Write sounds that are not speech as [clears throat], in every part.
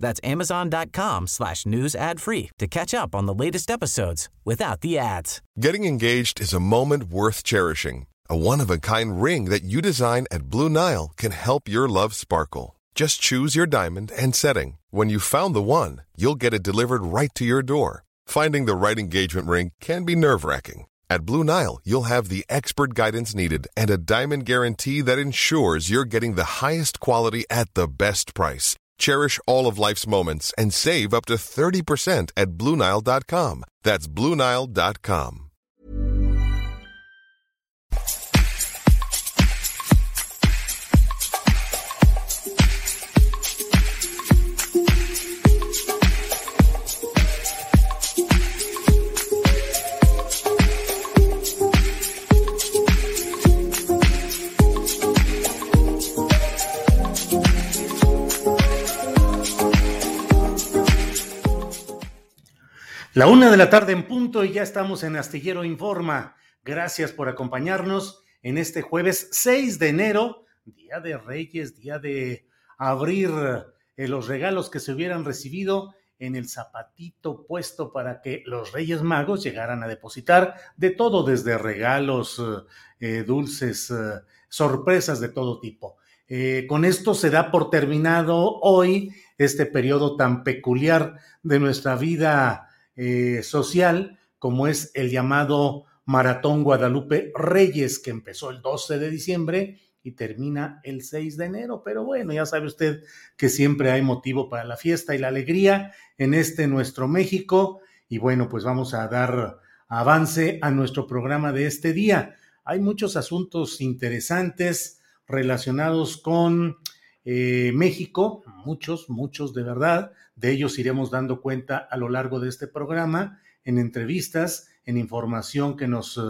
That's amazon.com slash news ad free to catch up on the latest episodes without the ads. Getting engaged is a moment worth cherishing. A one-of-a-kind ring that you design at Blue Nile can help your love sparkle. Just choose your diamond and setting. When you found the one, you'll get it delivered right to your door. Finding the right engagement ring can be nerve-wracking. At Blue Nile, you'll have the expert guidance needed and a diamond guarantee that ensures you're getting the highest quality at the best price. Cherish all of life's moments and save up to 30% at BlueNile.com. That's BlueNile.com. La una de la tarde en punto y ya estamos en Astillero Informa. Gracias por acompañarnos en este jueves 6 de enero, Día de Reyes, día de abrir eh, los regalos que se hubieran recibido en el zapatito puesto para que los Reyes Magos llegaran a depositar de todo, desde regalos, eh, dulces, eh, sorpresas de todo tipo. con esto se da por terminado hoy este periodo tan peculiar de nuestra vida eh, social, como es el llamado Maratón Guadalupe Reyes, que empezó el 12 de diciembre y termina el 6 de enero. Pero bueno, ya sabe usted que siempre hay motivo para la fiesta y la alegría en este nuestro México. Y bueno, pues vamos a dar avance a nuestro programa de este día. Hay muchos asuntos interesantes relacionados con eh, México, muchos, muchos de verdad. De ellos iremos dando cuenta a lo largo de este programa, en entrevistas, en información que nos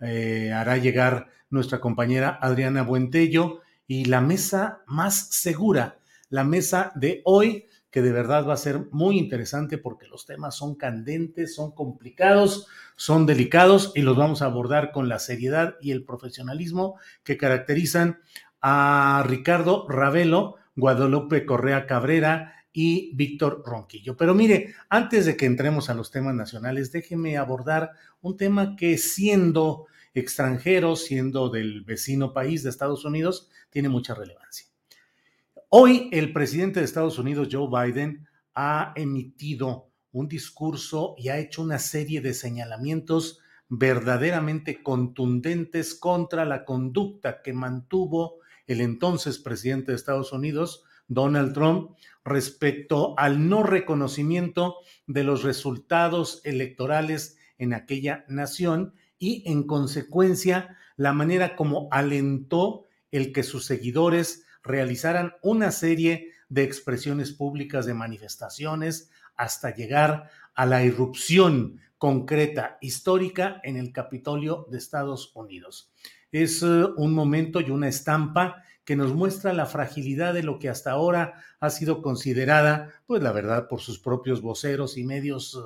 eh, hará llegar nuestra compañera Adriana Buentello y la mesa más segura, la mesa de hoy, que de verdad va a ser muy interesante porque los temas son candentes, son complicados, son delicados y los vamos a abordar con la seriedad y el profesionalismo que caracterizan a Ricardo Ravelo, Guadalupe Correa Cabrera y Víctor Ronquillo. Pero mire, antes de que entremos a los temas nacionales, déjeme abordar un tema que siendo extranjero, siendo del vecino país de Estados Unidos, tiene mucha relevancia. Hoy el presidente de Estados Unidos, Joe Biden, ha emitido un discurso y ha hecho una serie de señalamientos verdaderamente contundentes contra la conducta que mantuvo el entonces presidente de Estados Unidos, Donald Trump, respecto al no reconocimiento de los resultados electorales en aquella nación y, en consecuencia, la manera como alentó el que sus seguidores realizaran una serie de expresiones públicas de manifestaciones hasta llegar a la irrupción concreta histórica en el Capitolio de Estados Unidos. Es eh, un momento y una estampa que nos muestra la fragilidad de lo que hasta ahora ha sido considerada, pues la verdad, por sus propios voceros y medios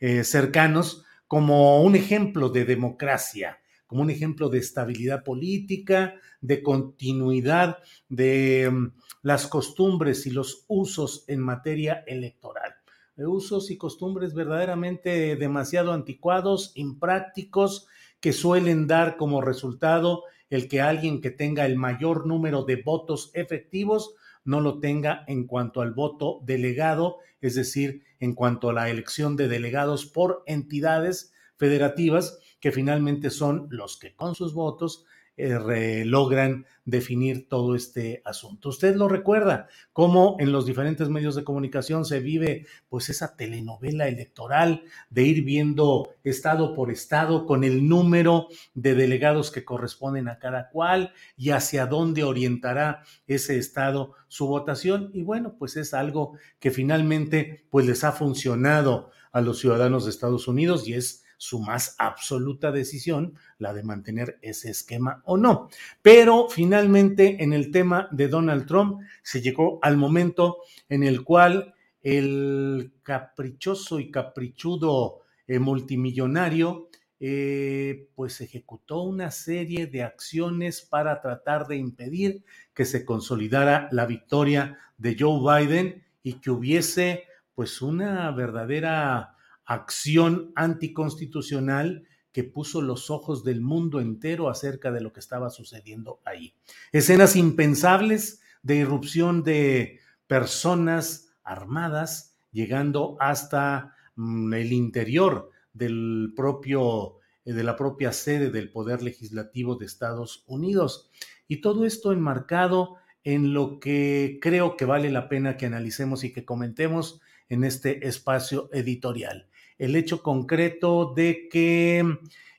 eh, cercanos, como un ejemplo de democracia, como un ejemplo de estabilidad política, de continuidad de mm, las costumbres y los usos en materia electoral. De usos y costumbres verdaderamente demasiado anticuados, imprácticos, que suelen dar como resultado el que alguien que tenga el mayor número de votos efectivos no lo tenga en cuanto al voto delegado, es decir, en cuanto a la elección de delegados por entidades federativas que finalmente son los que con sus votos eh, logran definir todo este asunto. Usted lo recuerda, cómo en los diferentes medios de comunicación se vive pues esa telenovela electoral de ir viendo estado por estado con el número de delegados que corresponden a cada cual y hacia dónde orientará ese estado su votación. Y bueno, pues es algo que finalmente pues les ha funcionado a los ciudadanos de Estados Unidos y es su más absoluta decisión, la de mantener ese esquema o no. Pero finalmente en el tema de Donald Trump se llegó al momento en el cual el caprichoso y caprichudo eh, multimillonario eh, pues ejecutó una serie de acciones para tratar de impedir que se consolidara la victoria de Joe Biden y que hubiese pues una verdadera acción anticonstitucional que puso los ojos del mundo entero acerca de lo que estaba sucediendo ahí. Escenas impensables de irrupción de personas armadas llegando hasta mm, el interior del propio de la propia sede del Poder Legislativo de Estados Unidos. Y todo esto enmarcado en lo que creo que vale la pena que analicemos y que comentemos en este espacio editorial el hecho concreto de que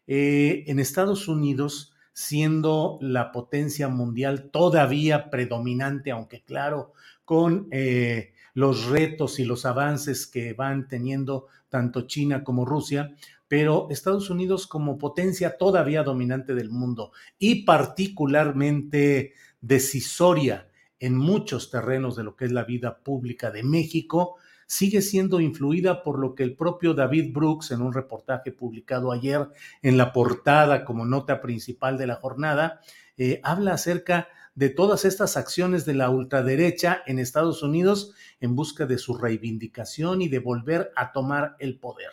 eh, en Estados Unidos, siendo la potencia mundial todavía predominante, aunque claro, con eh, los retos y los avances que van teniendo tanto China como Rusia, pero Estados Unidos como potencia todavía dominante del mundo y particularmente decisoria en muchos terrenos de lo que es la vida pública de México, sigue siendo influida por lo que el propio David Brooks, en un reportaje publicado ayer en la portada como nota principal de la jornada, eh, habla acerca de todas estas acciones de la ultraderecha en Estados Unidos en busca de su reivindicación y de volver a tomar el poder.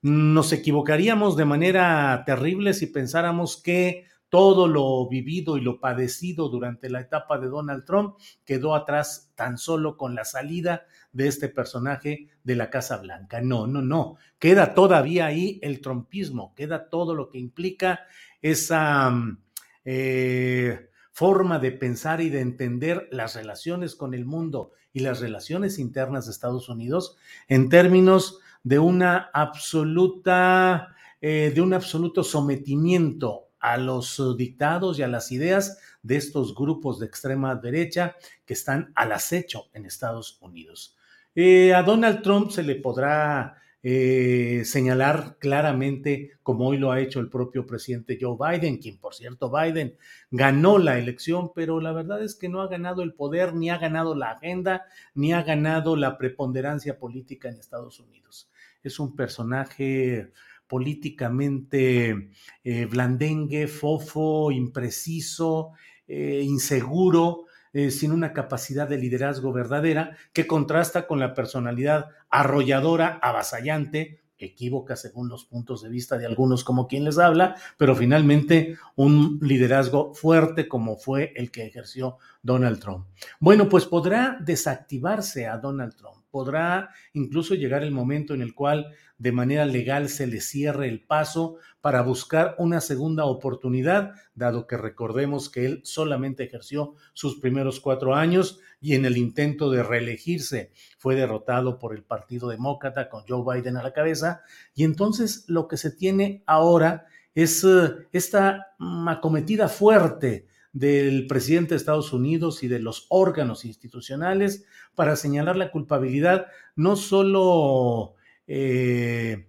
Nos equivocaríamos de manera terrible si pensáramos que todo lo vivido y lo padecido durante la etapa de Donald Trump quedó atrás tan solo con la salida de este personaje de la Casa Blanca. No, no, no. Queda todavía ahí el trumpismo, queda todo lo que implica esa mm, eh, forma de pensar y de entender las relaciones con el mundo y las relaciones internas de Estados Unidos en términos de una absoluta, eh, de un absoluto sometimiento a los uh, dictados y a las ideas de estos grupos de extrema derecha que están al acecho en Estados Unidos. Eh, a Donald Trump se le podrá eh, señalar claramente, como hoy lo ha hecho el propio presidente Joe Biden, quien por cierto Biden ganó la elección, pero la verdad es que no ha ganado el poder, ni ha ganado la agenda, ni ha ganado la preponderancia política en Estados Unidos. Es un personaje políticamente eh, blandengue, fofo, impreciso, eh, inseguro, eh, sin una capacidad de liderazgo verdadera, que contrasta con la personalidad arrolladora, avasallante, equívoca según los puntos de vista de algunos como quien les habla, pero finalmente un liderazgo fuerte como fue el que ejerció Donald Trump. Bueno, pues podrá desactivarse a Donald Trump podrá incluso llegar el momento en el cual de manera legal se le cierre el paso para buscar una segunda oportunidad, dado que recordemos que él solamente ejerció sus primeros cuatro años y en el intento de reelegirse fue derrotado por el Partido Demócrata con Joe Biden a la cabeza. Y entonces lo que se tiene ahora es eh, esta acometida fuerte del presidente de Estados Unidos y de los órganos institucionales para señalar la culpabilidad no solo eh,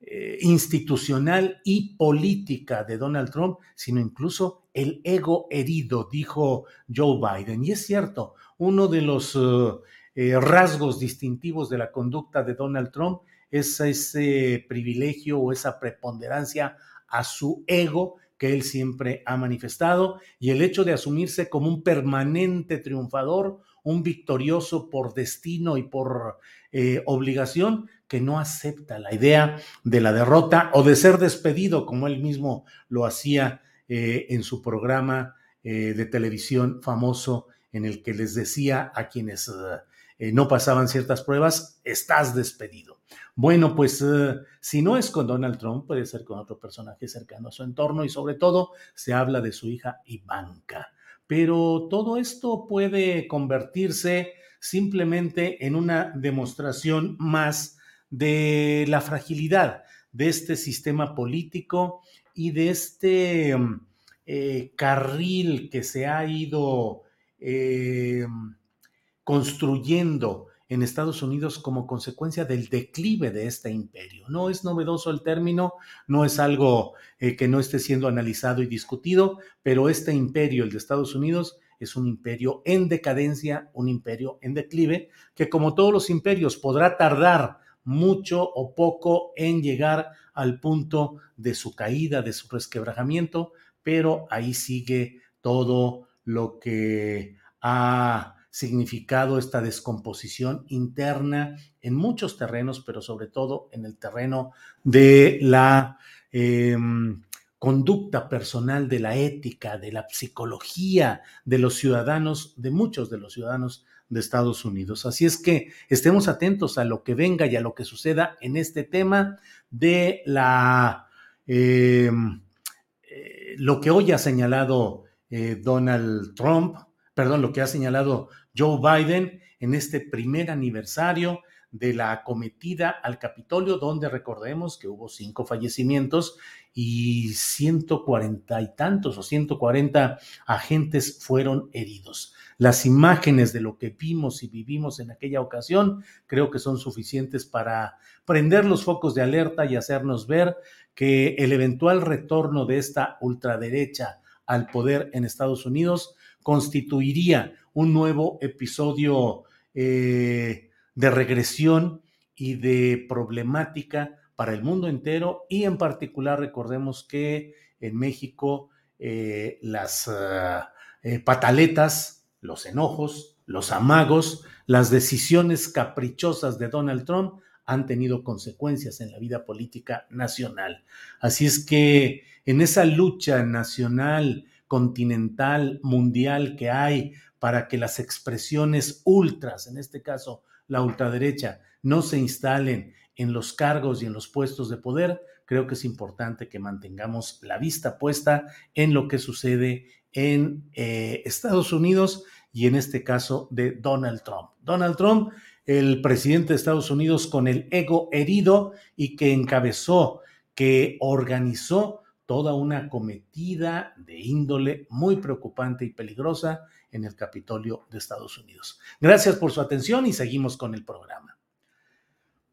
eh, institucional y política de Donald Trump, sino incluso el ego herido, dijo Joe Biden. Y es cierto, uno de los eh, rasgos distintivos de la conducta de Donald Trump es ese privilegio o esa preponderancia a su ego que él siempre ha manifestado y el hecho de asumirse como un permanente triunfador, un victorioso por destino y por eh, obligación, que no acepta la idea de la derrota o de ser despedido, como él mismo lo hacía eh, en su programa eh, de televisión famoso en el que les decía a quienes no pasaban ciertas pruebas, estás despedido. Bueno, pues eh, si no es con Donald Trump, puede ser con otro personaje cercano a su entorno y sobre todo se habla de su hija Ivanka. Pero todo esto puede convertirse simplemente en una demostración más de la fragilidad de este sistema político y de este mm, eh, carril que se ha ido eh, construyendo en Estados Unidos como consecuencia del declive de este imperio. No es novedoso el término, no es algo eh, que no esté siendo analizado y discutido, pero este imperio, el de Estados Unidos, es un imperio en decadencia, un imperio en declive, que como todos los imperios podrá tardar mucho o poco en llegar al punto de su caída, de su resquebrajamiento, pero ahí sigue todo lo que ha significado esta descomposición interna en muchos terrenos, pero sobre todo en el terreno de la em, conducta personal, de la ética, de la psicología de los ciudadanos, de muchos de los ciudadanos de Estados Unidos. Así es que estemos atentos a lo que venga y a lo que suceda en este tema de la em, eh, lo que hoy ha señalado eh, Donald Trump, perdón, lo que ha señalado Joe Biden en este primer aniversario de la acometida al Capitolio, donde recordemos que hubo cinco fallecimientos y 140 y tantos o 140 agentes fueron heridos. Las imágenes de lo que vimos y vivimos en aquella ocasión creo que son suficientes para prender los focos de alerta y hacernos ver que el eventual retorno de esta ultraderecha al poder en Estados Unidos constituiría un nuevo episodio eh, de regresión y de problemática para el mundo entero y en particular recordemos que en México eh, las ah, eh, pataletas, los enojos, los amagos, las decisiones caprichosas de Donald Trump han tenido consecuencias en la vida política nacional. Así es que en esa lucha nacional, continental, mundial que hay para que las expresiones ultras, en este caso la ultraderecha, no se instalen en los cargos y en los puestos de poder, creo que es importante que mantengamos la vista puesta en lo que sucede en eh, Estados Unidos y en este caso de Donald Trump. Donald Trump, el presidente de Estados Unidos con el ego herido y que encabezó, que organizó toda una cometida de índole muy preocupante y peligrosa en el Capitolio de Estados Unidos. Gracias por su atención y seguimos con el programa.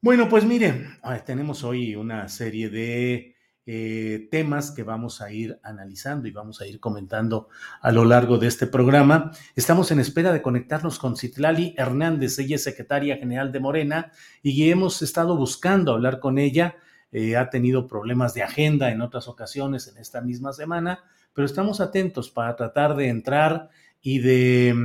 Bueno, pues miren, tenemos hoy una serie de eh, temas que vamos a ir analizando y vamos a ir comentando a lo largo de este programa. Estamos en espera de conectarnos con Citlali Hernández, ella es secretaria general de Morena y hemos estado buscando hablar con ella. Eh, ha tenido problemas de agenda en otras ocasiones en esta misma semana, pero estamos atentos para tratar de entrar y de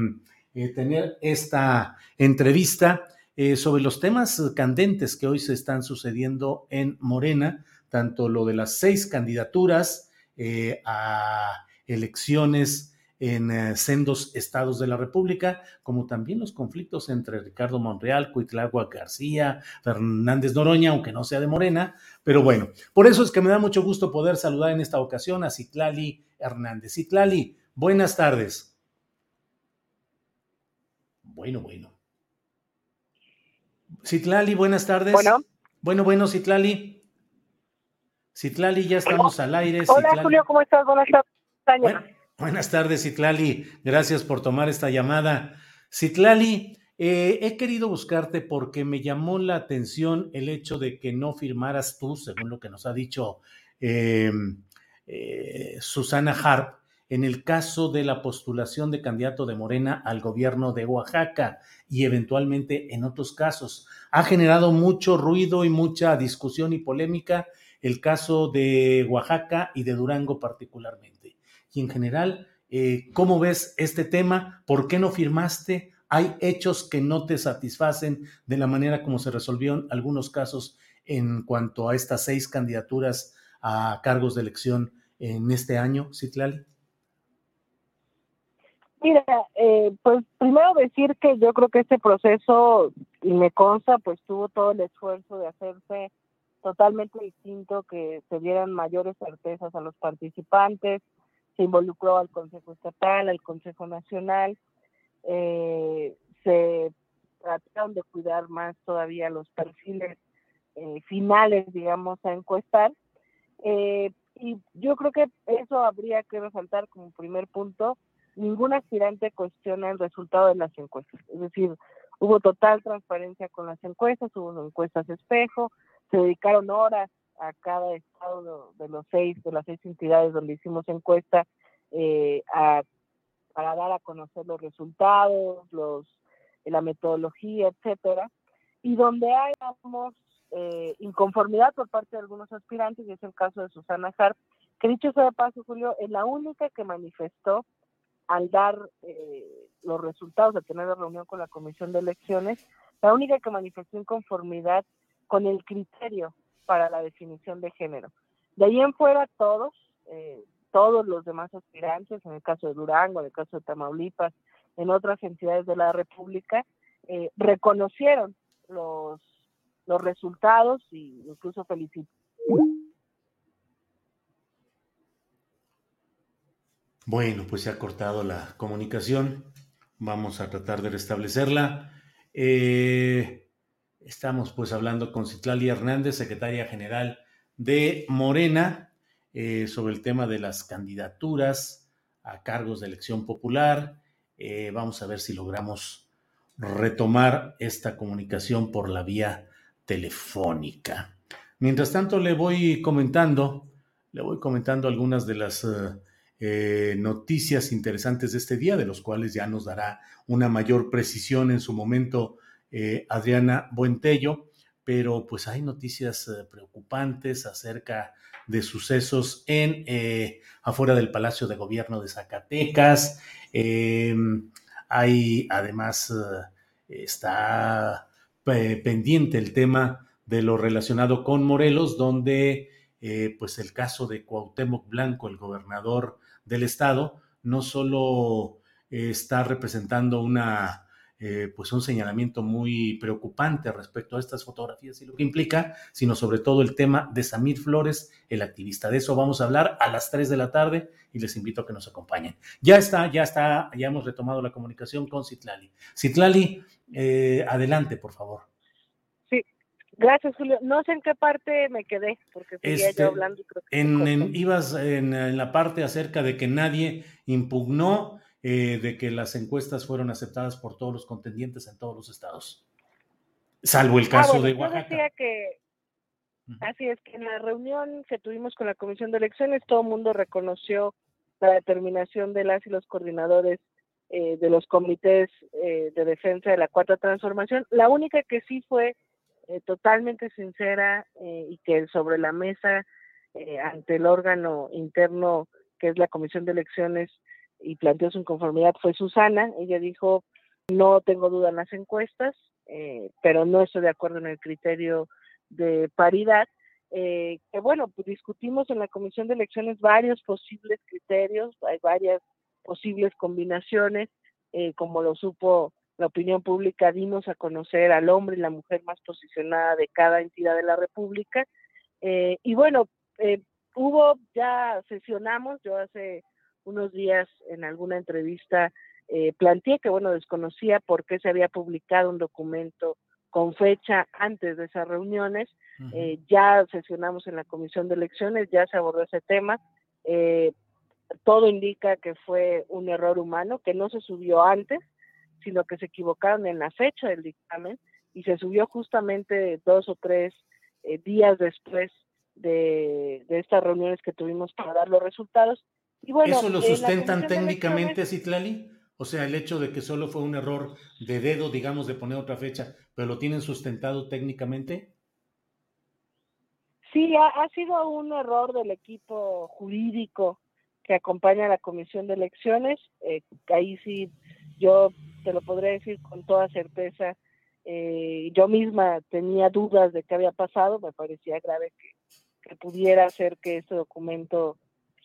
eh, tener esta entrevista eh, sobre los temas candentes que hoy se están sucediendo en Morena, tanto lo de las seis candidaturas eh, a elecciones en sendos estados de la República, como también los conflictos entre Ricardo Monreal, Cuitlagua García, Fernández Noroña, aunque no sea de Morena, pero bueno, por eso es que me da mucho gusto poder saludar en esta ocasión a Citlali Hernández. Citlali, buenas tardes. Bueno, bueno. Citlali, buenas tardes. Bueno. Bueno, bueno, Citlali. Citlali, ya estamos al aire. Hola, Julio, ¿cómo estás? Buenas tardes. buenas tardes, Citlali. Gracias por tomar esta llamada. Citlali, eh, he querido buscarte porque me llamó la atención el hecho de que no firmaras tú, según lo que nos ha dicho eh, eh, Susana Harp, en el caso de la postulación de candidato de Morena al gobierno de Oaxaca y eventualmente en otros casos. Ha generado mucho ruido y mucha discusión y polémica el caso de Oaxaca y de Durango particularmente. Y en general, eh, ¿cómo ves este tema? ¿Por qué no firmaste? ¿Hay hechos que no te satisfacen de la manera como se resolvieron algunos casos en cuanto a estas seis candidaturas a cargos de elección en este año, Citlali? Mira, eh, pues primero decir que yo creo que este proceso, y me consta, pues tuvo todo el esfuerzo de hacerse totalmente distinto, que se dieran mayores certezas a los participantes, se involucró al Consejo Estatal, al Consejo Nacional, eh, se trataron de cuidar más todavía los perfiles eh, finales, digamos, a encuestar. Eh, y yo creo que eso habría que resaltar como primer punto. Ningún aspirante cuestiona el resultado de las encuestas. Es decir, hubo total transparencia con las encuestas, hubo encuestas espejo, se dedicaron horas a cada estado de, los seis, de las seis entidades donde hicimos encuesta, eh, para dar a conocer los resultados, la metodología, etcétera, y donde hay, eh, inconformidad por parte de algunos aspirantes, y es el caso de Susana Harp, que dicho sea de paso, Julio, es la única que manifestó al dar eh, los resultados, de tener la reunión con la Comisión de Elecciones, la única que manifestó inconformidad con el criterio para la definición de género. De ahí en fuera todos, eh, todos los demás aspirantes, en el caso de Durango, en el caso de Tamaulipas, en otras entidades de la República, eh, reconocieron los, los resultados e incluso felicitaron. Bueno, pues se ha cortado la comunicación. Vamos a tratar de restablecerla. Eh, estamos pues hablando con Citlali Hernández, secretaria general de Morena, eh, sobre el tema de las candidaturas a cargos de elección popular eh, vamos a ver si logramos retomar esta comunicación por la vía telefónica. Mientras tanto, le voy comentando, le voy comentando algunas de las eh, noticias interesantes de este día, de los cuales ya nos dará una mayor precisión en su momento Adriana Buentello, pero pues hay noticias preocupantes acerca de sucesos en afuera del Palacio de Gobierno de Zacatecas, Em, hay además, eh, está pendiente el tema de lo relacionado con Morelos, donde eh, pues el caso de Cuauhtémoc Blanco, el gobernador del estado, no solo eh, está representando una eh, pues un señalamiento muy preocupante respecto a estas fotografías y lo que implica, sino sobre todo el tema de Samir Flores, el activista. De eso vamos a hablar a las 3 de la tarde y les invito a que nos acompañen. Ya está, ya está, ya hemos retomado la comunicación con Citlali. Citlali, eh, adelante, por favor. Gracias, Julio. No sé en qué parte me quedé, porque seguía yo este, hablando. en, ibas en, la parte acerca de que nadie impugnó eh, de que las encuestas fueron aceptadas por todos los contendientes en todos los estados, salvo el ah, caso de Oaxaca. que, así es que en la reunión que tuvimos con la Comisión de Elecciones, todo el mundo reconoció la determinación de las y los coordinadores eh, de los comités eh, de defensa de la cuarta transformación. La única que sí fue totalmente sincera y que sobre la mesa ante el órgano interno que es la Comisión de Elecciones y planteó su inconformidad fue Susana. Ella dijo, no tengo duda en las encuestas, eh, pero no estoy de acuerdo en el criterio de paridad. Eh, que bueno, pues discutimos en la Comisión de Elecciones varios posibles criterios, hay varias posibles combinaciones, eh, como lo supo la opinión pública, dimos a conocer al hombre y la mujer más posicionada de cada entidad de la República. y bueno, hubo, ya sesionamos, yo hace unos días en alguna entrevista eh, planteé que, bueno, desconocía por qué se había publicado un documento con fecha antes de esas reuniones. Eh, ya sesionamos en la comisión de elecciones, ya se abordó ese tema. Eh, todo indica que fue un error humano, que no se subió antes, sino que se equivocaron en la fecha del dictamen y se subió justamente dos o tres días después de, de, estas reuniones que tuvimos para dar los resultados ¿Eso lo sustentan técnicamente, Citlali? O sea, el hecho de que solo fue un error de dedo, digamos, de poner otra fecha, pero lo tienen sustentado técnicamente? Sí, ha, sido un error del equipo jurídico que acompaña a la comisión de elecciones. Eh, ahí sí, yo te lo podré decir con toda certeza. Eh, yo misma tenía dudas de qué había pasado, me parecía grave que, que pudiera ser que este documento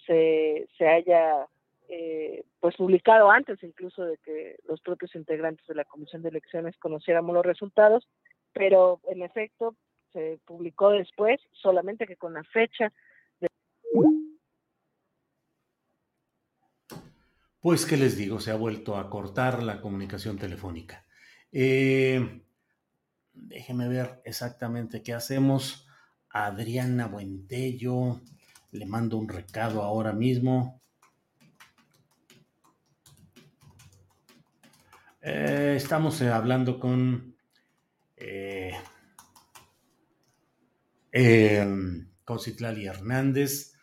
se, se haya eh, pues publicado antes incluso de que los propios integrantes de la Comisión de Elecciones conociéramos los resultados, pero en efecto se publicó después, solamente que con la fecha de... Pues, ¿qué les digo? Se ha vuelto a cortar la comunicación telefónica. Eh, déjeme ver exactamente qué hacemos. Adriana Buentello, le mando un recado ahora mismo. Eh, estamos eh, hablando con, eh, con Citlali Hernández.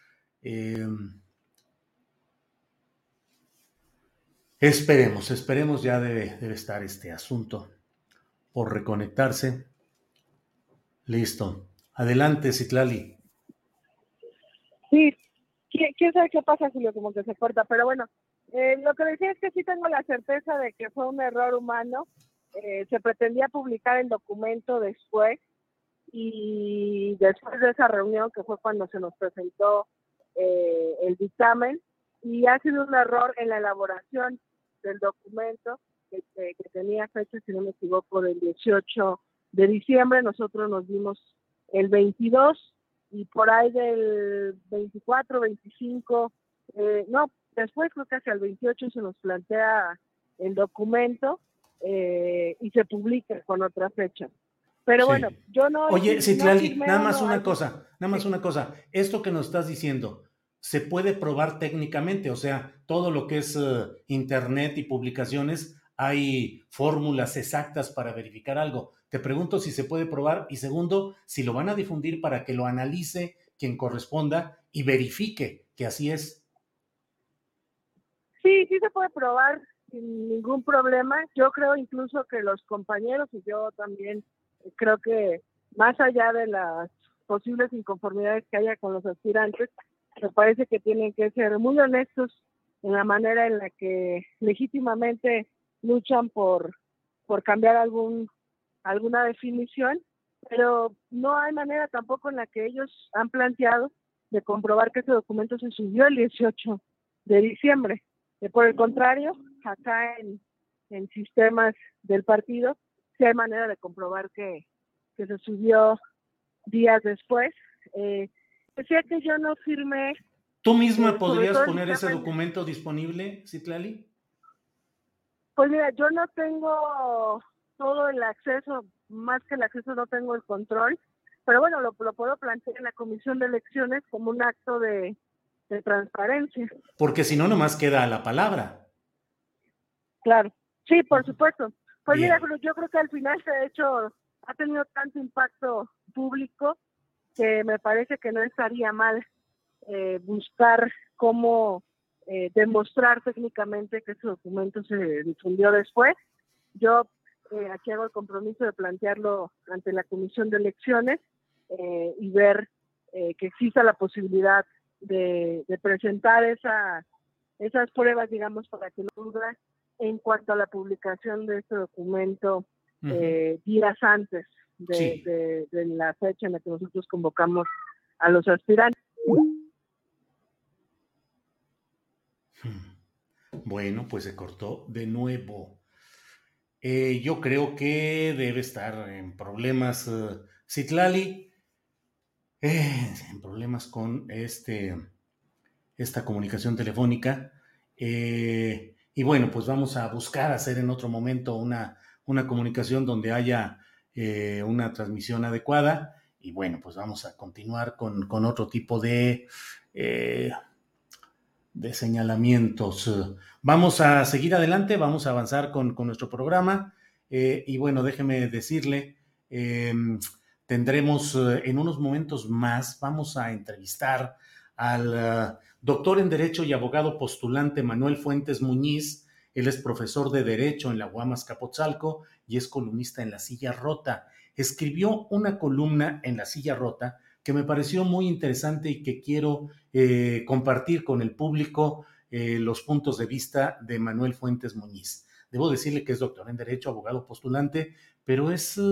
Esperemos, esperemos, ya debe, debe estar este asunto por reconectarse. Listo. Adelante, Citlali. Sí, quién sabe qué pasa, Julio, como que se corta, pero bueno, eh, lo que decía es que sí tengo la certeza de que fue un error humano. Eh, se pretendía publicar el documento después y después de esa reunión, que fue cuando se nos presentó eh, el dictamen, y ha sido un error en la elaboración del documento que, que tenía fecha, si no me equivoco, del 18 de diciembre. Nosotros nos dimos el 22 y por ahí del 24, 25, eh, no, después creo que hacia el 28 se nos plantea el documento eh, y se publica con otra fecha. Pero bueno, yo no... Oye, Citlali, nada más una cosa, nada más una cosa. Esto que nos estás diciendo, ¿se puede probar técnicamente? O sea, todo lo que es eh, Internet y publicaciones, hay fórmulas exactas para verificar algo. Te pregunto si se puede probar y segundo, si lo van a difundir para que lo analice quien corresponda y verifique que así es. Sí, sí se puede probar sin ningún problema. Yo creo incluso que los compañeros y yo también creo que más allá de las posibles inconformidades que haya con los aspirantes, me parece que tienen que ser muy honestos en la manera en la que legítimamente luchan por, por cambiar algún alguna definición, pero no hay manera tampoco en la que ellos han planteado de comprobar que ese documento se subió el 18 de diciembre. Eh, por el contrario, acá en, en sistemas del partido, sí hay manera de comprobar que, que se subió días después. Eh, decía que yo no firmé. ¿Tú misma podrías poner ese documento disponible, Citlali? Pues mira, yo no tengo todo el acceso, más que el acceso no tengo el control, pero bueno, lo, puedo plantear en la comisión de elecciones como un acto de, transparencia. Porque si no, nomás queda la palabra. Claro, sí, por supuesto. Pues mira, yo creo que al final se ha hecho, ha tenido tanto impacto público que me parece que no estaría mal eh, buscar cómo eh, demostrar técnicamente que ese documento se difundió después. Yo eh, aquí hago el compromiso de plantearlo ante la Comisión de Elecciones eh, y ver eh, que exista la posibilidad de, presentar esa, esas pruebas, digamos, para que no duda en cuanto a la publicación de este documento días antes de, de, la fecha en la que nosotros convocamos a los aspirantes. Bueno, pues se cortó de nuevo. Eh, yo creo que debe estar en problemas uh, Citlali, eh, en problemas con este, esta comunicación telefónica. Eh, y bueno, pues vamos a buscar hacer en otro momento una, una comunicación donde haya una transmisión adecuada. Y bueno, pues vamos a continuar con, con otro tipo de de señalamientos. Vamos a seguir adelante, vamos a avanzar con, nuestro programa eh, y bueno, déjeme decirle, em, tendremos eh, en unos momentos más, vamos a entrevistar al eh, doctor en Derecho y abogado postulante Manuel Fuentes Muñiz. Él es profesor de Derecho en la Guamas Capotzalco y es columnista en La Silla Rota. Escribió una columna en La Silla Rota que me pareció muy interesante y que quiero eh, compartir con el público eh, los puntos de vista de Manuel Fuentes Muñiz. Debo decirle que es doctor en Derecho, abogado postulante, pero es, eh,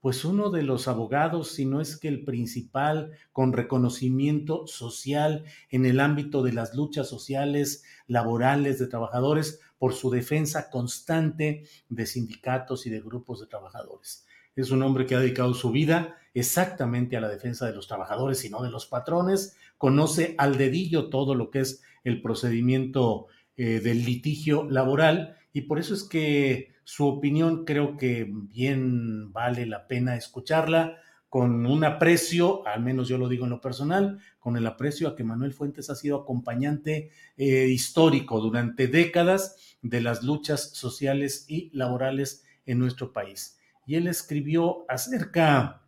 pues uno de los abogados, si no es que el principal, con reconocimiento social en el ámbito de las luchas sociales, laborales de trabajadores, por su defensa constante de sindicatos y de grupos de trabajadores. Es un hombre que ha dedicado su vida exactamente a la defensa de los trabajadores y no de los patrones, conoce al dedillo todo lo que es el procedimiento eh, del litigio laboral y por eso es que su opinión creo que bien vale la pena escucharla con un aprecio, al menos yo lo digo en lo personal, con el aprecio a que Manuel Fuentes ha sido acompañante eh, histórico durante décadas de las luchas sociales y laborales en nuestro país. Y él escribió acerca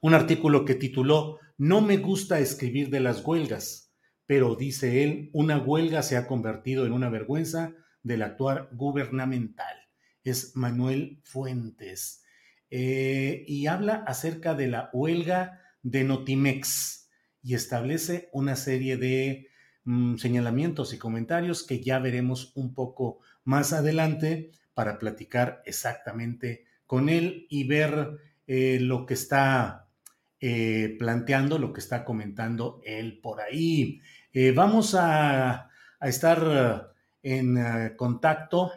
un artículo que tituló No me gusta escribir de las huelgas, pero dice él, una huelga se ha convertido en una vergüenza del actuar gubernamental. Es Manuel Fuentes. Eh, y habla acerca de la huelga de Notimex y establece una serie de mm, señalamientos y comentarios que ya veremos un poco más adelante para platicar exactamente con él y ver eh, lo que está eh, planteando, lo que está comentando él por ahí. vamos a, estar en eh, contacto,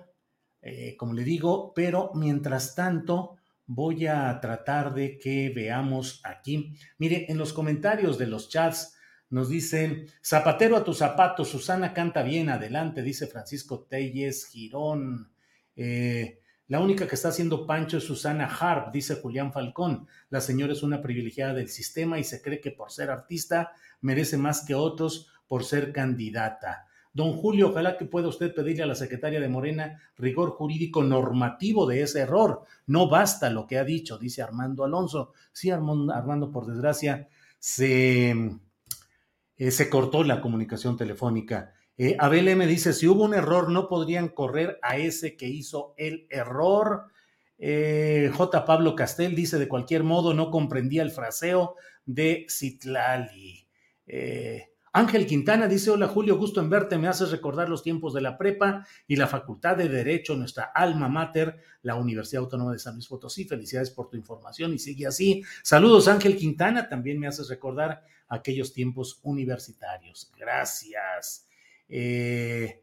eh, como le digo, pero mientras tanto voy a tratar de que veamos aquí. Mire, en los comentarios de los chats nos dicen, zapatero a tus zapatos, Susana canta bien, adelante, dice Francisco Telles Girón. Eh, la única que está haciendo pancho es Susana Harp, dice Julián Falcón. La señora es una privilegiada del sistema y se cree que por ser artista merece más que otros por ser candidata. Don Julio, ojalá que pueda usted pedirle a la secretaria de Morena rigor jurídico normativo de ese error. No basta lo que ha dicho, dice Armando Alonso. Sí, Armando, por desgracia, se, eh, se cortó la comunicación telefónica. Eh, Abel M dice, si hubo un error, no podrían correr a ese que hizo el error. Eh, J. Pablo Castel dice, de cualquier modo, no comprendía el fraseo de Citlali. Eh, Ángel Quintana dice, hola Julio, gusto en verte, me haces recordar los tiempos de la prepa y la Facultad de Derecho, nuestra alma mater, la Universidad Autónoma de San Luis Potosí. Felicidades por tu información y sigue así. Saludos Ángel Quintana, también me haces recordar aquellos tiempos universitarios. Gracias. Eh,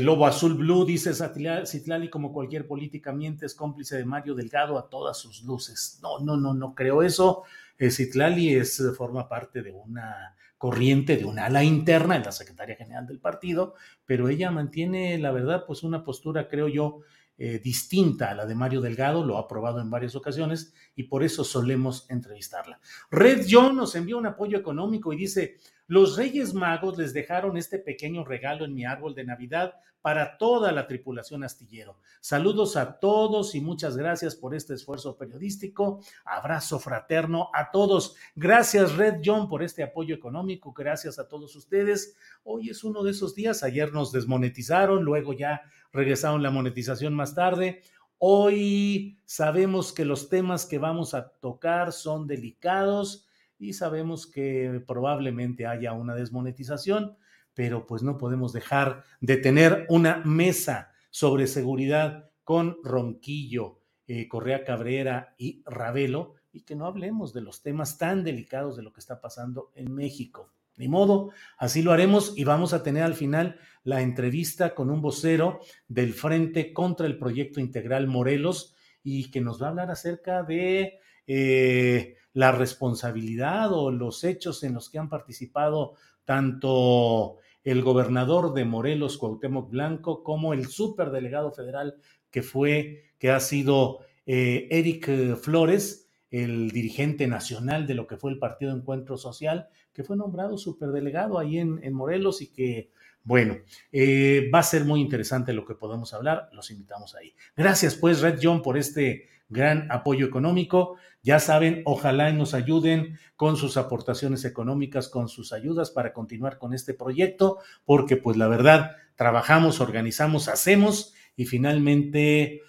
Lobo Azul Blue dice Citlali, como cualquier política miente, es cómplice de Mario Delgado a todas sus luces. No, no, no, no creo eso. Eh, es, forma parte de una corriente de una ala interna en la secretaria general del partido, pero ella mantiene, la verdad, pues una postura, creo yo, eh, distinta a la de Mario Delgado, lo ha probado en varias ocasiones y por eso solemos entrevistarla. Red John nos envió un apoyo económico y dice, los Reyes Magos les dejaron este pequeño regalo en mi árbol de Navidad para toda la tripulación astillero. Saludos a todos y muchas gracias por este esfuerzo periodístico. Abrazo fraterno a todos. Gracias Red John por este apoyo económico. Gracias a todos ustedes. Hoy es uno de esos días. Ayer nos desmonetizaron, luego ya regresaron la monetización más tarde. Hoy sabemos que los temas que vamos a tocar son delicados y sabemos que probablemente haya una desmonetización, pero pues no podemos dejar de tener una mesa sobre seguridad con Ronquillo, eh, Correa Cabrera y Ravelo y que no hablemos de los temas tan delicados de lo que está pasando en México. Ni modo, así lo haremos y vamos a tener al final la entrevista con un vocero del Frente contra el Proyecto Integral Morelos y que nos va a hablar acerca de eh, la responsabilidad o los hechos en los que han participado tanto el gobernador de Morelos, Cuauhtémoc Blanco, como el superdelegado federal que fue, que ha sido eh, Eric Flores, el dirigente nacional de lo que fue el Partido Encuentro Social, que fue nombrado superdelegado ahí en, en Morelos y que, bueno, eh, va a ser muy interesante lo que podemos hablar, los invitamos ahí. Gracias pues, Red John, por este gran apoyo económico. Ya saben, ojalá nos ayuden con sus aportaciones económicas, con sus ayudas para continuar con este proyecto, porque pues la verdad, trabajamos, organizamos, hacemos y finalmente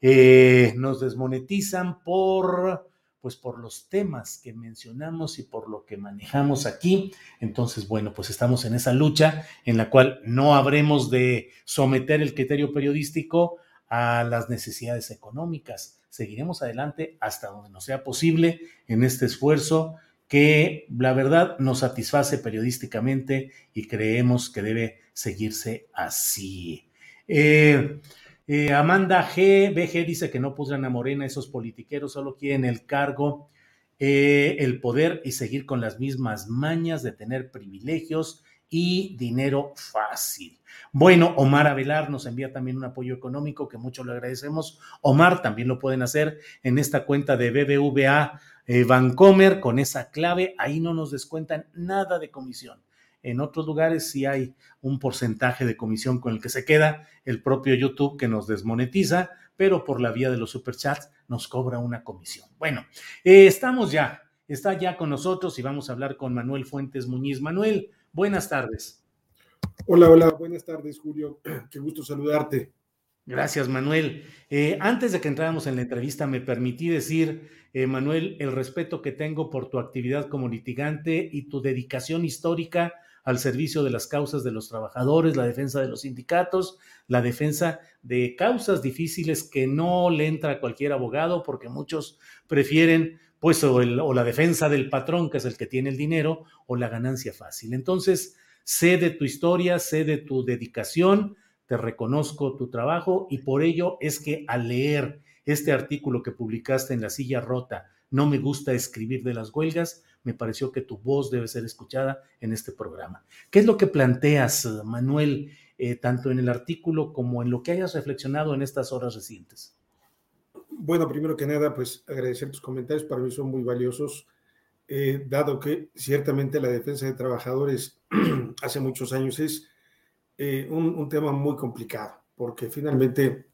eh, nos desmonetizan por pues por los temas que mencionamos y por lo que manejamos aquí. Entonces, bueno, pues estamos en esa lucha en la cual no habremos de someter el criterio periodístico a las necesidades económicas seguiremos adelante hasta donde nos sea posible en este esfuerzo que la verdad nos satisface periodísticamente y creemos que debe seguirse así. Eh, eh, Amanda G. BG dice que no pudran a Morena esos politiqueros, solo quieren el cargo, eh, el poder y seguir con las mismas mañas de tener privilegios y dinero fácil. Bueno, Omar Avelar nos envía también un apoyo económico que mucho le agradecemos. Omar también lo pueden hacer en esta cuenta de BBVA eh, Vancomer con esa clave, ahí no nos descuentan nada de comisión. En otros lugares sí hay un porcentaje de comisión con el que se queda el propio YouTube que nos desmonetiza, pero por la vía de los superchats nos cobra una comisión. Bueno, eh, estamos ya, está ya con nosotros y vamos a hablar con Manuel Fuentes Muñiz. Manuel, buenas tardes. Hola, hola, buenas tardes, Julio. [clears throat] Qué gusto saludarte. Gracias, Manuel. Eh, antes de que entráramos en la entrevista, me permití decir, eh, Manuel, el respeto que tengo por tu actividad como litigante y tu dedicación histórica al servicio de las causas de los trabajadores, la defensa de los sindicatos, la defensa de causas difíciles que no le entra a cualquier abogado porque muchos prefieren pues o, la defensa del patrón que es el que tiene el dinero o la ganancia fácil. Entonces, sé de tu historia, sé de tu dedicación, te reconozco tu trabajo y por ello es que al leer este artículo que publicaste en La Silla Rota, No me gusta escribir de las huelgas, me pareció que tu voz debe ser escuchada en este programa. ¿Qué es lo que planteas, Manuel, eh, tanto en el artículo como en lo que hayas reflexionado en estas horas recientes? Bueno, primero que nada, pues agradecer tus comentarios, para mí son muy valiosos, eh, dado que ciertamente la defensa de trabajadores [clears throat] hace muchos años es eh, un, tema muy complicado, porque finalmente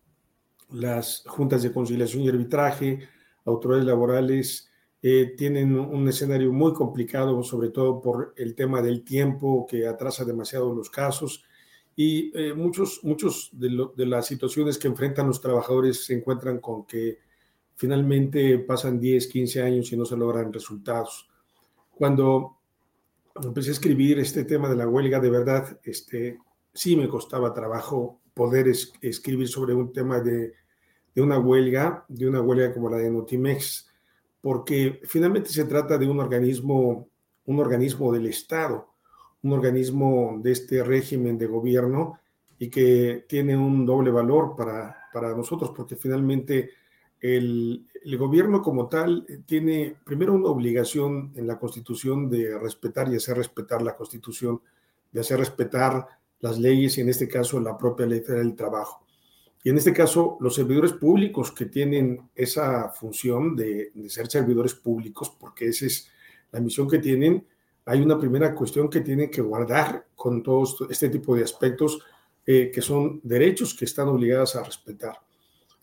las juntas de conciliación y arbitraje, autoridades laborales, eh, tienen un escenario muy complicado, sobre todo por el tema del tiempo que atrasa demasiado los casos y eh, muchos, muchos de, de, las situaciones que enfrentan los trabajadores se encuentran con que finalmente pasan 10, 15 años y no se logran resultados. Cuando empecé a escribir este tema de la huelga, de verdad, este, sí me costaba trabajo poder escribir sobre un tema de, una huelga, de una huelga como la de Notimex, porque finalmente se trata de un organismo, un organismo del Estado, un organismo de este régimen de gobierno y que tiene un doble valor para, para nosotros, porque finalmente el, el, gobierno como tal tiene primero una obligación en la Constitución de respetar y hacer respetar la Constitución, de hacer respetar las leyes y en este caso la propia ley del trabajo. Y en este caso, los servidores públicos que tienen esa función de, ser servidores públicos, porque esa es la misión que tienen, hay una primera cuestión que tienen que guardar con todos este tipo de aspectos eh, que son derechos que están obligados a respetar.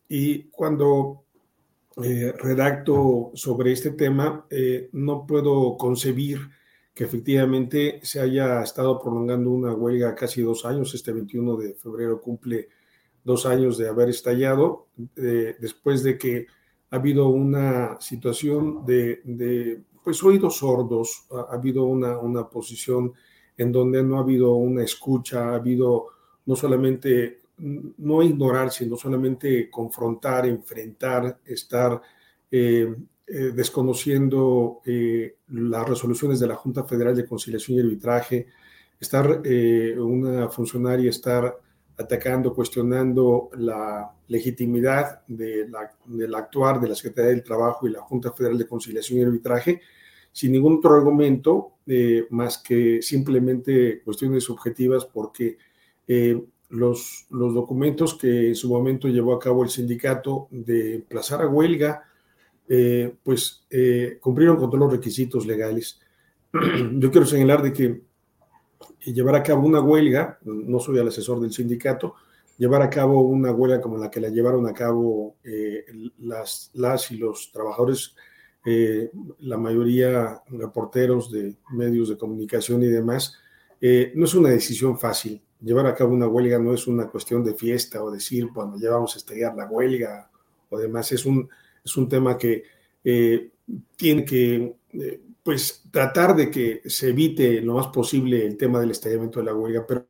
Y cuando eh, redacto sobre este tema, eh, no puedo concebir que efectivamente se haya estado prolongando una huelga casi dos años. Este 21 de febrero cumple dos años de haber estallado, después de que ha habido una situación de, pues, oídos sordos, ha, habido una, una posición en donde no ha habido una escucha, ha habido no solamente no ignorar, sino solamente confrontar, enfrentar, estar eh, eh, desconociendo eh, las resoluciones de la Junta Federal de Conciliación y Arbitraje, estar una funcionaria estar atacando, cuestionando la legitimidad de la, del actuar de la Secretaría del Trabajo y la Junta Federal de Conciliación y Arbitraje, sin ningún otro argumento más que simplemente cuestiones subjetivas, porque los, los documentos que en su momento llevó a cabo el sindicato de emplazar a huelga eh, pues eh, cumplieron con todos los requisitos legales. [clears throat] Yo quiero señalar de que llevar a cabo una huelga, no soy el asesor del sindicato, llevar a cabo una huelga como la que la llevaron a cabo eh, las, las y los trabajadores, la mayoría reporteros de medios de comunicación y demás, no es una decisión fácil. Llevar a cabo una huelga no es una cuestión de fiesta o decir, bueno, ya vamos a estallar la huelga o demás, es un, es un tema que eh, tiene que eh, pues tratar de que se evite lo más posible el tema del estallamiento de la huelga, pero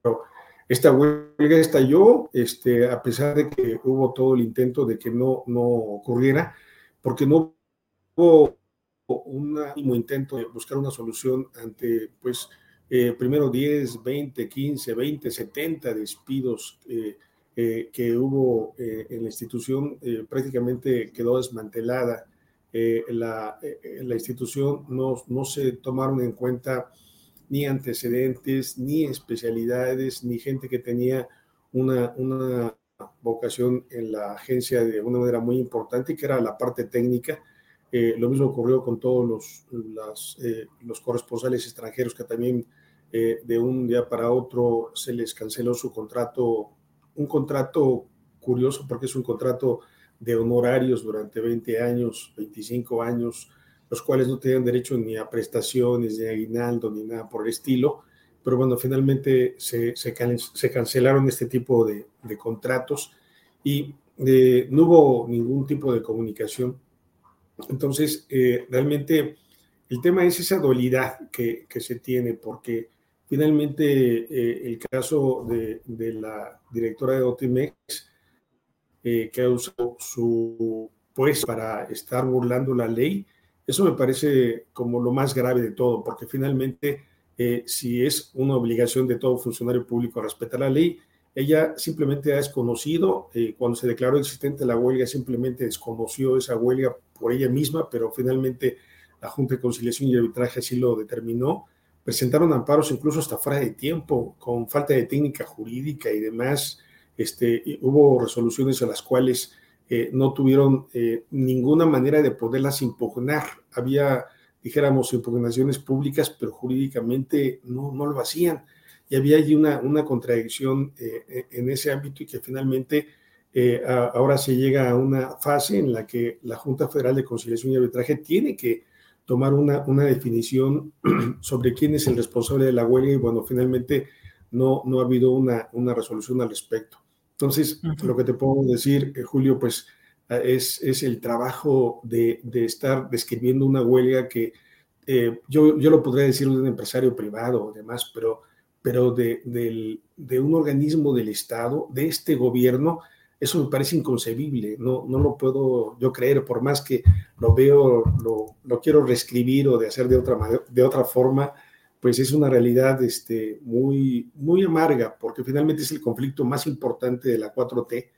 esta huelga estalló, este, a pesar de que hubo todo el intento de que no, no ocurriera, porque no hubo un intento de buscar una solución ante, pues, eh, primero 10, 20, 15, 20, 70 despidos eh, eh, que hubo en la institución, prácticamente quedó desmantelada. La, la, institución no, no se tomaron en cuenta ni antecedentes, ni especialidades, ni gente que tenía una, una vocación en la agencia de una manera muy importante, que era la parte técnica. Eh, lo mismo ocurrió con todos los, eh, los corresponsales extranjeros que también eh, de un día para otro se les canceló su contrato, un contrato curioso porque es un contrato de honorarios durante 20 años, 25 años, los cuales no tenían derecho ni a prestaciones, ni a aguinaldo, ni nada por el estilo. Pero bueno, finalmente se, se, cancelaron este tipo de, de contratos y eh, no hubo ningún tipo de comunicación. Entonces, eh, realmente el tema es esa dualidad que, que se tiene, porque finalmente eh, el caso de, de, la directora de Otimex, que ha usado su pues para estar burlando la ley, eso me parece como lo más grave de todo, porque finalmente, eh, si es una obligación de todo funcionario público respetar la ley, ella simplemente ha desconocido, eh, cuando se declaró existente la huelga, simplemente desconoció esa huelga por ella misma, pero finalmente la Junta de Conciliación y Arbitraje así lo determinó. Presentaron amparos incluso hasta fuera de tiempo, con falta de técnica jurídica y demás. Este, hubo resoluciones a las cuales eh, no tuvieron eh, ninguna manera de poderlas impugnar. Había, dijéramos, impugnaciones públicas, pero jurídicamente no, no lo hacían. Y había allí una, una contradicción eh, en ese ámbito y que finalmente ahora se llega a una fase en la que la Junta Federal de Conciliación y Arbitraje tiene que tomar una, una definición [clears throat] sobre quién es el responsable de la huelga y bueno, finalmente no, no ha habido una, una resolución al respecto. Entonces, lo que te puedo decir, eh, Julio, pues ah, es, es el trabajo de, de, estar describiendo una huelga que eh, yo, yo lo podría decir de un empresario privado o demás, pero, pero de, de, un organismo del Estado, de este gobierno, eso me parece inconcebible, no, no lo puedo yo creer, por más que lo veo, lo, lo quiero reescribir o de hacer de otra, de otra forma, pues es una realidad este, muy, muy amarga, porque finalmente es el conflicto más importante de la 4T,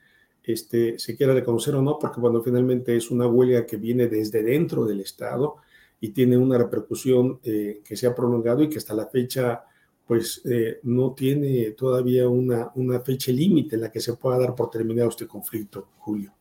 este, se quiera reconocer o no, porque cuando finalmente es una huelga que viene desde dentro del Estado y tiene una repercusión eh, que se ha prolongado y que hasta la fecha pues eh, no tiene todavía una, una fecha límite en la que se pueda dar por terminado este conflicto, Julio.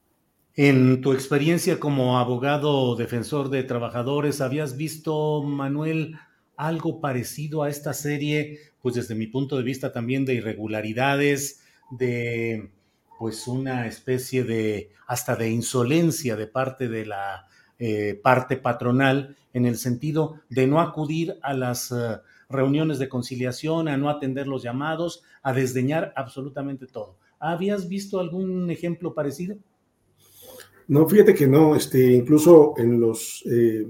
En tu experiencia como abogado defensor de trabajadores, ¿habías visto, Manuel, algo parecido a esta serie, pues desde mi punto de vista también de irregularidades, de pues una especie de hasta de insolencia de parte de la eh, parte patronal en el sentido de no acudir a las eh, reuniones de conciliación, a no atender los llamados, a desdeñar absolutamente todo. ¿Habías visto algún ejemplo parecido? No, fíjate que no, este, incluso en los eh,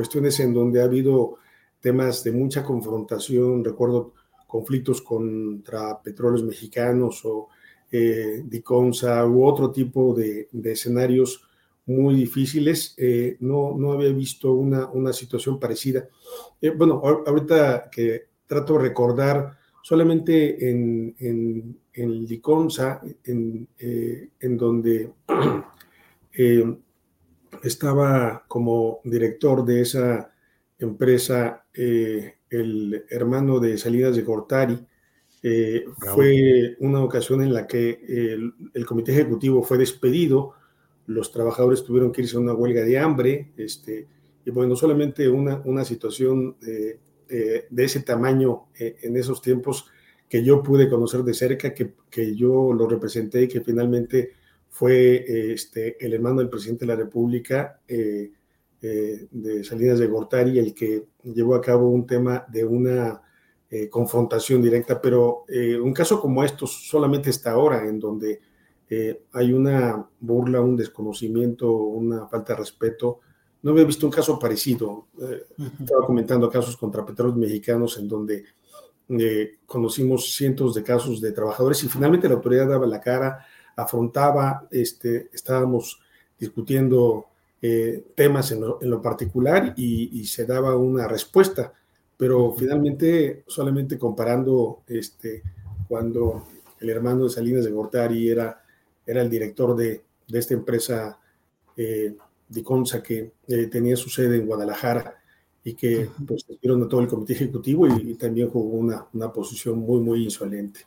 cuestiones en donde ha habido temas de mucha confrontación, recuerdo conflictos contra petróleos mexicanos o eh, Diconsa u otro tipo de, escenarios muy difíciles, eh, no, no había visto una, una situación parecida. Eh, bueno, ahorita que trato de recordar, solamente en, en, en en, eh, en donde [clears throat] estaba como director de esa empresa eh, el hermano de Salidas de Gortari. Eh, fue una ocasión en la que el, comité ejecutivo fue despedido, los trabajadores tuvieron que irse a una huelga de hambre, este, y bueno, solamente una, una situación de ese tamaño eh, en esos tiempos que yo pude conocer de cerca, que, que yo lo representé y que finalmente fue este, el hermano del presidente de la República, eh, eh, de Salinas de Gortari, el que llevó a cabo un tema de una eh, confrontación directa, pero un caso como estos solamente está ahora, en donde hay una burla, un desconocimiento, una falta de respeto. No había visto un caso parecido. Estaba comentando casos contra petróleos mexicanos en donde conocimos cientos de casos de trabajadores y finalmente la autoridad daba la cara, afrontaba, este, estábamos discutiendo eh, temas en lo, particular y, se daba una respuesta, pero finalmente solamente comparando este, cuando el hermano de Salinas de Gortari era, era el director de, de esta empresa eh, Consa que eh, tenía su sede en Guadalajara y que pues a todo el comité ejecutivo y, también jugó una, una posición muy, muy insolente.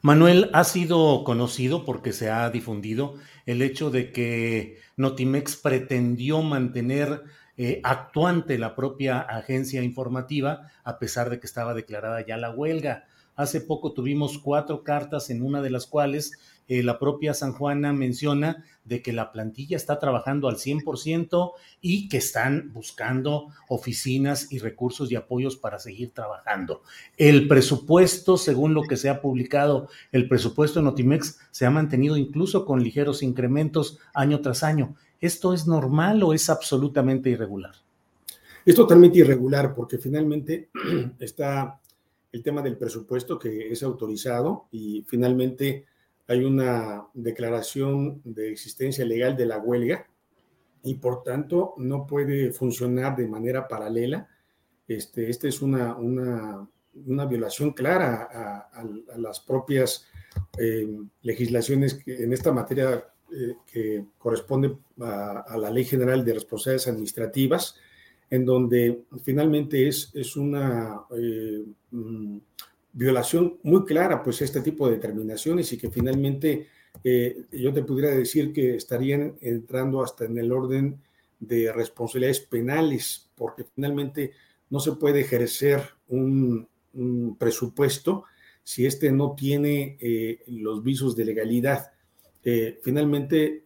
Manuel, ha sido conocido porque se ha difundido el hecho de que Notimex pretendió mantener eh, actuante la propia agencia informativa a pesar de que estaba declarada ya la huelga. Hace poco tuvimos cuatro cartas en una de las cuales eh, la propia San Juana menciona de que la plantilla está trabajando al 100% y que están buscando oficinas y recursos y apoyos para seguir trabajando. El presupuesto, según lo que se ha publicado, el presupuesto de Notimex se ha mantenido incluso con ligeros incrementos año tras año. ¿Esto es normal o es absolutamente irregular? Es totalmente irregular porque finalmente [clears throat] está el tema del presupuesto que es autorizado y finalmente hay una declaración de existencia legal de la huelga y por tanto no puede funcionar de manera paralela. Este, esta es una, una, una, violación clara a, las propias eh, legislaciones que en esta materia eh, que corresponde a, la Ley General de Responsabilidades Administrativas, en donde finalmente es, es una... Eh, mm, violación muy clara pues este tipo de determinaciones y que finalmente eh, yo te pudiera decir que estarían entrando hasta en el orden de responsabilidades penales porque finalmente no se puede ejercer un, presupuesto si este no tiene eh, los visos de legalidad. Eh, finalmente,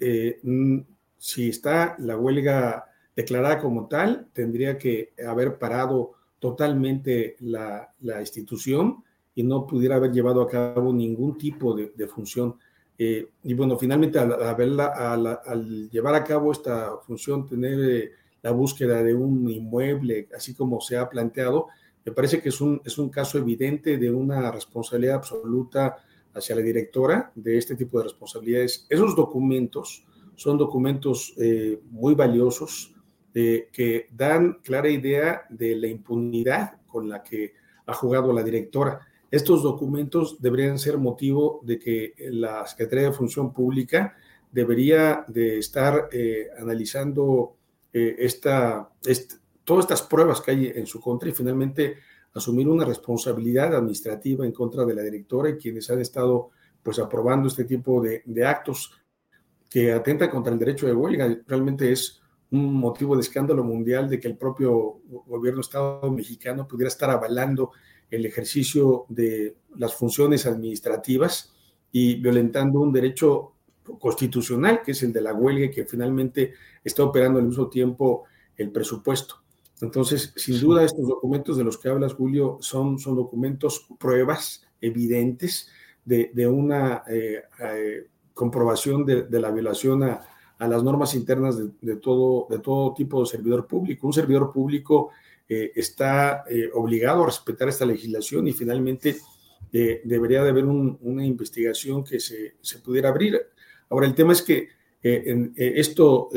si está la huelga declarada como tal, tendría que haber parado totalmente la, la institución y no pudiera haber llevado a cabo ningún tipo de, función. Eh, y bueno, finalmente al, al, llevar a cabo esta función, tener eh, la búsqueda de un inmueble, así como se ha planteado, me parece que es un, es un caso evidente de una responsabilidad absoluta hacia la directora de este tipo de responsabilidades. Esos documentos son documentos eh, muy valiosos que dan clara idea de la impunidad con la que ha jugado la directora. Estos documentos deberían ser motivo de que la Secretaría de Función Pública debería de estar eh, analizando eh, esta, todas estas pruebas que hay en su contra y finalmente asumir una responsabilidad administrativa en contra de la directora y quienes han estado pues aprobando este tipo de, actos que atentan contra el derecho de huelga. Realmente es un motivo de escándalo mundial de que el propio gobierno Estado mexicano pudiera estar avalando el ejercicio de las funciones administrativas y violentando un derecho constitucional, que es el de la huelga, que finalmente está operando al mismo tiempo el presupuesto. Entonces, sin duda, estos documentos de los que hablas, Julio, son, son documentos, pruebas evidentes de, una eh, eh, comprobación de, la violación a, las normas internas de, todo, de todo tipo de servidor público. Un servidor público eh, está eh, obligado a respetar esta legislación y finalmente eh, debería de haber una investigación que se, pudiera abrir. Ahora, el tema es que esto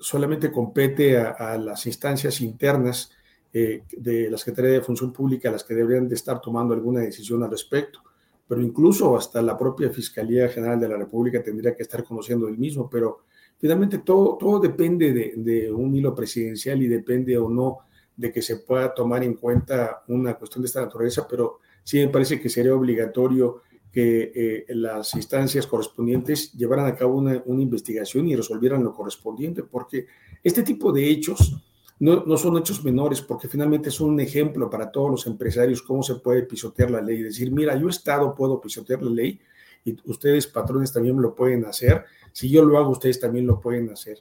solamente compete a, las instancias internas de la Secretaría de Función Pública, las que deberían de estar tomando alguna decisión al respecto pero incluso hasta la propia Fiscalía General de la República tendría que estar conociendo el mismo, pero finalmente todo, todo depende de, de, un hilo presidencial y depende o no de que se pueda tomar en cuenta una cuestión de esta naturaleza, pero sí me parece que sería obligatorio que eh, las instancias correspondientes llevaran a cabo una, investigación y resolvieran lo correspondiente, porque este tipo de hechos no, no, son hechos menores, porque finalmente son un ejemplo para todos los empresarios cómo se puede pisotear la ley. Decir, mira, yo Estado puedo pisotear la ley y ustedes, patrones, también lo pueden hacer. Si yo lo hago, ustedes también lo pueden hacer.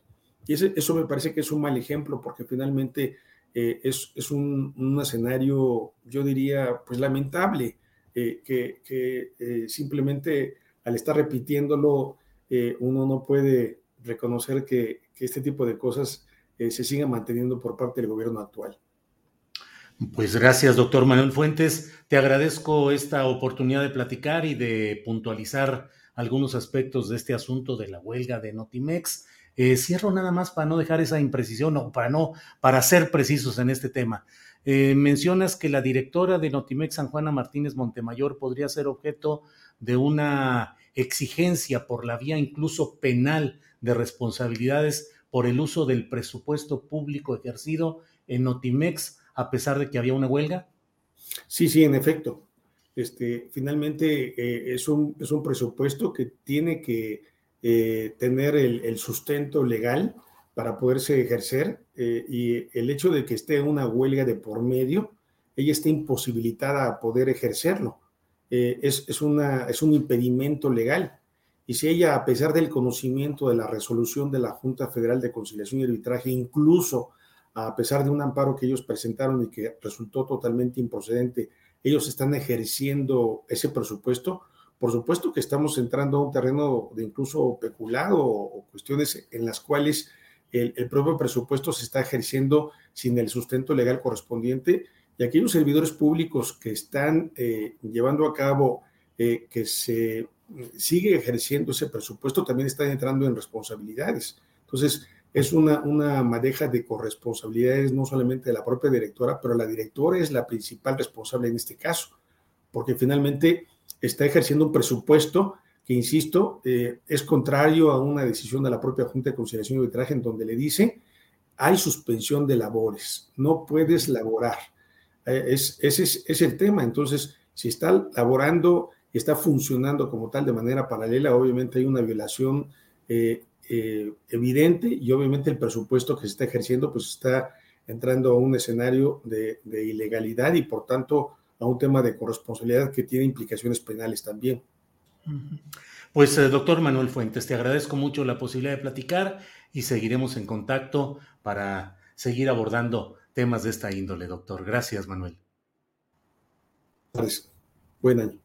Y eso me parece que es un mal ejemplo, porque finalmente eh, es, un, escenario, yo diría, pues lamentable, eh, que, eh, simplemente al estar repitiéndolo, uno no puede reconocer que, este tipo de cosas se sigan manteniendo por parte del gobierno actual. Pues gracias, doctor Manuel Fuentes. Te agradezco esta oportunidad de platicar y de puntualizar algunos aspectos de este asunto de la huelga de Notimex. Eh, cierro nada más para no dejar esa imprecisión o para no, para ser precisos en este tema. Eh, mencionas que la directora de Notimex, San Juana Martínez Montemayor, podría ser objeto de una exigencia por la vía incluso penal de responsabilidades por el uso del presupuesto público ejercido en Notimex a pesar de que había una huelga? Sí, sí, en efecto. Este, finalmente eh, es, un, es un presupuesto que tiene que eh, tener el, sustento legal para poderse ejercer eh, y el hecho de que esté una huelga de por medio, ella está imposibilitada a poder ejercerlo. es, es, una, es un impedimento legal. Y si ella, a pesar del conocimiento de la resolución de la Junta Federal de Conciliación y Arbitraje, incluso a pesar de un amparo que ellos presentaron y que resultó totalmente improcedente, ellos están ejerciendo ese presupuesto, por supuesto que estamos entrando a un terreno de incluso peculado o, cuestiones en las cuales el, propio presupuesto se está ejerciendo sin el sustento legal correspondiente y aquellos servidores públicos que están eh, llevando a cabo eh, que se sigue ejerciendo ese presupuesto también están entrando en responsabilidades. Entonces, es una, una madeja de corresponsabilidades no solamente de la propia directora, pero la directora es la principal responsable en este caso, porque finalmente está ejerciendo un presupuesto que, insisto, eh, es contrario a una decisión de la propia Junta de Conciliación y Arbitraje en donde le dice hay suspensión de labores, no puedes laborar. Eh, es, ese es, el tema. Entonces, si está laborando y está funcionando como tal de manera paralela, obviamente hay una violación eh, evidente y obviamente el presupuesto que se está ejerciendo pues está entrando a un escenario de, ilegalidad y por tanto a un tema de corresponsabilidad que tiene implicaciones penales también. Pues eh, doctor Manuel Fuentes, te agradezco mucho la posibilidad de platicar y seguiremos en contacto para seguir abordando temas de esta índole, doctor. Gracias, Manuel. Gracias. Buen año.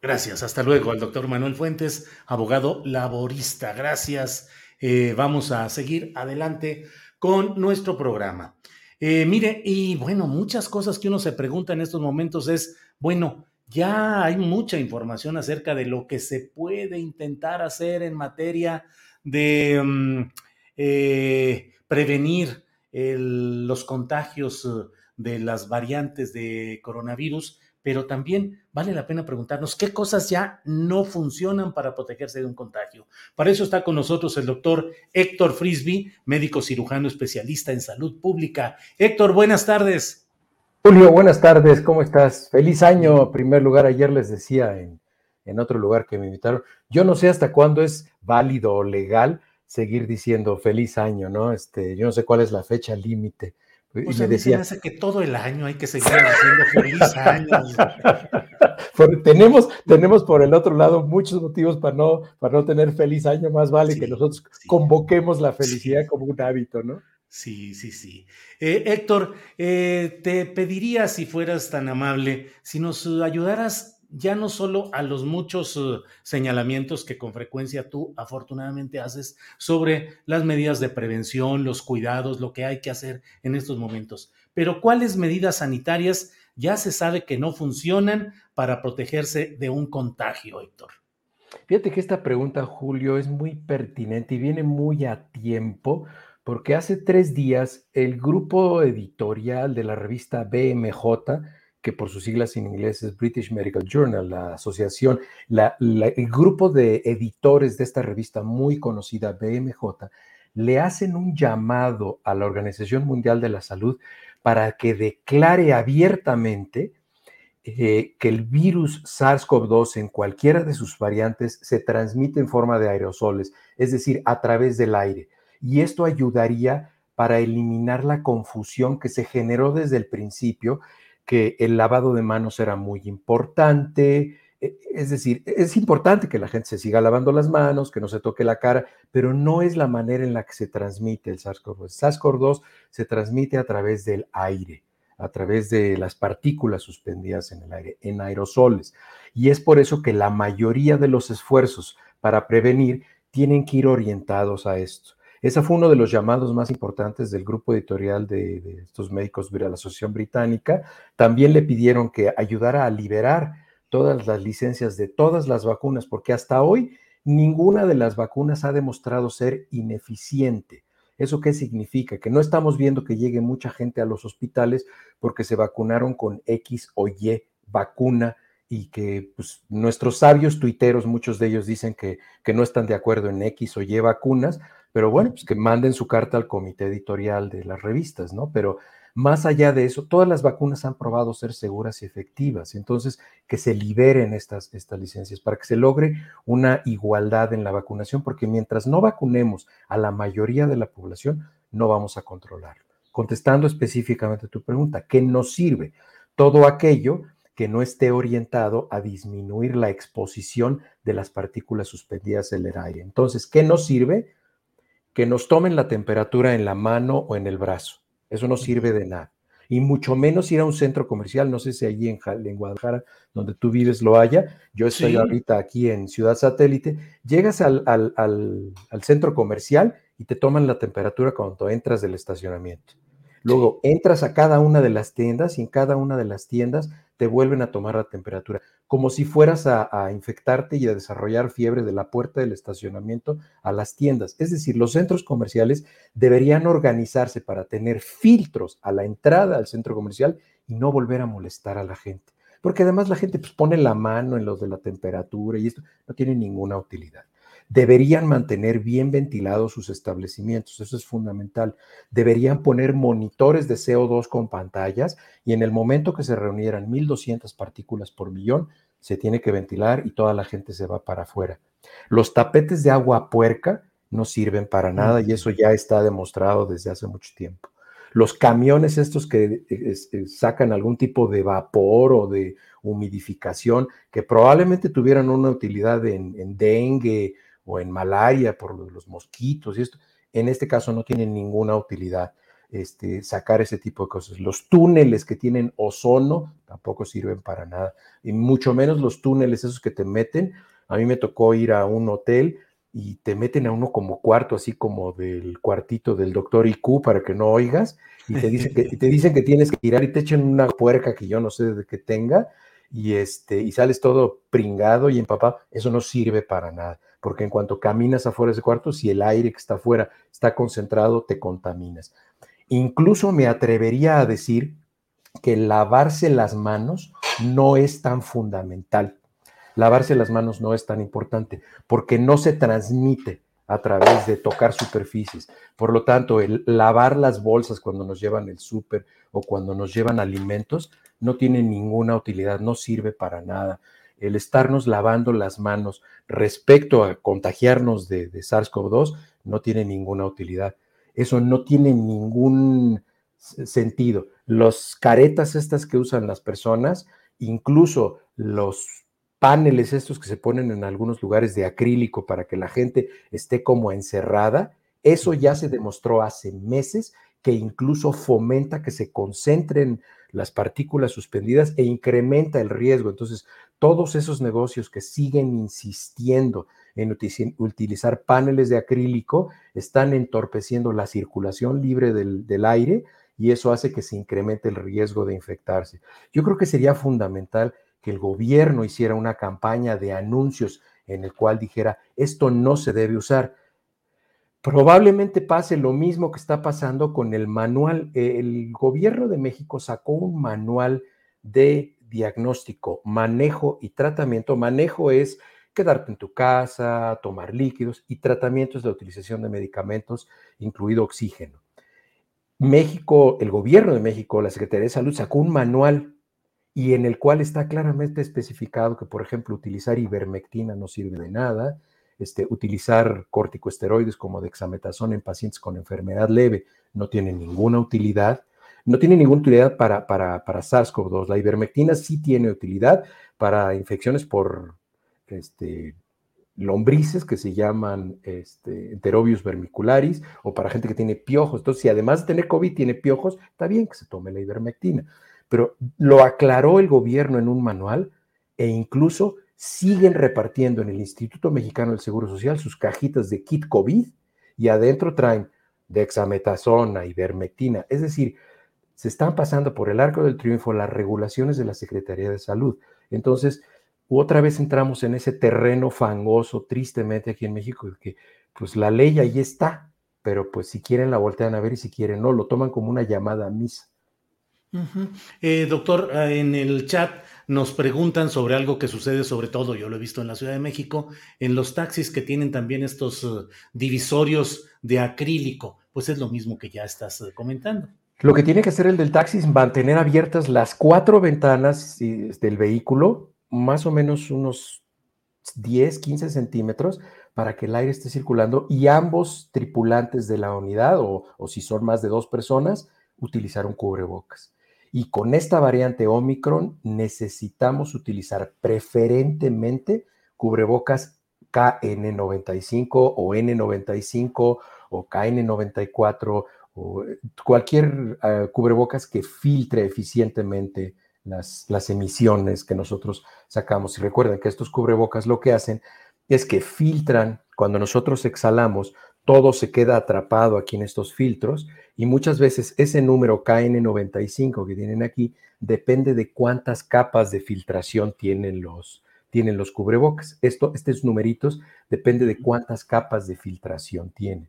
Gracias. Hasta luego al doctor Manuel Fuentes, abogado laborista. Gracias. Eh, vamos a seguir adelante con nuestro programa. Eh, mire, y bueno, muchas cosas que uno se pregunta en estos momentos es, bueno, ya hay mucha información acerca de lo que se puede intentar hacer en materia de mm, eh, prevenir los contagios de las variantes de coronavirus pero también vale la pena preguntarnos qué cosas ya no funcionan para protegerse de un contagio. Para eso está con nosotros el doctor Héctor Frisby, médico cirujano especialista en salud pública. Héctor, buenas tardes. Julio, buenas tardes, ¿cómo estás? Feliz año. En primer lugar, ayer les decía en, en otro lugar que me invitaron, yo no sé hasta cuándo es válido o legal seguir diciendo feliz año, ¿no? Este, yo no sé cuál es la fecha límite pues y me decía, me hace que todo el año hay que seguir [laughs] haciendo feliz año. tenemos, tenemos por el otro lado muchos motivos para no, para no tener feliz año, más vale que nosotros convoquemos la felicidad como un hábito, ¿no? Sí, sí, sí. Eh, Héctor, eh, te pediría, si fueras tan amable, si nos ayudaras ya no solo a los muchos eh, señalamientos que con frecuencia tú afortunadamente haces sobre las medidas de prevención, los cuidados, lo que hay que hacer en estos momentos, pero cuáles medidas sanitarias ya se sabe que no funcionan para protegerse de un contagio, Héctor. Fíjate que esta pregunta, Julio, es muy pertinente y viene muy a tiempo porque hace tres días el grupo editorial de la revista BMJ, que por sus siglas en inglés es British Medical Journal, la asociación, el grupo de editores de esta revista muy conocida, BMJ, le hacen un llamado a la Organización Mundial de la Salud para que declare abiertamente eh, que el virus SARS-CoV-2 en cualquiera de sus variantes se transmite en forma de aerosoles, es decir, a través del aire. Y esto ayudaría para eliminar la confusión que se generó desde el principio que el lavado de manos era muy importante. E, es decir, es importante que la gente se siga lavando las manos, que no se toque la cara, pero no es la manera en la que se transmite el SARS-CoV-2. El SARS-CoV-2 se transmite a través del aire, a través de las partículas suspendidas en el aire, en aerosoles. Y es por eso que la mayoría de los esfuerzos para prevenir tienen que ir orientados a esto. Ese fue uno de los llamados más importantes del grupo editorial de, estos médicos de la Asociación Británica. También le pidieron que ayudara a liberar todas las licencias de todas las vacunas, porque hasta hoy ninguna de las vacunas ha demostrado ser ineficiente. ¿Eso qué significa? Que no estamos viendo que llegue mucha gente a los hospitales porque se vacunaron con X o Y vacuna y que pues, nuestros sabios tuiteros, muchos de ellos dicen que, que no están de acuerdo en X o Y vacunas, pero bueno, pues que manden su carta al comité editorial de las revistas, ¿no? Pero más allá de eso, todas las vacunas han probado ser seguras y efectivas. Entonces, que se liberen estas, estas licencias para que se logre una igualdad en la vacunación, porque mientras no vacunemos a la mayoría de la población, no vamos a controlarlo. Contestando específicamente tu pregunta, ¿qué nos sirve? Todo aquello que no esté orientado a disminuir la exposición de las partículas suspendidas en el aire. Entonces, ¿qué nos sirve? Que nos tomen la temperatura en la mano o en el brazo. Eso no sirve de nada. Y mucho menos ir a un centro comercial, no sé si allí en, Guadalajara, donde tú vives, lo haya. Yo estoy ahorita aquí en Ciudad Satélite. Llegas al, al, centro comercial y te toman la temperatura cuando entras del estacionamiento. Luego entras a cada una de las tiendas y en cada una de las tiendas te vuelven a tomar la temperatura, como si fueras a, infectarte y a desarrollar fiebre de la puerta del estacionamiento a las tiendas. Es decir, los centros comerciales deberían organizarse para tener filtros a la entrada al centro comercial y no volver a molestar a la gente. Porque además la gente pues, pone la mano en los de la temperatura y esto no tiene ninguna utilidad. Deberían mantener bien ventilados sus establecimientos, eso es fundamental. Deberían poner monitores de CO2 con pantallas y en el momento que se reunieran 1.200 partículas por millón, se tiene que ventilar y toda la gente se va para afuera. Los tapetes de agua puerca no sirven para nada y eso ya está demostrado desde hace mucho tiempo. Los camiones estos que eh, sacan algún tipo de vapor o de humidificación, que probablemente tuvieran una utilidad en, en dengue o en malaria por los mosquitos y esto, en este caso no tienen ninguna utilidad este, sacar ese tipo de cosas. Los túneles que tienen ozono tampoco sirven para nada, y mucho menos los túneles esos que te meten. A mí me tocó ir a un hotel y te meten a uno como cuarto, así como del cuartito del doctor IQ para que no oigas, y te dicen que, te dicen que tienes que tirar y te echan una puerca que yo no sé de qué tenga, y, este, y sales todo pringado y empapado. Eso no sirve para nada porque en cuanto caminas afuera de ese cuarto, si el aire que está afuera está concentrado, te contaminas. Incluso me atrevería a decir que lavarse las manos no es tan fundamental. Lavarse las manos no es tan importante porque no se transmite a través de tocar superficies. Por lo tanto, lavar las bolsas cuando nos llevan el súper o cuando nos llevan alimentos no tiene ninguna utilidad, no sirve para nada el estarnos lavando las manos respecto a contagiarnos de, SARS-CoV-2 no tiene ninguna utilidad. Eso no tiene ningún sentido. Los caretas estas que usan las personas, incluso los paneles estos que se ponen en algunos lugares de acrílico para que la gente esté como encerrada, eso ya se demostró hace meses que incluso fomenta que se concentren las partículas suspendidas e incrementa el riesgo. Entonces, todos esos negocios que siguen insistiendo en utilizar paneles de acrílico están entorpeciendo la circulación libre del, aire y eso hace que se incremente el riesgo de infectarse. Yo creo que sería fundamental que el gobierno hiciera una campaña de anuncios en el cual dijera, esto no se debe usar. Probablemente pase lo mismo que está pasando con el manual. El gobierno de México sacó un manual de diagnóstico, manejo y tratamiento. Manejo es quedarte en tu casa, tomar líquidos y tratamiento es la utilización de medicamentos, incluido oxígeno. México, el gobierno de México, la Secretaría de Salud sacó un manual y en el cual está claramente especificado que, por ejemplo, utilizar ivermectina no sirve de nada, este, utilizar corticosteroides como dexametasona en pacientes con enfermedad leve no tiene ninguna utilidad no tiene ninguna utilidad para, para, para SARS-CoV-2. La ivermectina sí tiene utilidad para infecciones por este, lombrices que se llaman este, enterobius vermicularis o para gente que tiene piojos. Entonces, si además de tener COVID tiene piojos, está bien que se tome la ivermectina. Pero lo aclaró el gobierno en un manual e incluso siguen repartiendo en el Instituto Mexicano del Seguro Social sus cajitas de kit COVID y adentro traen dexametasona, ivermectina. Es decir, se están pasando por el arco del triunfo las regulaciones de la Secretaría de Salud. Entonces, otra vez entramos en ese terreno fangoso, tristemente aquí en México, que pues la ley ahí está, pero pues si quieren la voltean a ver y si quieren no, lo toman como una llamada a misa. Eh, doctor, ah, en el chat nos preguntan sobre algo que sucede sobre todo, yo lo he visto en la Ciudad de México, en los taxis que tienen también estos uh, divisorios de acrílico, pues es lo mismo que ya estás uh, comentando. Lo que tiene que hacer el del taxi es mantener abiertas las cuatro ventanas del vehículo, más o menos unos 10, 15 centímetros, para que el aire esté circulando y ambos tripulantes de la unidad, o, o si son más de dos personas, utilizar un cubrebocas. Y con esta variante Omicron necesitamos utilizar preferentemente cubrebocas KN95 o N95 o KN94 o eh, cualquier ah, cubrebocas que filtre eficientemente las, las emisiones que nosotros sacamos. Y recuerden que estos cubrebocas lo que hacen es que filtran, cuando nosotros exhalamos, todo se queda atrapado aquí en estos filtros y muchas veces ese número KN95 que tienen aquí depende de cuántas capas de filtración tienen los, tienen los cubrebocas. Esto, estos numeritos depende de cuántas capas de filtración tienen.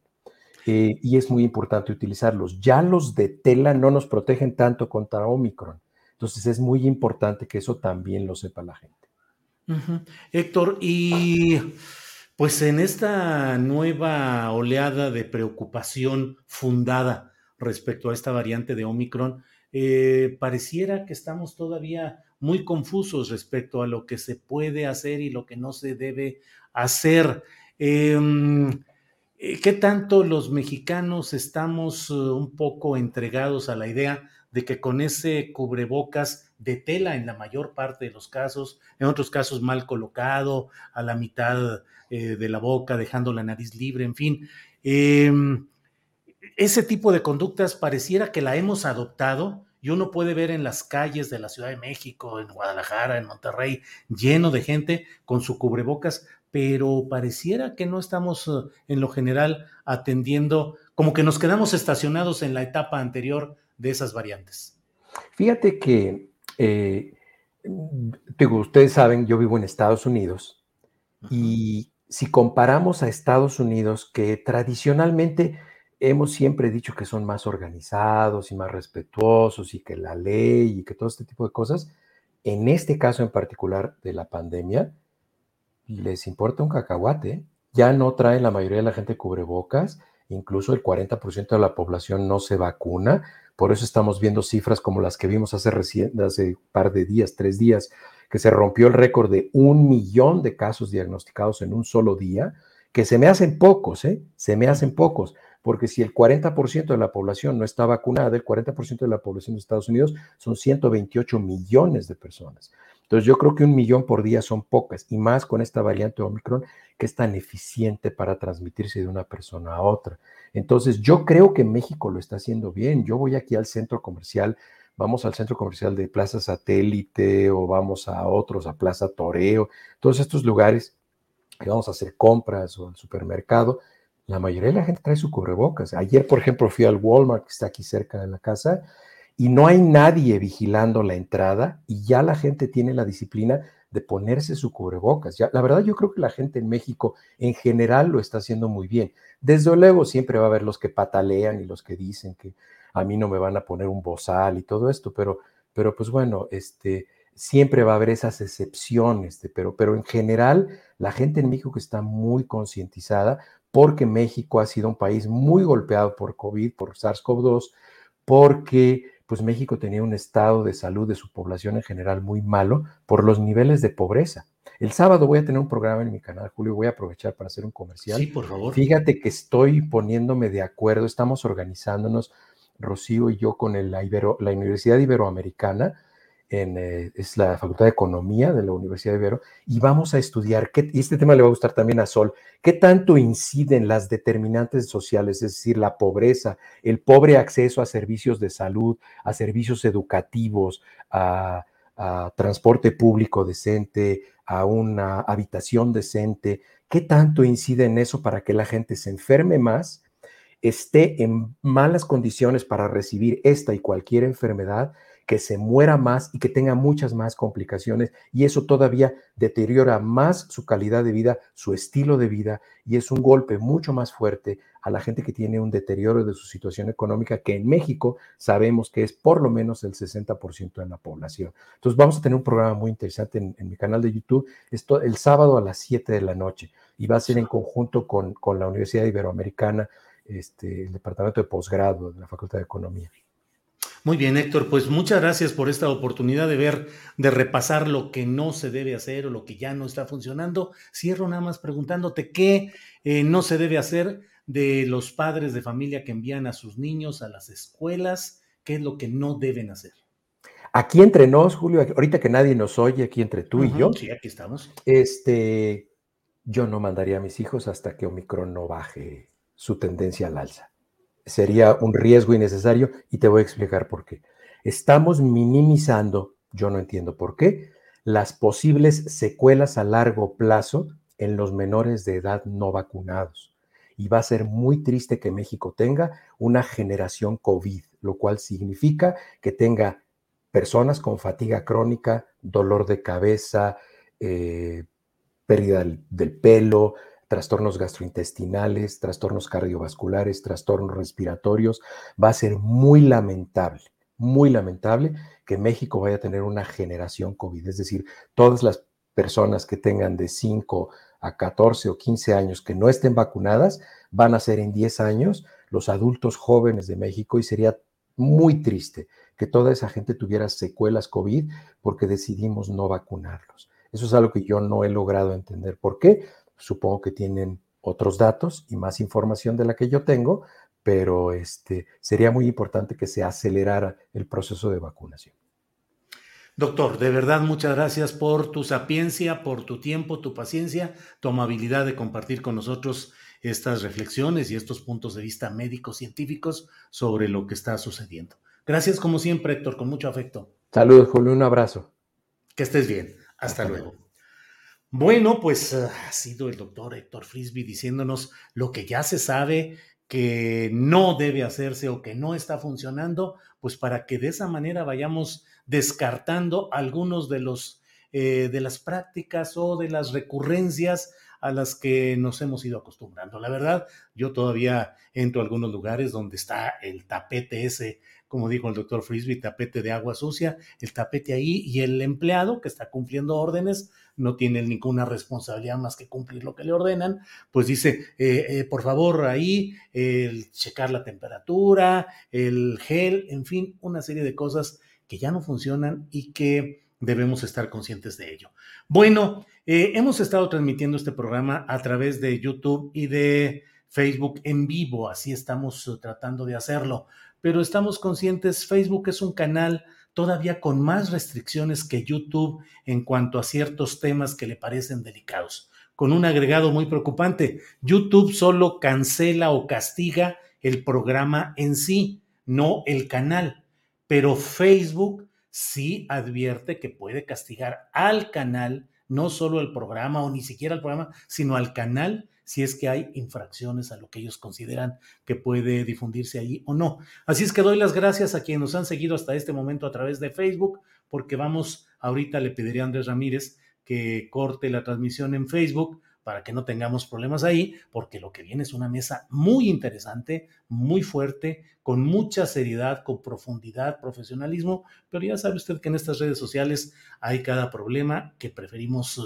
Eh, y es muy importante utilizarlos. Ya los de tela no nos protegen tanto contra Omicron. Entonces es muy importante que eso también lo sepa la gente. Héctor, y pues en esta nueva oleada de preocupación fundada respecto a esta variante de Omicron, eh, pareciera que estamos todavía muy confusos respecto a lo que se puede hacer y lo que no se debe hacer. Em, eh, ¿Qué tanto los mexicanos estamos eh, un poco entregados a la idea de que con ese cubrebocas de tela en la mayor parte de los casos, en otros casos mal colocado, a la mitad eh, de la boca, dejando la nariz libre, en fin. Em, ese tipo de conductas pareciera que la hemos adoptado y uno puede ver en las calles de la Ciudad de México, en Guadalajara, en Monterrey, lleno de gente con su cubrebocas, pero pareciera que no estamos eh, en lo general atendiendo, como que nos quedamos estacionados en la etapa anterior de esas variantes. Fíjate que, eh, digo, ustedes saben, yo vivo en Estados Unidos y si comparamos a Estados Unidos, que tradicionalmente hemos siempre dicho que son más organizados y más respetuosos y que la ley y que todo este tipo de cosas, en este caso en particular de la pandemia, les importa un cacahuate. Ya no traen la mayoría de la gente cubrebocas, incluso el 40% de la población no se vacuna. Por eso estamos viendo cifras como las que vimos hace, recién, hace par de días, tres días, que se rompió el récord de un millón de casos diagnosticados en un solo día, que se me hacen pocos, ¿eh? Se me hacen pocos, porque si el 40% de la población no está vacunada, el 40% de la población de Estados Unidos son 128 millones de personas. Entonces yo creo que un millón por día son pocas, y más con esta variante Omicron que es tan eficiente para transmitirse de una persona a otra. Entonces yo creo que México lo está haciendo bien. Yo voy aquí al centro comercial, vamos al centro comercial de Plaza Satélite o vamos a otros, a Plaza Toreo, todos estos lugares que vamos a hacer compras o al supermercado. La mayoría de la gente trae su cubrebocas. Ayer, por ejemplo, fui al Walmart que está aquí cerca de la casa y no hay nadie vigilando la entrada y ya la gente tiene la disciplina de ponerse su cubrebocas. Ya, la verdad yo creo que la gente en México en general lo está haciendo muy bien. Desde luego siempre va a haber los que patalean y los que dicen que a mí no me van a poner un bozal y todo esto, pero, pero pues bueno, este, siempre va a haber esas excepciones, pero, pero en general la gente en México está muy concientizada porque México ha sido un país muy golpeado por COVID, por SARS-CoV-2, porque pues México tenía un estado de salud de su población en general muy malo por los niveles de pobreza. El sábado voy a tener un programa en mi canal, Julio, voy a aprovechar para hacer un comercial. Sí, por favor. Fíjate que estoy poniéndome de acuerdo, estamos organizándonos, Rocío y yo, con el, la, la Universidad Iberoamericana, eh, es la Facultad de Economía de la Universidad de Ibero, y vamos a estudiar, qué, y este tema le va a gustar también a Sol, qué tanto inciden las determinantes sociales, es decir, la pobreza, el pobre acceso a servicios de salud, a servicios educativos, a, a transporte público decente, a una habitación decente, ¿qué tanto incide en eso para que la gente se enferme más, esté en malas condiciones para recibir esta y cualquier enfermedad que se muera más y que tenga muchas más complicaciones y eso todavía deteriora más su calidad de vida, su estilo de vida y es un golpe mucho más fuerte a la gente que tiene un deterioro de su situación económica que en México sabemos que es por lo menos el 60% de la población. Entonces vamos a tener un programa muy interesante en, mi canal de YouTube esto, el sábado a las 7 de la noche y va a ser en conjunto con, con la Universidad Iberoamericana, este, el Departamento de Posgrado de la Facultad de Economía. Muy bien, Héctor, pues muchas gracias por esta oportunidad de ver, de repasar lo que no se debe hacer o lo que ya no está funcionando. Cierro nada más preguntándote qué eh, no se debe hacer de los padres de familia que envían a sus niños a las escuelas, qué es lo que no deben hacer. Aquí entre nos, Julio, ahorita que nadie nos oye, aquí entre tú y yo. Sí, aquí estamos. Este, yo no mandaría a mis hijos hasta que Omicron no baje su tendencia al alza sería un riesgo innecesario y te voy a explicar por qué. Estamos minimizando, yo no entiendo por qué, las posibles secuelas a largo plazo en los menores de edad no vacunados. Y va a ser muy triste que México tenga una generación COVID, lo cual significa que tenga personas con fatiga crónica, dolor de cabeza, eh, pérdida del pelo, trastornos gastrointestinales, trastornos cardiovasculares, trastornos respiratorios. Va a ser muy lamentable, muy lamentable que México vaya a tener una generación COVID. Es decir, todas las personas que tengan de 5 a 14 o 15 años que no estén vacunadas van a ser en 10 años los adultos jóvenes de México y sería muy triste que toda esa gente tuviera secuelas COVID porque decidimos no vacunarlos. Eso es algo que yo no he logrado entender. ¿Por qué? Supongo que tienen otros datos y más información de la que yo tengo, pero este, sería muy importante que se acelerara el proceso de vacunación. Doctor, de verdad muchas gracias por tu sapiencia, por tu tiempo, tu paciencia, tu amabilidad de compartir con nosotros estas reflexiones y estos puntos de vista médicos científicos sobre lo que está sucediendo. Gracias como siempre, Héctor, con mucho afecto. Saludos, Julio, un abrazo. Que estés bien. Hasta, luego. Bueno, pues eh, ha sido el doctor Héctor Frisby diciéndonos lo que ya se sabe que no debe hacerse o que no está funcionando, pues para que de esa manera vayamos descartando algunos de los eh, de las prácticas o de las recurrencias a las que nos hemos ido acostumbrando. La verdad, yo todavía entro a algunos lugares donde está el tapete ese como dijo el doctor Frisby, tapete de agua sucia, el tapete ahí y el empleado que está cumpliendo órdenes no tiene ninguna responsabilidad más que cumplir lo que le ordenan, pues dice, eh, eh, por favor, ahí, el checar la temperatura, el gel, en fin, una serie de cosas que ya no funcionan y que debemos estar conscientes de ello. Bueno, eh, hemos estado transmitiendo este programa a través de YouTube y de Facebook en vivo, así estamos tratando de hacerlo pero estamos conscientes, Facebook es un canal todavía con más restricciones que YouTube en cuanto a ciertos temas que le parecen delicados, con un agregado muy preocupante. YouTube solo cancela o castiga el programa en sí, no el canal, pero Facebook sí advierte que puede castigar al canal, no solo el programa o ni siquiera el programa, sino al canal si es que hay infracciones a lo que ellos consideran que puede difundirse ahí o no. Así es que doy las gracias a quienes nos han seguido hasta este momento a través de Facebook, porque vamos, ahorita le pediría a Andrés Ramírez que corte la transmisión en Facebook para que no tengamos problemas ahí, porque lo que viene es una mesa muy interesante, muy fuerte, con mucha seriedad, con profundidad, profesionalismo, pero ya sabe usted que en estas redes sociales hay cada problema que preferimos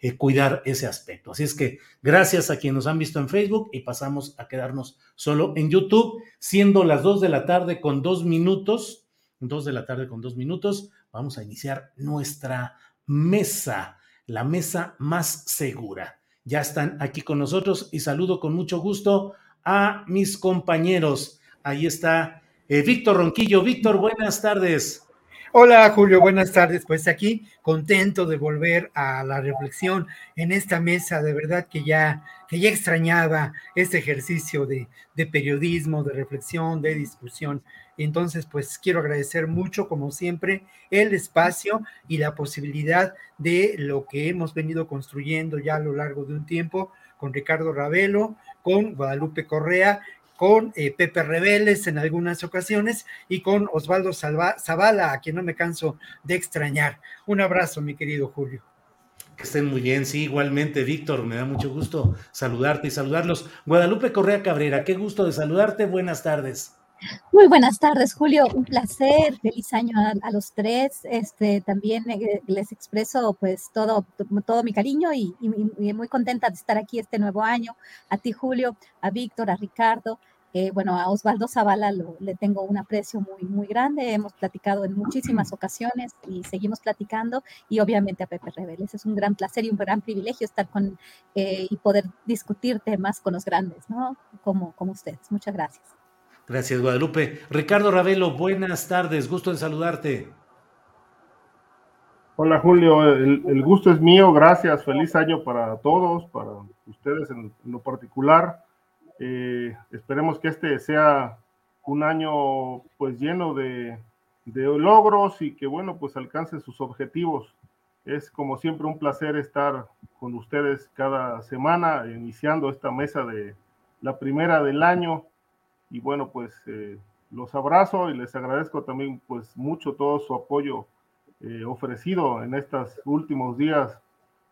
eh, cuidar ese aspecto. Así es que gracias a quienes nos han visto en Facebook y pasamos a quedarnos solo en YouTube, siendo las dos de la tarde con dos minutos, dos de la tarde con dos minutos, vamos a iniciar nuestra mesa, la mesa más segura ya están aquí con nosotros y saludo con mucho gusto a mis compañeros. Ahí está eh, Víctor Ronquillo. Víctor, buenas tardes. Hola Julio, buenas tardes. Pues aquí contento de volver a la reflexión en esta mesa. De verdad que ya, que ya extrañaba este ejercicio de, de periodismo, de reflexión, de discusión. Entonces, pues quiero agradecer mucho, como siempre, el espacio y la posibilidad de lo que hemos venido construyendo ya a lo largo de un tiempo con Ricardo Ravelo, con Guadalupe Correa con eh, Pepe Rebeles en algunas ocasiones y con Osvaldo Zavala, a quien no me canso de extrañar. Un abrazo, mi querido Julio. Que estén muy bien, sí, igualmente, Víctor, me da mucho gusto saludarte y saludarlos. Guadalupe Correa Cabrera, qué gusto de saludarte, buenas tardes. Muy buenas tardes, Julio. Un placer. Feliz año a, los tres. Este, también eh, les expreso pues todo, todo mi cariño y, muy contenta de estar aquí este nuevo año. A ti, Julio, a Víctor, a Ricardo. Eh, bueno, a Osvaldo Zavala le tengo un aprecio muy, muy grande. Hemos platicado en muchísimas ocasiones y seguimos platicando. Y obviamente a Pepe Rebeles. Es un gran placer y un gran privilegio estar con eh, y poder discutir temas con los grandes, ¿no? Como, como ustedes. Muchas gracias. Gracias, Guadalupe. Ricardo Ravelo, buenas tardes, gusto en saludarte. Hola Julio, el, gusto es mío, gracias, feliz año para todos, para ustedes en, lo particular. Eh, esperemos que este sea un año pues lleno de, de, logros y que bueno pues alcance sus objetivos. Es como siempre un placer estar con ustedes cada semana, iniciando esta mesa de la primera del año y bueno, pues eh, los abrazo y les agradezco también pues mucho todo su apoyo eh, ofrecido en estos últimos días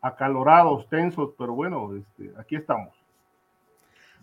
acalorados, tensos, pero bueno, este, aquí estamos.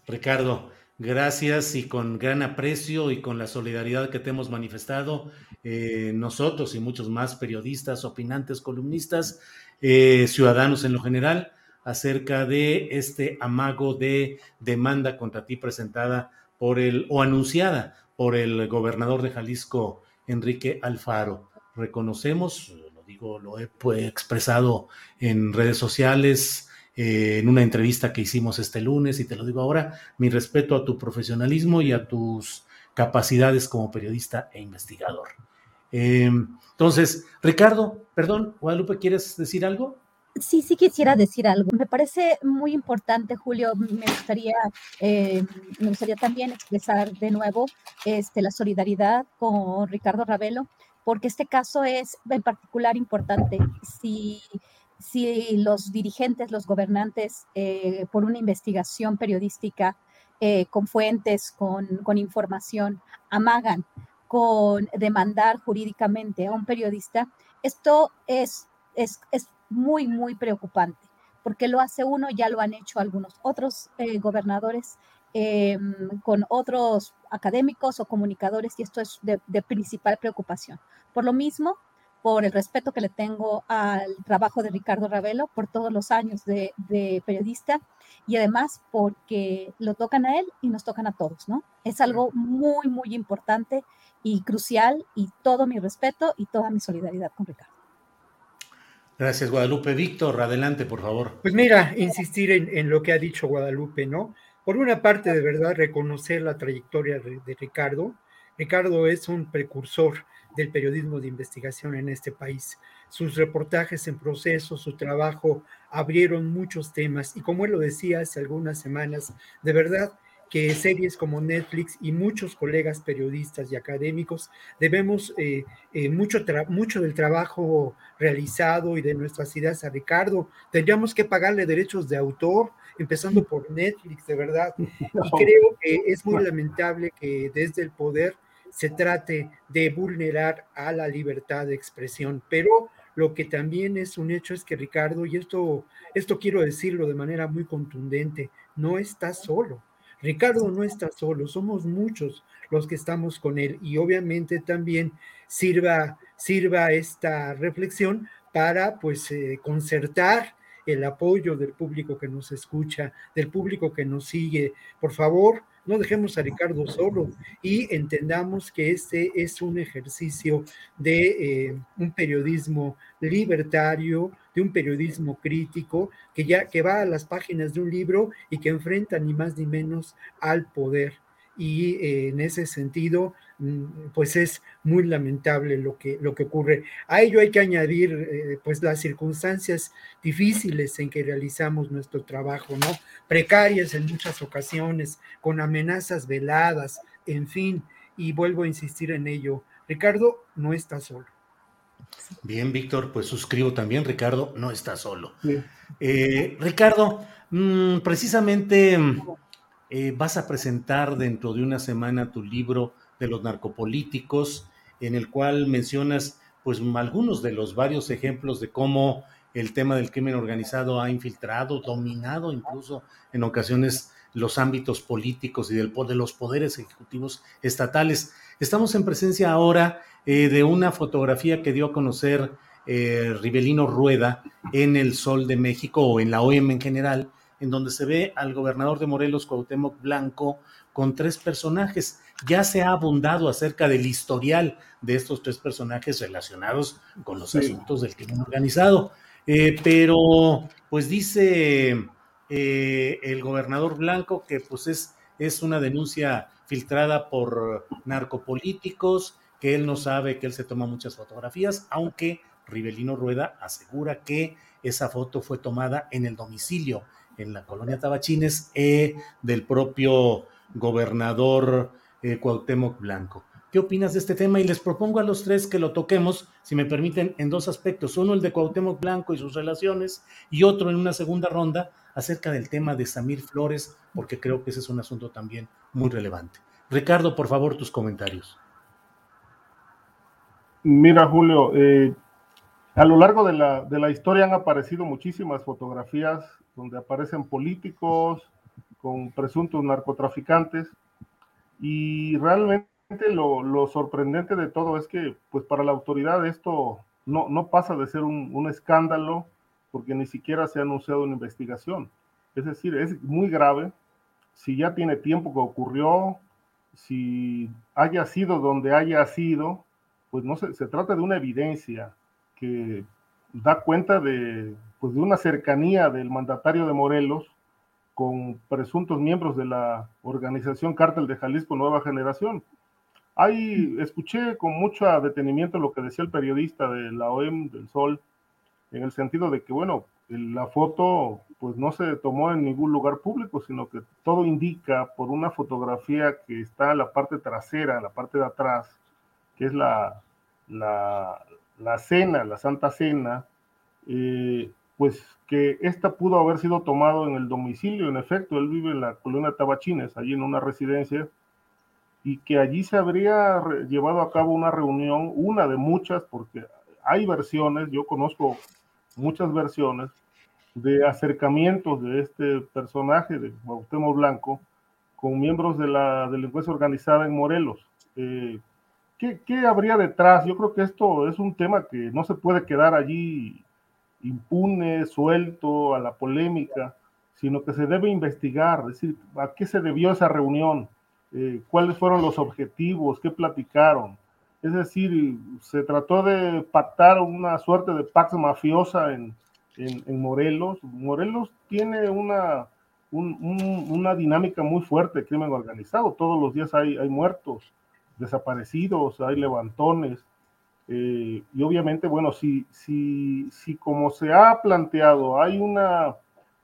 Ricardo, gracias y con gran aprecio y con la solidaridad que te hemos manifestado eh, nosotros y muchos más periodistas, opinantes, columnistas, ciudadanos en lo general, acerca de este amago de demanda contra ti presentada por el, o anunciada por el gobernador de Jalisco, Enrique Alfaro. Reconocemos, lo digo, lo he pues, expresado en redes sociales, eh, en una entrevista que hicimos este lunes, y te lo digo ahora, mi respeto a tu profesionalismo y a tus capacidades como periodista e investigador. Eh, entonces, Ricardo, perdón, Guadalupe, ¿quieres decir algo? Sí, sí quisiera decir algo. Me parece muy importante, Julio. Me gustaría, eh, me gustaría también expresar de nuevo este, la solidaridad con Ricardo Ravelo, porque este caso es en particular importante. Si, si los dirigentes, los gobernantes, eh, por una investigación periodística eh, con fuentes, con, con información, amagan con demandar jurídicamente a un periodista, esto es, es, es muy, muy preocupante, porque lo hace uno, ya lo han hecho algunos otros eh, gobernadores eh, con otros académicos o comunicadores y esto es de, principal preocupación. Por lo mismo, por el respeto que le tengo al trabajo de Ricardo Ravelo por todos los años de, de, periodista y además porque lo tocan a él y nos tocan a todos, ¿no? Es algo muy, muy importante y crucial y todo mi respeto y toda mi solidaridad con Ricardo. Gracias, Guadalupe. Víctor, adelante, por favor. Pues mira, insistir en, lo que ha dicho Guadalupe, ¿no? Por una parte, de verdad, reconocer la trayectoria de, de Ricardo. Ricardo es un precursor del periodismo de investigación en este país. Sus reportajes en proceso, su trabajo abrieron muchos temas y como él lo decía hace algunas semanas, de verdad que series como Netflix y muchos colegas periodistas y académicos debemos eh, eh, mucho, mucho del trabajo realizado y de nuestras ideas a Ricardo. Tendríamos que pagarle derechos de autor, empezando por Netflix, de verdad. Y creo que es muy lamentable que desde el poder se trate de vulnerar a la libertad de expresión, pero lo que también es un hecho es que Ricardo, y esto, esto quiero decirlo de manera muy contundente, no está solo Ricardo no está solo, somos muchos los que estamos con él y obviamente también sirva, sirva esta reflexión para pues eh, concertar el apoyo del público que nos escucha, del público que nos sigue. Por favor, no dejemos a Ricardo solo y entendamos que este es un ejercicio de eh, un periodismo libertario, de un periodismo crítico, que ya que va a las páginas de un libro y que enfrenta ni más ni menos al poder. Y eh, en ese sentido, mm, pues es muy lamentable lo que, lo que ocurre. A ello hay que añadir, eh, pues las circunstancias difíciles en que realizamos nuestro trabajo, ¿no? Precarias en muchas ocasiones, con amenazas veladas, en fin, y vuelvo a insistir en ello. Ricardo no está solo. Bien, Víctor, pues suscribo también, Ricardo no está solo. Eh, Ricardo, mm, precisamente eh, vas a presentar dentro de una semana tu libro de los narcopolíticos, en el cual mencionas pues algunos de los varios ejemplos de cómo el tema del crimen organizado ha infiltrado, dominado incluso en ocasiones los ámbitos políticos y del, de los poderes ejecutivos estatales. Estamos en presencia ahora eh, de una fotografía que dio a conocer eh, Rivelino Rueda en el Sol de México o en la OEM en general, en donde se ve al gobernador de Morelos, Cuauhtémoc Blanco, con tres personajes. Ya se ha abundado acerca del historial de estos tres personajes relacionados con los asuntos del crimen organizado. Eh, pero, pues dice eh, el gobernador Blanco que pues es, es una denuncia filtrada por narcopolíticos, que él no sabe, que él se toma muchas fotografías, aunque Rivelino Rueda asegura que esa foto fue tomada en el domicilio en la colonia Tabachines eh, del propio gobernador eh, Cuauhtémoc Blanco. ¿Qué opinas de este tema? Y les propongo a los tres que lo toquemos, si me permiten, en dos aspectos. Uno, el de Cuauhtémoc Blanco y sus relaciones, y otro en una segunda ronda acerca del tema de Samir Flores, porque creo que ese es un asunto también muy relevante. Ricardo, por favor, tus comentarios. Mira, Julio, eh, a lo largo de la, de la historia han aparecido muchísimas fotografías donde aparecen políticos con presuntos narcotraficantes y realmente lo, sorprendente de todo es que pues para la autoridad esto no, no pasa de ser un, un, escándalo porque ni siquiera se ha anunciado una investigación. Es decir, es muy grave si ya tiene tiempo que ocurrió, si haya sido donde haya sido, pues no se, se trata de una evidencia que da cuenta de, pues de una cercanía del mandatario de Morelos con presuntos miembros de la organización Cártel de Jalisco Nueva Generación. Ahí escuché con mucho detenimiento lo que decía el periodista de la OEM del Sol, en el sentido de que, bueno, la foto pues no se tomó en ningún lugar público, sino que todo indica por una fotografía que está en la parte trasera, en la parte de atrás, que es la, la, la cena, la Santa Cena, eh, pues que esta pudo haber sido tomado en el domicilio, en efecto, él vive en la colonia Tabachines, allí en una residencia, y que allí se habría llevado a cabo una reunión, una de muchas, porque hay versiones, yo conozco muchas versiones de acercamientos de este personaje, de Bautemo Blanco, con miembros de la delincuencia organizada en Morelos. Eh, ¿qué, ¿Qué habría detrás? Yo creo que esto es un tema que no se puede quedar allí impune, suelto a la polémica, sino que se debe investigar, es decir, a qué se debió esa reunión, eh, cuáles fueron los objetivos, qué platicaron. Es decir, se trató de pactar una suerte de pax mafiosa en, en, Morelos. Morelos tiene una, una dinámica muy fuerte de crimen organizado. Todos los días hay, hay muertos, desaparecidos, hay levantones. Eh, y obviamente, bueno, si, si, si como se ha planteado hay una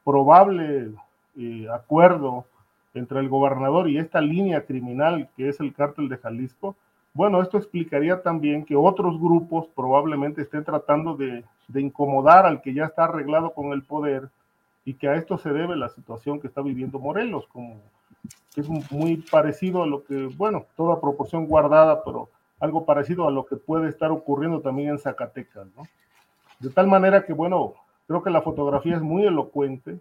probable eh, acuerdo entre el gobernador y esta línea criminal que es el cártel de Jalisco, bueno, esto explicaría también que otros grupos probablemente estén tratando de, de incomodar al que ya está arreglado con el poder y que a esto se debe la situación que está viviendo Morelos, como que es muy parecido a lo que, bueno, toda proporción guardada, pero algo parecido a lo que puede estar ocurriendo también en Zacatecas, ¿no? De tal manera que, bueno, creo que la fotografía es muy elocuente,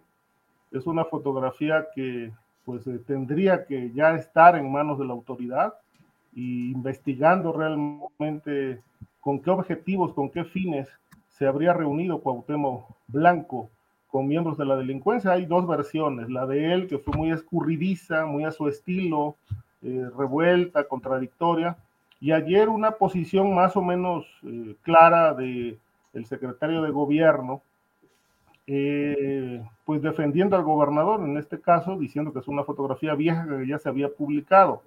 es una fotografía que pues eh, tendría que ya estar en manos de la autoridad y investigando realmente con qué objetivos, con qué fines se habría reunido Cuauhtémoc Blanco con miembros de la delincuencia. Hay dos versiones, la de él que fue muy escurridiza, muy a su estilo, eh, revuelta, contradictoria, y ayer una posición más o menos eh, clara de el secretario de gobierno, eh, pues defendiendo al gobernador, en este caso, diciendo que es una fotografía vieja que ya se había publicado.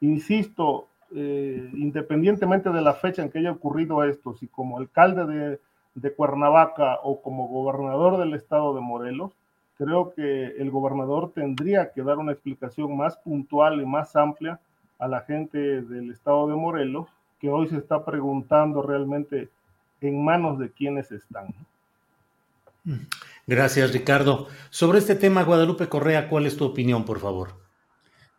Insisto, eh, independientemente de la fecha en que haya ocurrido esto, si como alcalde de, de Cuernavaca o como gobernador del estado de Morelos, creo que el gobernador tendría que dar una explicación más puntual y más amplia a la gente del estado de Morelos, que hoy se está preguntando realmente en manos de quiénes están. Gracias, Ricardo. Sobre este tema, Guadalupe Correa, ¿cuál es tu opinión, por favor?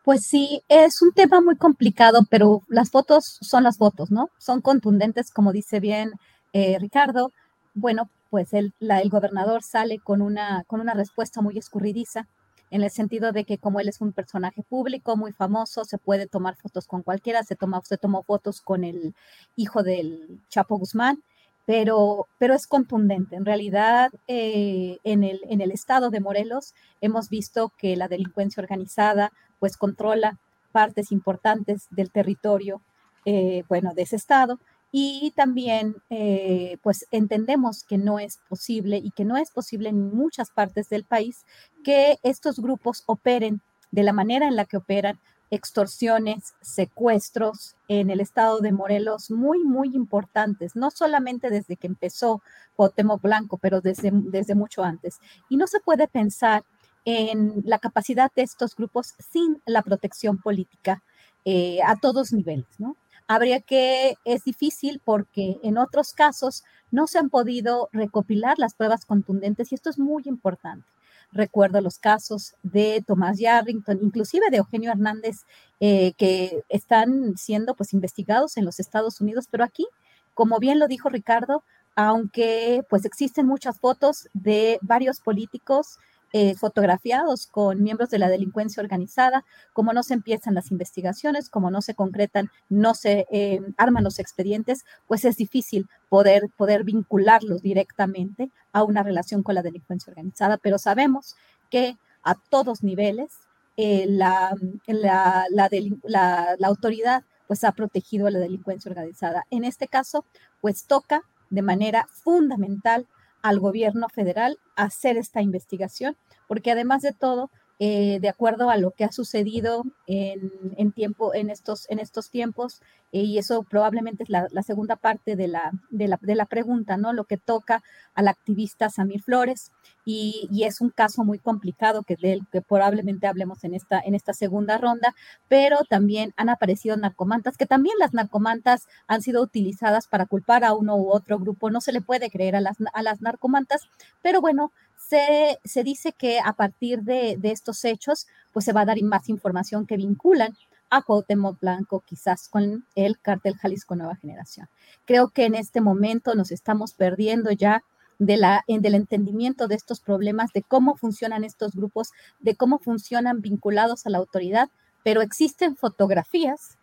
Pues sí, es un tema muy complicado, pero las fotos son las fotos, ¿no? Son contundentes, como dice bien eh, Ricardo. Bueno, pues el, el gobernador sale con una, con una respuesta muy escurridiza, en el sentido de que como él es un personaje público muy famoso, se puede tomar fotos con cualquiera, se, toma, se tomó fotos con el hijo del Chapo Guzmán, pero, pero es contundente. En realidad, eh, en, el, en el estado de Morelos hemos visto que la delincuencia organizada pues controla partes importantes del territorio, eh, bueno, de ese estado. Y también, eh, pues entendemos que no es posible y que no es posible en muchas partes del país que estos grupos operen de la manera en la que operan, extorsiones, secuestros en el estado de Morelos muy, muy importantes, no solamente desde que empezó Cuauhtémoc Blanco, pero desde, desde mucho antes. Y no se puede pensar en la capacidad de estos grupos sin la protección política eh, a todos niveles, ¿no? Habría que, es difícil porque en otros casos no se han podido recopilar las pruebas contundentes y esto es muy importante. Recuerdo los casos de Tomás Yarrington, inclusive de Eugenio Hernández, eh, que están siendo pues investigados en los Estados Unidos, pero aquí, como bien lo dijo Ricardo, aunque pues existen muchas fotos de varios políticos eh, fotografiados con miembros de la delincuencia organizada, como no se empiezan las investigaciones, como no se concretan, no se eh, arman los expedientes, pues es difícil poder, poder vincularlos directamente a una relación con la delincuencia organizada, pero sabemos que a todos niveles eh, la, la, la, la autoridad pues ha protegido a la delincuencia organizada. En este caso, pues toca de manera fundamental al gobierno federal hacer esta investigación, porque además de todo, eh, de acuerdo a lo que ha sucedido en, tiempo, en, estos, en estos tiempos, eh, y eso probablemente es la, segunda parte de la, de la, pregunta, ¿no? Lo que toca al activista Samir Flores, y, es un caso muy complicado que, que probablemente hablemos en esta, en esta segunda ronda, pero también han aparecido narcomantas, que también las narcomantas han sido utilizadas para culpar a uno u otro grupo, no se le puede creer a las, a las narcomantas, pero bueno, se, dice que a partir de, estos hechos, pues se va a dar más información que vinculan a Cuauhtémoc Blanco quizás con el cártel Jalisco Nueva Generación. Creo que en este momento nos estamos perdiendo ya de la, del entendimiento de estos problemas, de cómo funcionan estos grupos, de cómo funcionan vinculados a la autoridad, pero existen fotografías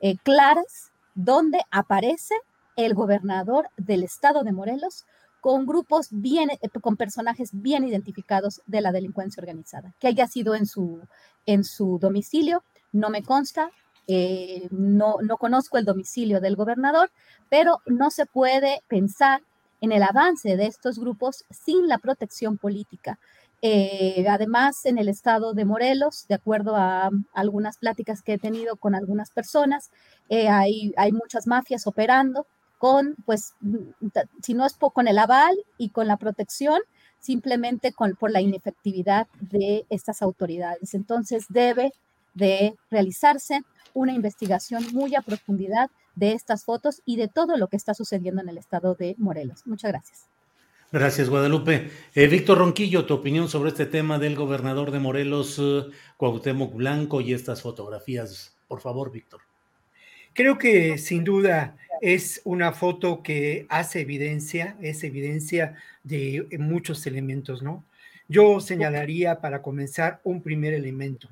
eh, claras donde aparece el gobernador del estado de Morelos con grupos bien, eh, con personajes bien identificados de la delincuencia organizada. Que haya sido en su, en su domicilio, no me consta, eh, no, no conozco el domicilio del gobernador, pero no se puede pensar en el avance de estos grupos sin la protección política. Eh, además, en el estado de Morelos, de acuerdo a, algunas pláticas que he tenido con algunas personas, hay, hay muchas mafias operando con, pues, si no es con el aval y con la protección, simplemente con, por la inefectividad de estas autoridades. Entonces debe de realizarse una investigación muy a profundidad de estas fotos y de todo lo que está sucediendo en el estado de Morelos. Muchas gracias. Gracias, Guadalupe. Eh, Víctor Ronquillo, tu opinión sobre este tema del gobernador de Morelos, eh, Cuauhtémoc Blanco y estas fotografías. Por favor, Víctor. Creo que sin duda es una foto que hace evidencia, es evidencia de muchos elementos, ¿no? Yo señalaría para comenzar un primer elemento,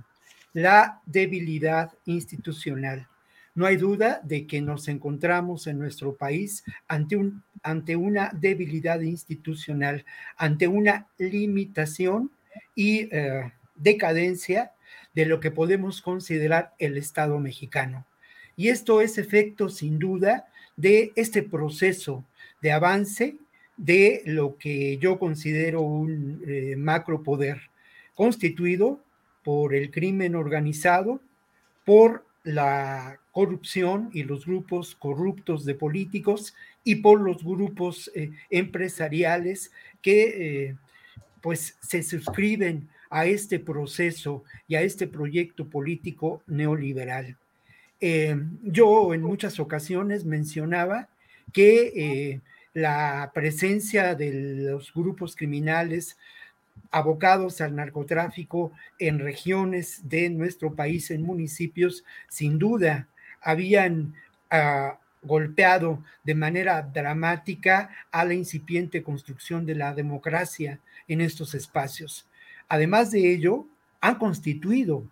la debilidad institucional. No hay duda de que nos encontramos en nuestro país ante, un, ante una debilidad institucional, ante una limitación y eh, decadencia de lo que podemos considerar el Estado mexicano. Y esto es efecto, sin duda, de este proceso de avance de lo que yo considero un eh, macropoder constituido por el crimen organizado, por la corrupción y los grupos corruptos de políticos y por los grupos eh, empresariales que eh, pues se suscriben a este proceso y a este proyecto político neoliberal. Eh, yo en muchas ocasiones mencionaba que la presencia de los grupos criminales abocados al narcotráfico en regiones de nuestro país, en municipios, sin duda habían ah, golpeado de manera dramática a la incipiente construcción de la democracia en estos espacios. Además de ello, han constituido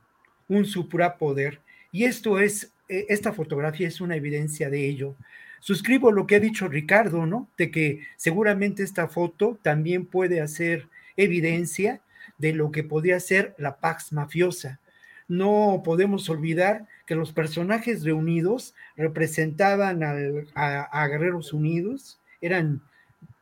un suprapoder y esto es, esta fotografía es una evidencia de ello. Suscribo lo que ha dicho Ricardo, ¿no? De que seguramente esta foto también puede hacer evidencia de lo que podría ser la Pax mafiosa. No podemos olvidar que los personajes reunidos representaban a, Guerreros Unidos, eran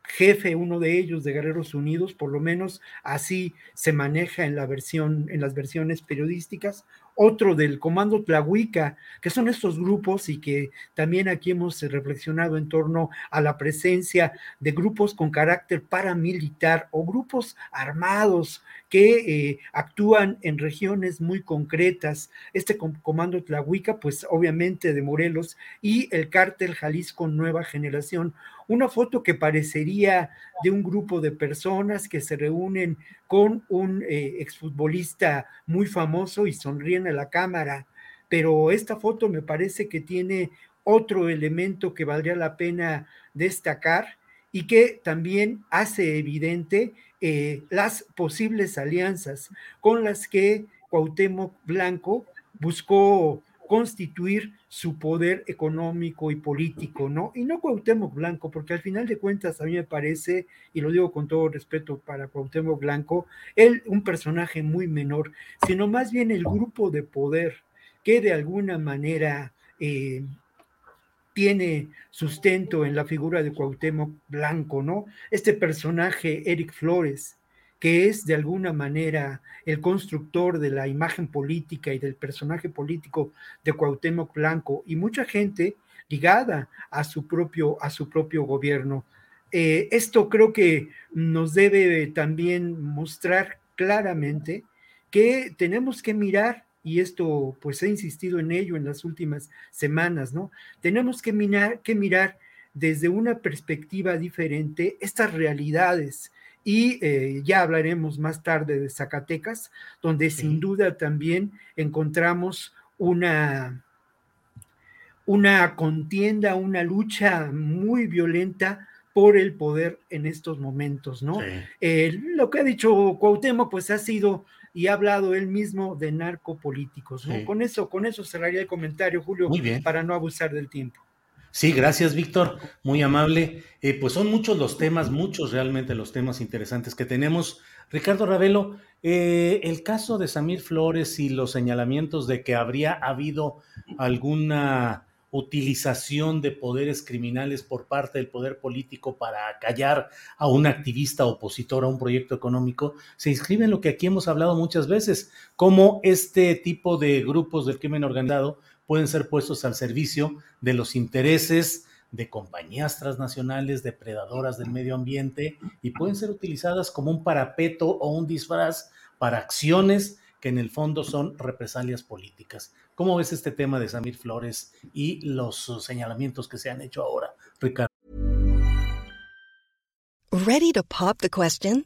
jefe uno de ellos de Guerreros Unidos, por lo menos así se maneja en la versión, en las versiones periodísticas, otro del Comando Tlahuica, que son estos grupos y que también aquí hemos reflexionado en torno a la presencia de grupos con carácter paramilitar o grupos armados que eh, actúan en regiones muy concretas. Este Comando Tlahuica, pues obviamente de Morelos, y el cártel Jalisco Nueva Generación. Una foto que parecería de un grupo de personas que se reúnen con un eh, exfutbolista muy famoso y sonríen a la cámara, pero esta foto me parece que tiene otro elemento que valdría la pena destacar y que también hace evidente eh, las posibles alianzas con las que Cuauhtémoc Blanco buscó constituir su poder económico y político, ¿no? Y no Cuauhtémoc Blanco, porque al final de cuentas a mí me parece, y lo digo con todo respeto para Cuauhtémoc Blanco, él un personaje muy menor, sino más bien el grupo de poder que de alguna manera eh, tiene sustento en la figura de Cuauhtémoc Blanco, ¿no? Este personaje, Eric Flores, que es de alguna manera el constructor de la imagen política y del personaje político de Cuauhtémoc Blanco y mucha gente ligada a su propio, a su propio gobierno. Eh, esto creo que nos debe también mostrar claramente que tenemos que mirar, y esto pues he insistido en ello en las últimas semanas, ¿no? Tenemos que mirar, que mirar desde una perspectiva diferente estas realidades y eh, ya hablaremos más tarde de Zacatecas, donde sin duda también encontramos una, una contienda, una lucha muy violenta por el poder en estos momentos, ¿no? lo que ha dicho Cuauhtémoc, pues ha sido y ha hablado él mismo de narcopolíticos, ¿no? Con eso, con eso cerraría el comentario, Julio, para no abusar del tiempo. Sí, gracias, Víctor. Muy amable. Eh, pues son muchos los temas, muchos realmente los temas interesantes que tenemos. Ricardo Ravelo, eh, el caso de Samir Flores y los señalamientos de que habría habido alguna utilización de poderes criminales por parte del poder político para callar a un activista opositor a un proyecto económico, se inscribe en lo que aquí hemos hablado muchas veces, como este tipo de grupos del crimen organizado pueden ser puestos al servicio de los intereses de compañías transnacionales depredadoras del medio ambiente y pueden ser utilizadas como un parapeto o un disfraz para acciones que en el fondo son represalias políticas. ¿Cómo ves este tema de Samir Flores y los señalamientos que se han hecho ahora, Ricardo? Ready to pop the question?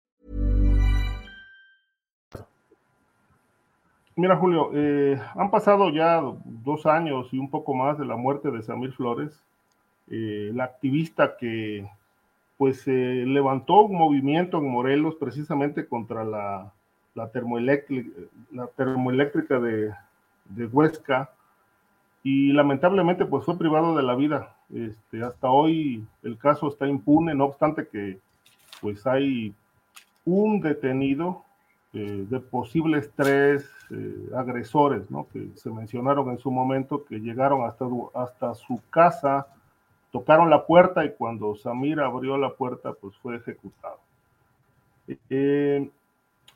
Mira, Julio, eh, han pasado ya dos años y un poco más de la muerte de Samir Flores, eh, la activista que pues eh, levantó un movimiento en Morelos precisamente contra la, la, termoeléctrica, de, de, Huesca y lamentablemente pues fue privado de la vida. Este, hasta hoy el caso está impune, no obstante que pues hay un detenido eh, de posibles tres eh, agresores, ¿no? Que se mencionaron en su momento, que llegaron hasta, hasta su casa, tocaron la puerta y cuando Samir abrió la puerta, pues fue ejecutado. Eh,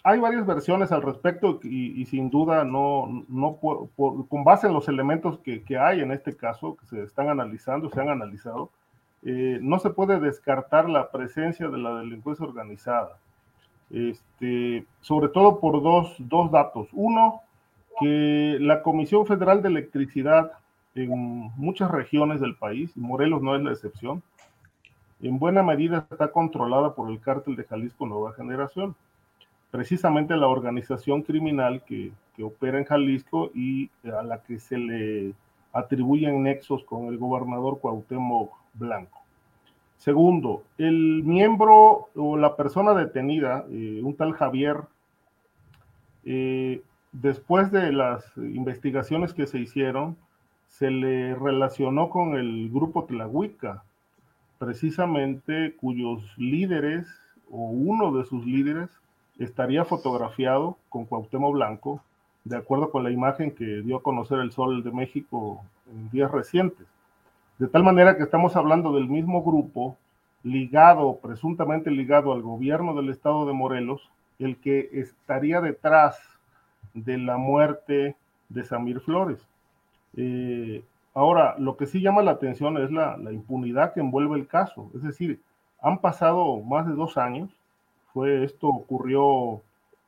hay varias versiones al respecto y, sin duda no, no con base en los elementos que, que, hay en este caso, que se están analizando, se han analizado, no se puede descartar la presencia de la delincuencia organizada este, sobre todo por dos, dos datos. Uno, que la Comisión Federal de Electricidad en muchas regiones del país, y Morelos no es la excepción, en buena medida está controlada por el cártel de Jalisco Nueva Generación, precisamente la organización criminal que, que opera en Jalisco y a la que se le atribuyen nexos con el gobernador Cuauhtémoc Blanco. Segundo, el miembro o la persona detenida, eh, un tal Javier, eh, después de las investigaciones que se hicieron, se le relacionó con el grupo Tlahuica, precisamente cuyos líderes o uno de sus líderes estaría fotografiado con Cuauhtémoc Blanco, de acuerdo con la imagen que dio a conocer el Sol de México en días recientes. De tal manera que estamos hablando del mismo grupo ligado, presuntamente ligado al gobierno del estado de Morelos, el que estaría detrás de la muerte de Samir Flores. Eh, ahora, lo que sí llama la atención es la, la, impunidad que envuelve el caso. Es decir, han pasado más de dos años. Fue esto ocurrió,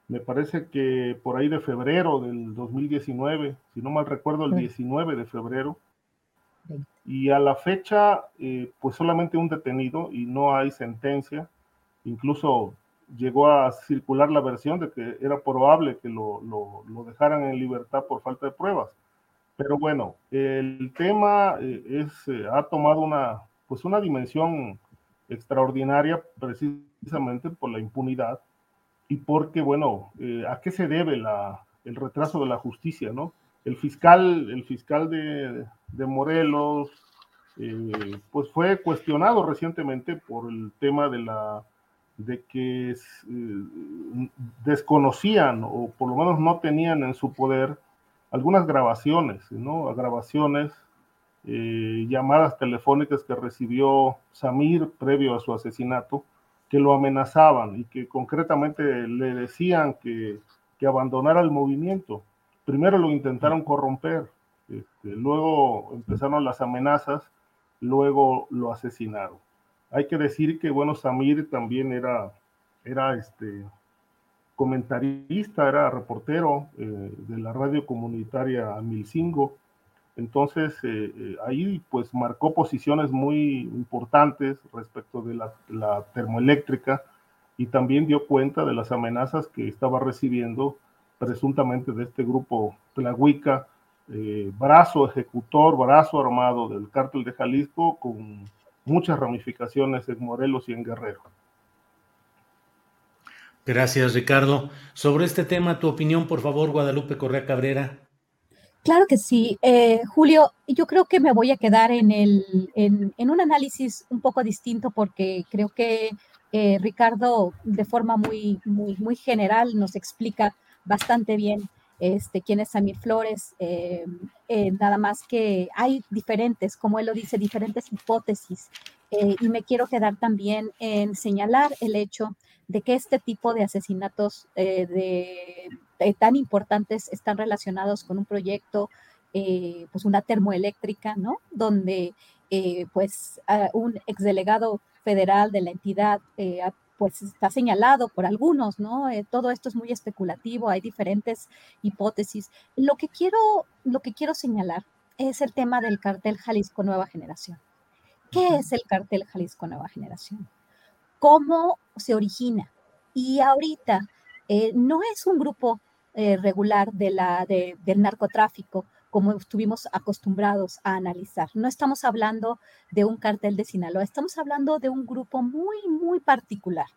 me parece que por ahí de febrero del 2019, si no mal recuerdo, el 19 de febrero. Y a la fecha, eh, pues solamente un detenido y no hay sentencia. Incluso llegó a circular la versión de que era probable que lo, lo, dejaran en libertad por falta de pruebas. Pero bueno, el tema eh, es, eh, ha tomado una, pues una dimensión extraordinaria precisamente por la impunidad y porque, bueno, ¿a qué se debe la, el retraso de la justicia, no? El fiscal, el fiscal de, de Morelos, eh, pues fue cuestionado recientemente por el tema de la de que eh, desconocían o por lo menos no tenían en su poder algunas grabaciones, ¿no? Grabaciones, eh, llamadas telefónicas que recibió Samir previo a su asesinato, que lo amenazaban y que concretamente le decían que, que abandonara el movimiento primero lo intentaron corromper, este, luego empezaron las amenazas, luego lo asesinaron. Hay que decir que, bueno, Samir también era, era este, comentarista, era reportero eh, de la radio comunitaria Milcingo. Entonces, eh, eh, ahí pues marcó posiciones muy importantes respecto de la, la, termoeléctrica y también dio cuenta de las amenazas que estaba recibiendo presuntamente de este grupo Tlahuica, eh, brazo ejecutor, brazo armado del cártel de Jalisco, con muchas ramificaciones en Morelos y en Guerrero. Gracias, Ricardo. Sobre este tema, tu opinión, por favor, Guadalupe Correa Cabrera. Claro que sí. Eh, Julio, yo creo que me voy a quedar en, el, en, en un análisis un poco distinto porque creo que eh, Ricardo, de forma muy, muy, muy general, nos explica bastante bien este, quién es Samir Flores, eh, eh, nada más que hay diferentes, como él lo dice, diferentes hipótesis. Eh, y me quiero quedar también en señalar el hecho de que este tipo de asesinatos de, tan importantes están relacionados con un proyecto, pues una termoeléctrica, ¿no? Donde pues un exdelegado federal de la entidad pues está señalado por algunos, ¿no? Eh, todo esto es muy especulativo, hay diferentes hipótesis. Lo que quiero, lo que quiero señalar es el tema del cartel Jalisco Nueva Generación. ¿Qué es el cartel Jalisco Nueva Generación? ¿Cómo se origina? Y ahorita eh, no es un grupo eh, regular de la, del narcotráfico como estuvimos acostumbrados a analizar. No estamos hablando de un cartel de Sinaloa, estamos hablando de un grupo muy, muy particular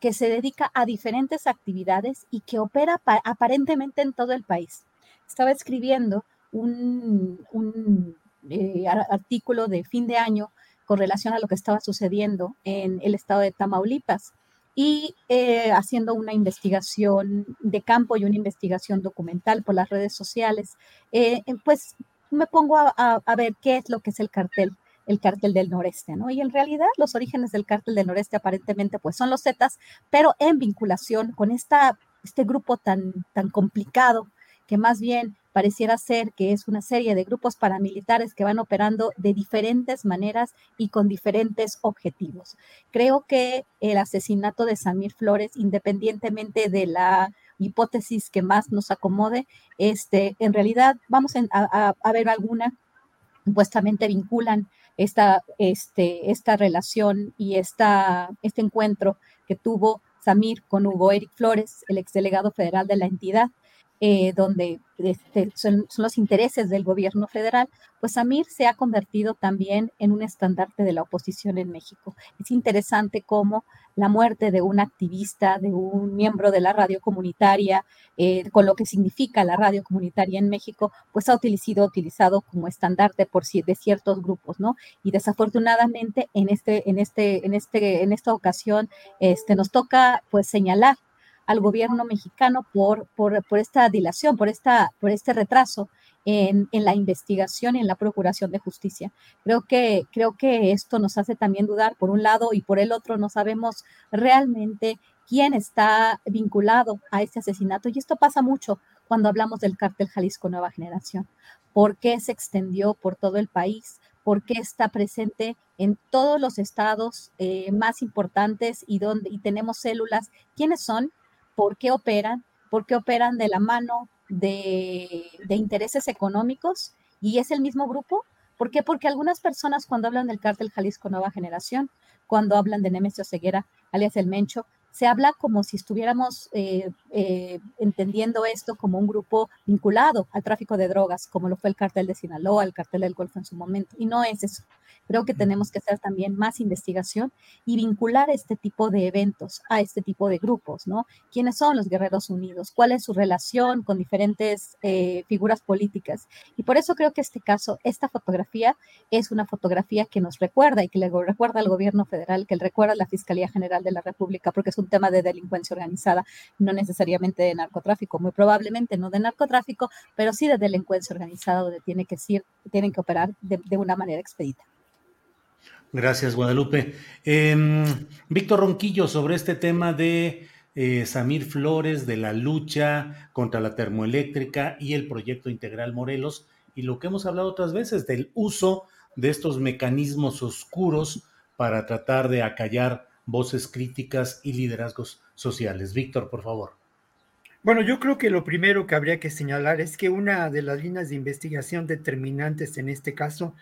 que se dedica a diferentes actividades y que opera aparentemente en todo el país. Estaba escribiendo un, eh, artículo de fin de año con relación a lo que estaba sucediendo en el estado de Tamaulipas y eh, haciendo una investigación de campo y una investigación documental por las redes sociales, eh, pues me pongo a, ver qué es lo que es el cartel el cártel del noreste, ¿no? Y en realidad los orígenes del cártel del noreste aparentemente pues son los Zetas, pero en vinculación con esta, este grupo tan, tan complicado que más bien pareciera ser que es una serie de grupos paramilitares que van operando de diferentes maneras y con diferentes objetivos. Creo que el asesinato de Samir Flores, independientemente de la hipótesis que más nos acomode, este, en realidad vamos a, ver alguna, supuestamente vinculan esta, este, esta relación y esta, este encuentro que tuvo Samir con Hugo Eric Flores, el exdelegado federal de la entidad, eh, donde este, son, los intereses del gobierno federal, pues Samir se ha convertido también en un estandarte de la oposición en México. Es interesante cómo la muerte de un activista, de un miembro de la radio comunitaria, eh, con lo que significa la radio comunitaria en México, pues ha sido utilizado como estandarte por de ciertos grupos, ¿no? Y desafortunadamente en este, este, en esta ocasión, este, nos toca pues señalar al gobierno mexicano por, por, esta dilación, por, esta, por este retraso en, en, la investigación y en la procuración de justicia. Creo que, creo que esto nos hace también dudar por un lado y por el otro no sabemos realmente quién está vinculado a este asesinato. Y esto pasa mucho cuando hablamos del cártel Jalisco Nueva Generación. ¿Por qué se extendió por todo el país? ¿Por qué está presente en todos los estados eh, más importantes y, donde, y tenemos células? ¿Quiénes son? Por qué operan, por qué operan de la mano de, intereses económicos y es el mismo grupo. ¿Por qué? Porque algunas personas cuando hablan del cártel Jalisco Nueva Generación, cuando hablan de Nemesio Ceguera, alias El Mencho, se habla como si estuviéramos eh, eh, entendiendo esto como un grupo vinculado al tráfico de drogas, como lo fue el cartel de Sinaloa, el cartel del Golfo en su momento. Y no es eso. Creo que tenemos que hacer también más investigación y vincular este tipo de eventos a este tipo de grupos, ¿no? ¿Quiénes son los Guerreros Unidos? ¿Cuál es su relación con diferentes eh, figuras políticas? Y por eso creo que este caso, esta fotografía es una fotografía que nos recuerda y que le recuerda al gobierno federal, que le recuerda a la Fiscalía General de la República, porque es un tema de delincuencia organizada, no necesariamente de narcotráfico, muy probablemente no de narcotráfico, pero sí de delincuencia organizada, donde tiene que ser, tienen que operar de, una manera expedita. Gracias, Guadalupe. Em, Víctor Ronquillo, sobre este tema de eh, Samir Flores, de la lucha contra la termoeléctrica y el proyecto integral Morelos, y lo que hemos hablado otras veces del uso de estos mecanismos oscuros para tratar de acallar voces críticas y liderazgos sociales. Víctor, por favor. Bueno, yo creo que lo primero que habría que señalar es que una de las líneas de investigación determinantes en este caso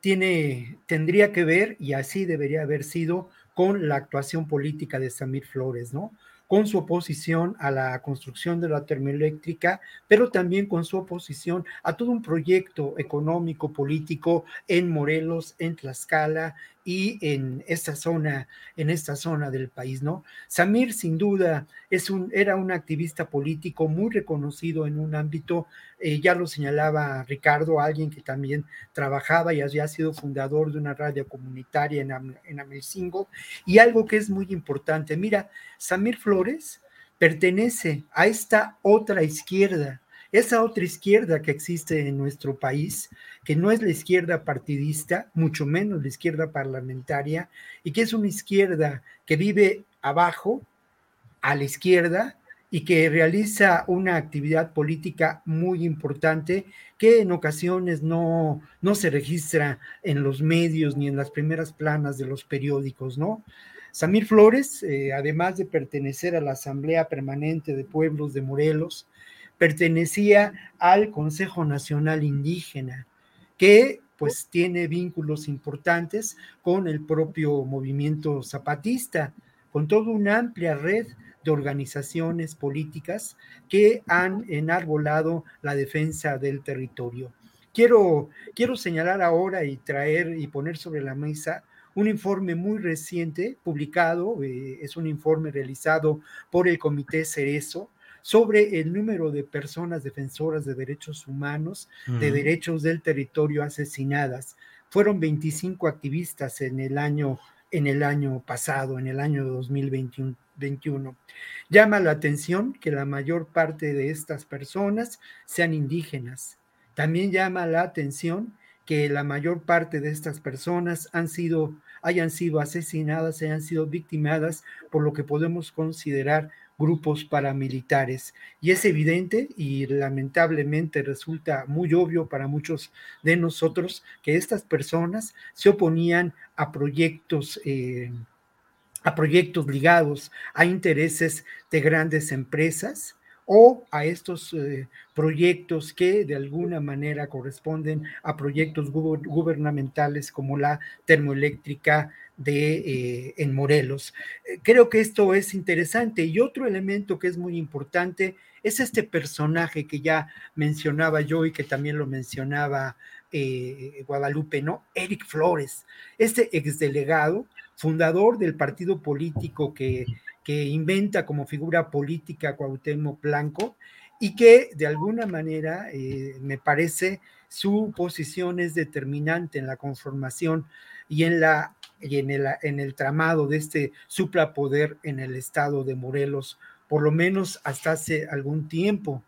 tiene, tendría que ver, y así debería haber sido, con la actuación política de Samir Flores, ¿no? con su oposición a la construcción de la termoeléctrica, pero también con su oposición a todo un proyecto económico, político en Morelos, en Tlaxcala y en esta zona, en esta zona del país, ¿no? Samir sin duda es un, era un activista político muy reconocido en un ámbito, eh, ya lo señalaba Ricardo, alguien que también trabajaba y había sido fundador de una radio comunitaria en, en Amelcingo, y algo que es muy importante, mira, Samir Flores pertenece a esta otra izquierda, esa otra izquierda que existe en nuestro país, que no es la izquierda partidista, mucho menos la izquierda parlamentaria, y que es una izquierda que vive abajo, a la izquierda, y que realiza una actividad política muy importante que en ocasiones no, no se registra en los medios ni en las primeras planas de los periódicos, ¿no? Samir Flores, eh, además de pertenecer a la Asamblea Permanente de Pueblos de Morelos, pertenecía al Consejo Nacional Indígena, que pues tiene vínculos importantes con el propio movimiento zapatista, con toda una amplia red de organizaciones políticas que han enarbolado la defensa del territorio. Quiero, quiero señalar ahora y traer y poner sobre la mesa un informe muy reciente publicado, eh, es un informe realizado por el Comité Cerezo sobre el número de personas defensoras de derechos humanos, de derechos del territorio asesinadas. Fueron 25 activistas en el año en el año pasado, en el año 2021. Llama la atención que la mayor parte de estas personas sean indígenas. También llama la atención que la mayor parte de estas personas han sido, hayan sido asesinadas, hayan sido victimadas por lo que podemos considerar grupos paramilitares. Y es evidente y lamentablemente resulta muy obvio para muchos de nosotros que estas personas se oponían a proyectos. Eh, a proyectos ligados a intereses de grandes empresas, o a estos eh, proyectos que de alguna manera corresponden a proyectos gubernamentales como la termoeléctrica de eh, en Morelos. Eh, creo que esto es interesante y otro elemento que es muy importante es este personaje que ya mencionaba yo y que también lo mencionaba Guadalupe, ¿no? Eric Flores, este exdelegado, fundador del partido político que que inventa como figura política Cuauhtémoc Blanco y que de alguna manera eh, me parece su posición es determinante en la conformación y en la y en el, en el tramado de este suprapoder en el estado de Morelos, por lo menos hasta hace algún tiempo.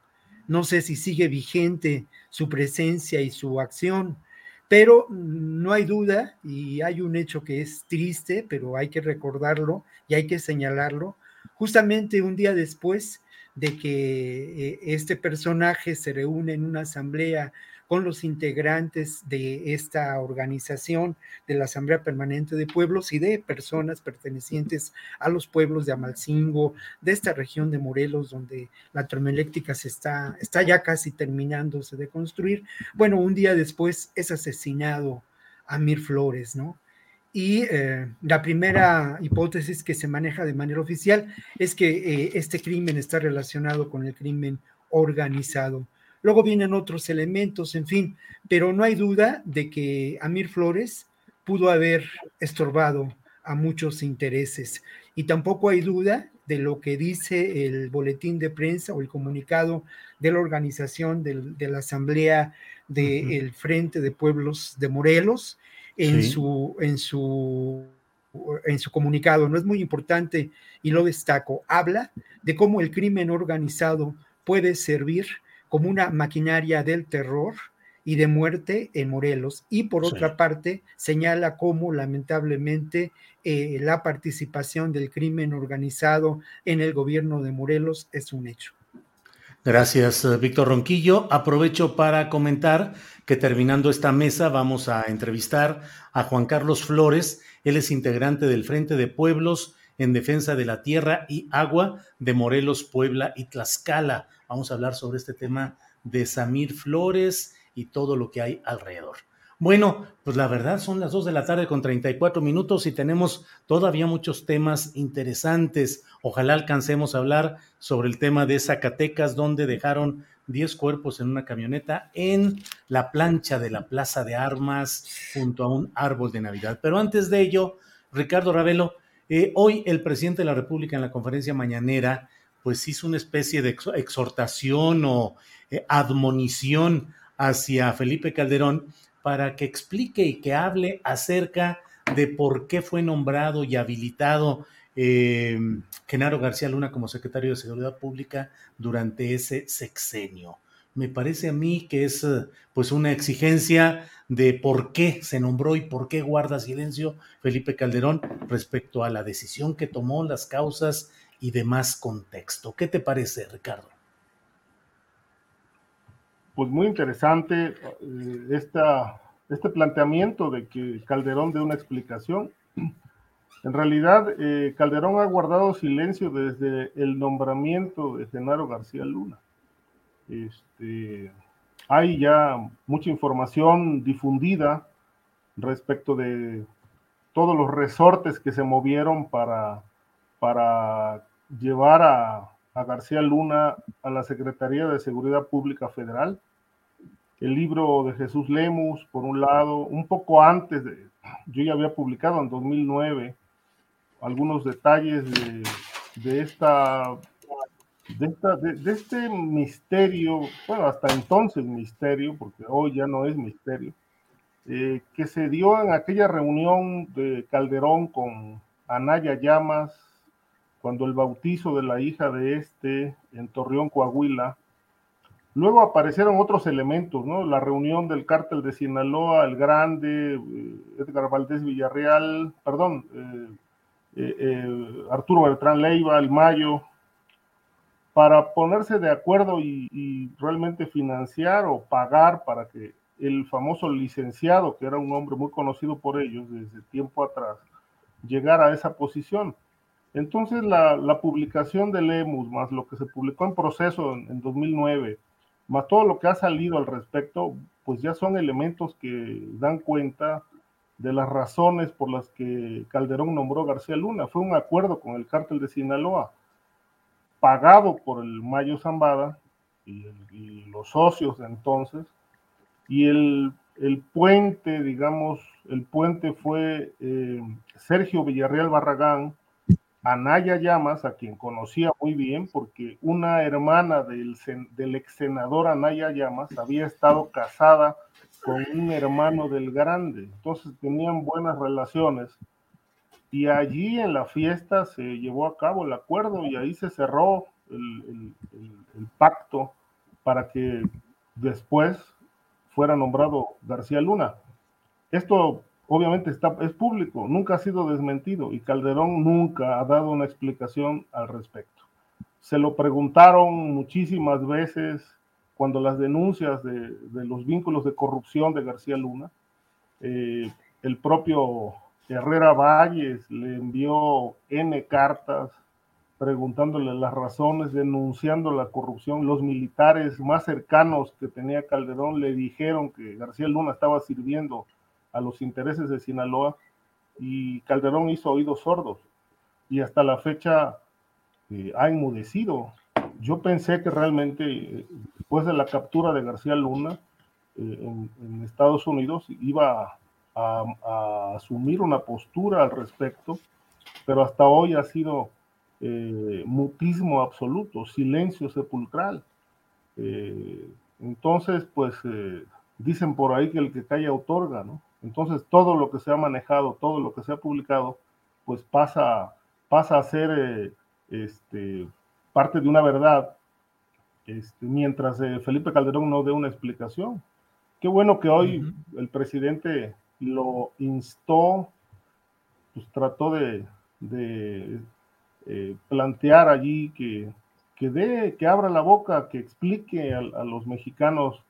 No sé si sigue vigente su presencia y su acción, pero no hay duda y hay un hecho que es triste, pero hay que recordarlo y hay que señalarlo. Justamente un día después de que eh, este personaje se reúne en una asamblea con los integrantes de esta organización, de la Asamblea Permanente de Pueblos y de personas pertenecientes a los pueblos de Amalcingo, de esta región de Morelos, donde la termoeléctrica se está, ya casi terminándose de construir. Bueno, un día después es asesinado Amir Flores, ¿no? Y eh, la primera hipótesis que se maneja de manera oficial es que eh, este crimen está relacionado con el crimen organizado. Luego vienen otros elementos, en fin, pero no hay duda de que Amir Flores pudo haber estorbado a muchos intereses. Y tampoco hay duda de lo que dice el boletín de prensa o el comunicado de la organización de la Asamblea del Frente de Pueblos de Morelos en, su, en, su, en su comunicado. No es muy importante y lo destaco. Habla de cómo el crimen organizado puede servir como una maquinaria del terror y de muerte en Morelos. Y por otra parte, señala cómo lamentablemente eh, la participación del crimen organizado en el gobierno de Morelos es un hecho. Gracias, eh, Víctor Ronquillo. Aprovecho para comentar que terminando esta mesa vamos a entrevistar a Juan Carlos Flores. Él es integrante del Frente de Pueblos en defensa de la tierra y agua de Morelos, Puebla y Tlaxcala. Vamos a hablar sobre este tema de Samir Flores y todo lo que hay alrededor. Bueno, pues la verdad son las 2 de la tarde con 34 minutos y tenemos todavía muchos temas interesantes. Ojalá alcancemos a hablar sobre el tema de Zacatecas, donde dejaron 10 cuerpos en una camioneta en la plancha de la Plaza de Armas junto a un árbol de Navidad. Pero antes de ello, Ricardo Ravelo, eh, hoy el presidente de la República en la conferencia mañanera, pues hizo una especie de exhortación o eh, admonición hacia Felipe Calderón para que explique y que hable acerca de por qué fue nombrado y habilitado eh, Genaro García Luna como secretario de Seguridad Pública durante ese sexenio. Me parece a mí que es pues una exigencia de por qué se nombró y por qué guarda silencio Felipe Calderón respecto a la decisión que tomó, las causas y demás contexto. ¿Qué te parece, Ricardo? Pues muy interesante eh, este planteamiento de que Calderón dé una explicación. En realidad, eh, Calderón ha guardado silencio desde el nombramiento de Genaro García Luna. Este, hay ya mucha información difundida respecto de todos los resortes que se movieron para, para llevar a, García Luna a la Secretaría de Seguridad Pública Federal. El libro de Jesús Lemus, por un lado, un poco antes de, yo ya había publicado en 2009 algunos detalles de, esta, de, este misterio, bueno, hasta entonces misterio, porque hoy ya no es misterio, eh, que se dio en aquella reunión de Calderón con Anaya Llamas, cuando el bautizo de la hija de este en Torreón, Coahuila. Luego aparecieron otros elementos, ¿no? La reunión del cártel de Sinaloa, el Grande, eh, Edgar Valdés Villarreal, perdón, eh, Arturo Bertrán Leiva, el Mayo, para ponerse de acuerdo y, realmente financiar o pagar para que el famoso licenciado, que era un hombre muy conocido por ellos desde tiempo atrás, llegara a esa posición. Entonces la, publicación de Lemus, más lo que se publicó en proceso en, en 2009, más todo lo que ha salido al respecto, pues ya son elementos que dan cuenta de las razones por las que Calderón nombró a García Luna. Fue un acuerdo con el cártel de Sinaloa, pagado por el Mayo Zambada y, los socios de entonces, y el, puente, digamos, el puente fue eh, Sergio Villarreal Barragán, Anaya Llamas, a quien conocía muy bien, porque una hermana del, del ex senador Anaya Llamas había estado casada con un hermano del grande, entonces tenían buenas relaciones. Y allí en la fiesta se llevó a cabo el acuerdo y ahí se cerró el, pacto para que después fuera nombrado García Luna. Esto obviamente está, es público, nunca ha sido desmentido y Calderón nunca ha dado una explicación al respecto. Se lo preguntaron muchísimas veces, cuando las denuncias de, los vínculos de corrupción de García Luna, eh, el propio Herrera Valles le envió N cartas preguntándole las razones, denunciando la corrupción. Los militares más cercanos que tenía Calderón le dijeron que García Luna estaba sirviendo a los intereses de Sinaloa y Calderón hizo oídos sordos y hasta la fecha eh, ha enmudecido yo pensé que realmente eh, después de la captura de García Luna eh, en, Estados Unidos iba a, asumir una postura al respecto, pero hasta hoy ha sido eh, mutismo absoluto, silencio sepulcral. entonces, pues dicen por ahí que el que calla otorga, ¿no? Entonces todo lo que se ha manejado, todo lo que se ha publicado, pues pasa, pasa a ser este, parte de una verdad, este, mientras eh, Felipe Calderón no dé una explicación. Qué bueno que hoy el presidente lo instó, pues trató de, eh, plantear allí que, que, dé, que abra la boca, que explique a, los mexicanos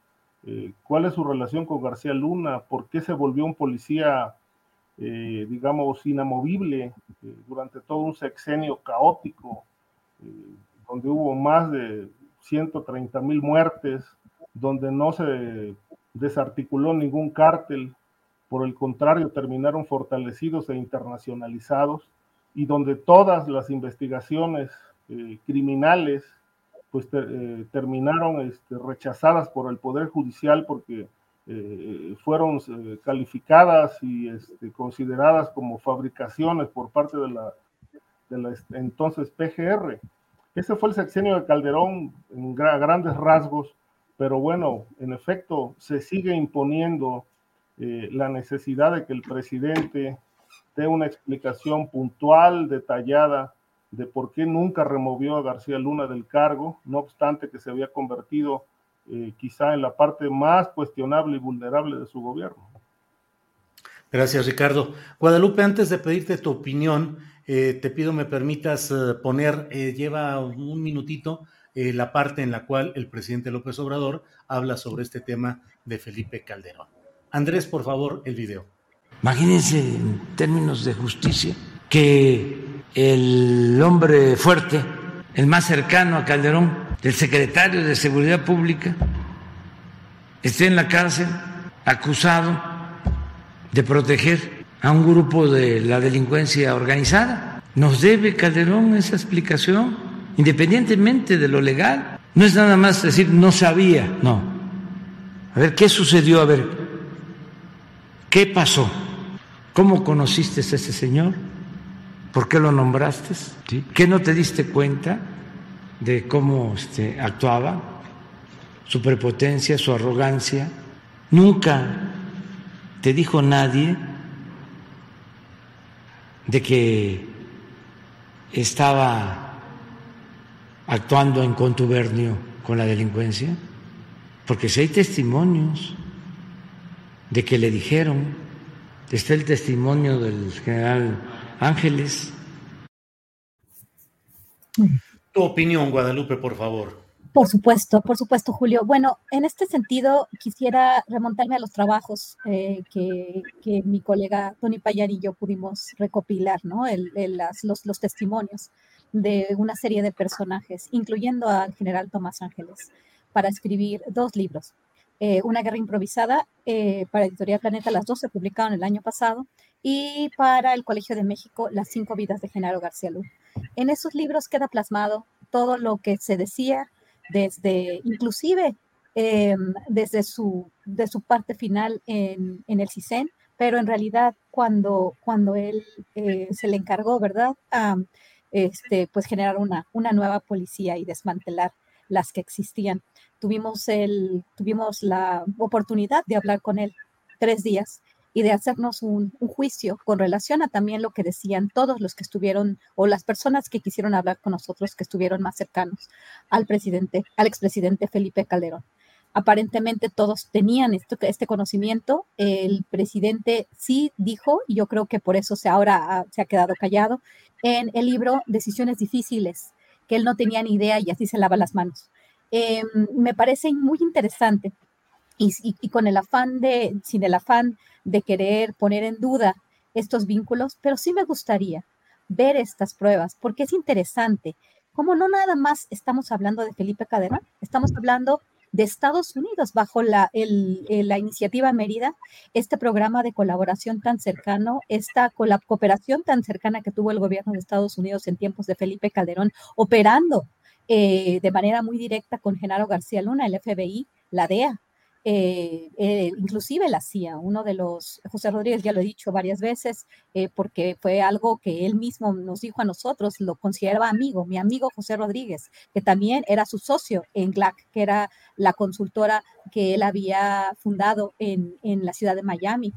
eh, cuál es su relación con García Luna, por qué se volvió un policía, digamos, inamovible durante todo un sexenio caótico donde hubo más de 130 mil muertes, donde no se desarticuló ningún cártel, por el contrario, terminaron fortalecidos e internacionalizados, y donde todas las investigaciones eh, criminales pues eh, terminaron este, rechazadas por el Poder Judicial porque eh, fueron calificadas y este, consideradas como fabricaciones por parte de la, entonces PGR. Ese fue el sexenio de Calderón en grandes rasgos, pero bueno, en efecto, se sigue imponiendo eh, la necesidad de que el presidente dé una explicación puntual, detallada, de por qué nunca removió a García Luna del cargo, no obstante que se había convertido eh, quizá en la parte más cuestionable y vulnerable de su gobierno. Gracias, Ricardo. Guadalupe, antes de pedirte tu opinión, eh, te pido me permitas eh, poner, eh, lleva un minutito, la parte en la cual el presidente López Obrador habla sobre este tema de Felipe Calderón. Andrés, por favor, el video. Imagínense en términos de justicia que el hombre fuerte, el más cercano a Calderón, el secretario de Seguridad Pública, esté en la cárcel acusado de proteger a un grupo de la delincuencia organizada. Nos debe Calderón esa explicación, independientemente de lo legal. No es nada más decir no sabía, no. A ver, ¿qué sucedió? A ver, ¿qué pasó? ¿Cómo conociste a ese señor? ¿Por qué lo nombraste? ¿Qué no te diste cuenta de cómo este, actuaba? Su prepotencia, su arrogancia. Nunca te dijo nadie de que estaba actuando en contubernio con la delincuencia, porque si hay testimonios de que le dijeron, está el testimonio del general Ángeles. Tu opinión, Guadalupe, por favor. Por supuesto, por supuesto, Julio. Bueno, en este sentido, quisiera remontarme a los trabajos eh, que, mi colega Tony Payar y yo pudimos recopilar, ¿no? los, los, testimonios de una serie de personajes, incluyendo al general Tomás Ángeles, para escribir dos libros. Eh, una guerra improvisada eh, para Editorial Planeta, las dos se publicaron el año pasado, y para el Colegio de México, Las cinco vidas de Genaro García Luna. En esos libros queda plasmado todo lo que se decía desde, inclusive em, desde su, de su parte final en, en, el CISEN, pero en realidad cuando, cuando él eh, se le encargó, ¿verdad? A, este, pues generar una, una nueva policía y desmantelar las que existían. Tuvimos, el, tuvimos la oportunidad de hablar con él tres días y de hacernos un, juicio con relación a también lo que decían todos los que estuvieron o las personas que quisieron hablar con nosotros que estuvieron más cercanos al presidente, al expresidente Felipe Calderón. Aparentemente todos tenían este conocimiento. El presidente sí dijo, y yo creo que por eso se ahora se ha quedado callado, en el libro Decisiones Difíciles, que él no tenía ni idea y así se lava las manos. Em, me parece muy interesante y, con el afán de, sin el afán de querer poner en duda estos vínculos, pero sí me gustaría ver estas pruebas, porque es interesante, como no nada más estamos hablando de Felipe Calderón, estamos hablando de Estados Unidos bajo la, la iniciativa Mérida, este programa de colaboración tan cercano, esta cooperación tan cercana que tuvo el gobierno de Estados Unidos en tiempos de Felipe Calderón, operando eh, de manera muy directa con Genaro García Luna, el FBI, la DEA, eh, eh, inclusive la CIA, uno de los, José Rodríguez ya lo he dicho varias veces, eh, porque fue algo que él mismo nos dijo a nosotros, lo consideraba amigo, mi amigo José Rodríguez, que también era su socio en GLAC, que era la consultora que él había fundado en, en la ciudad de Miami,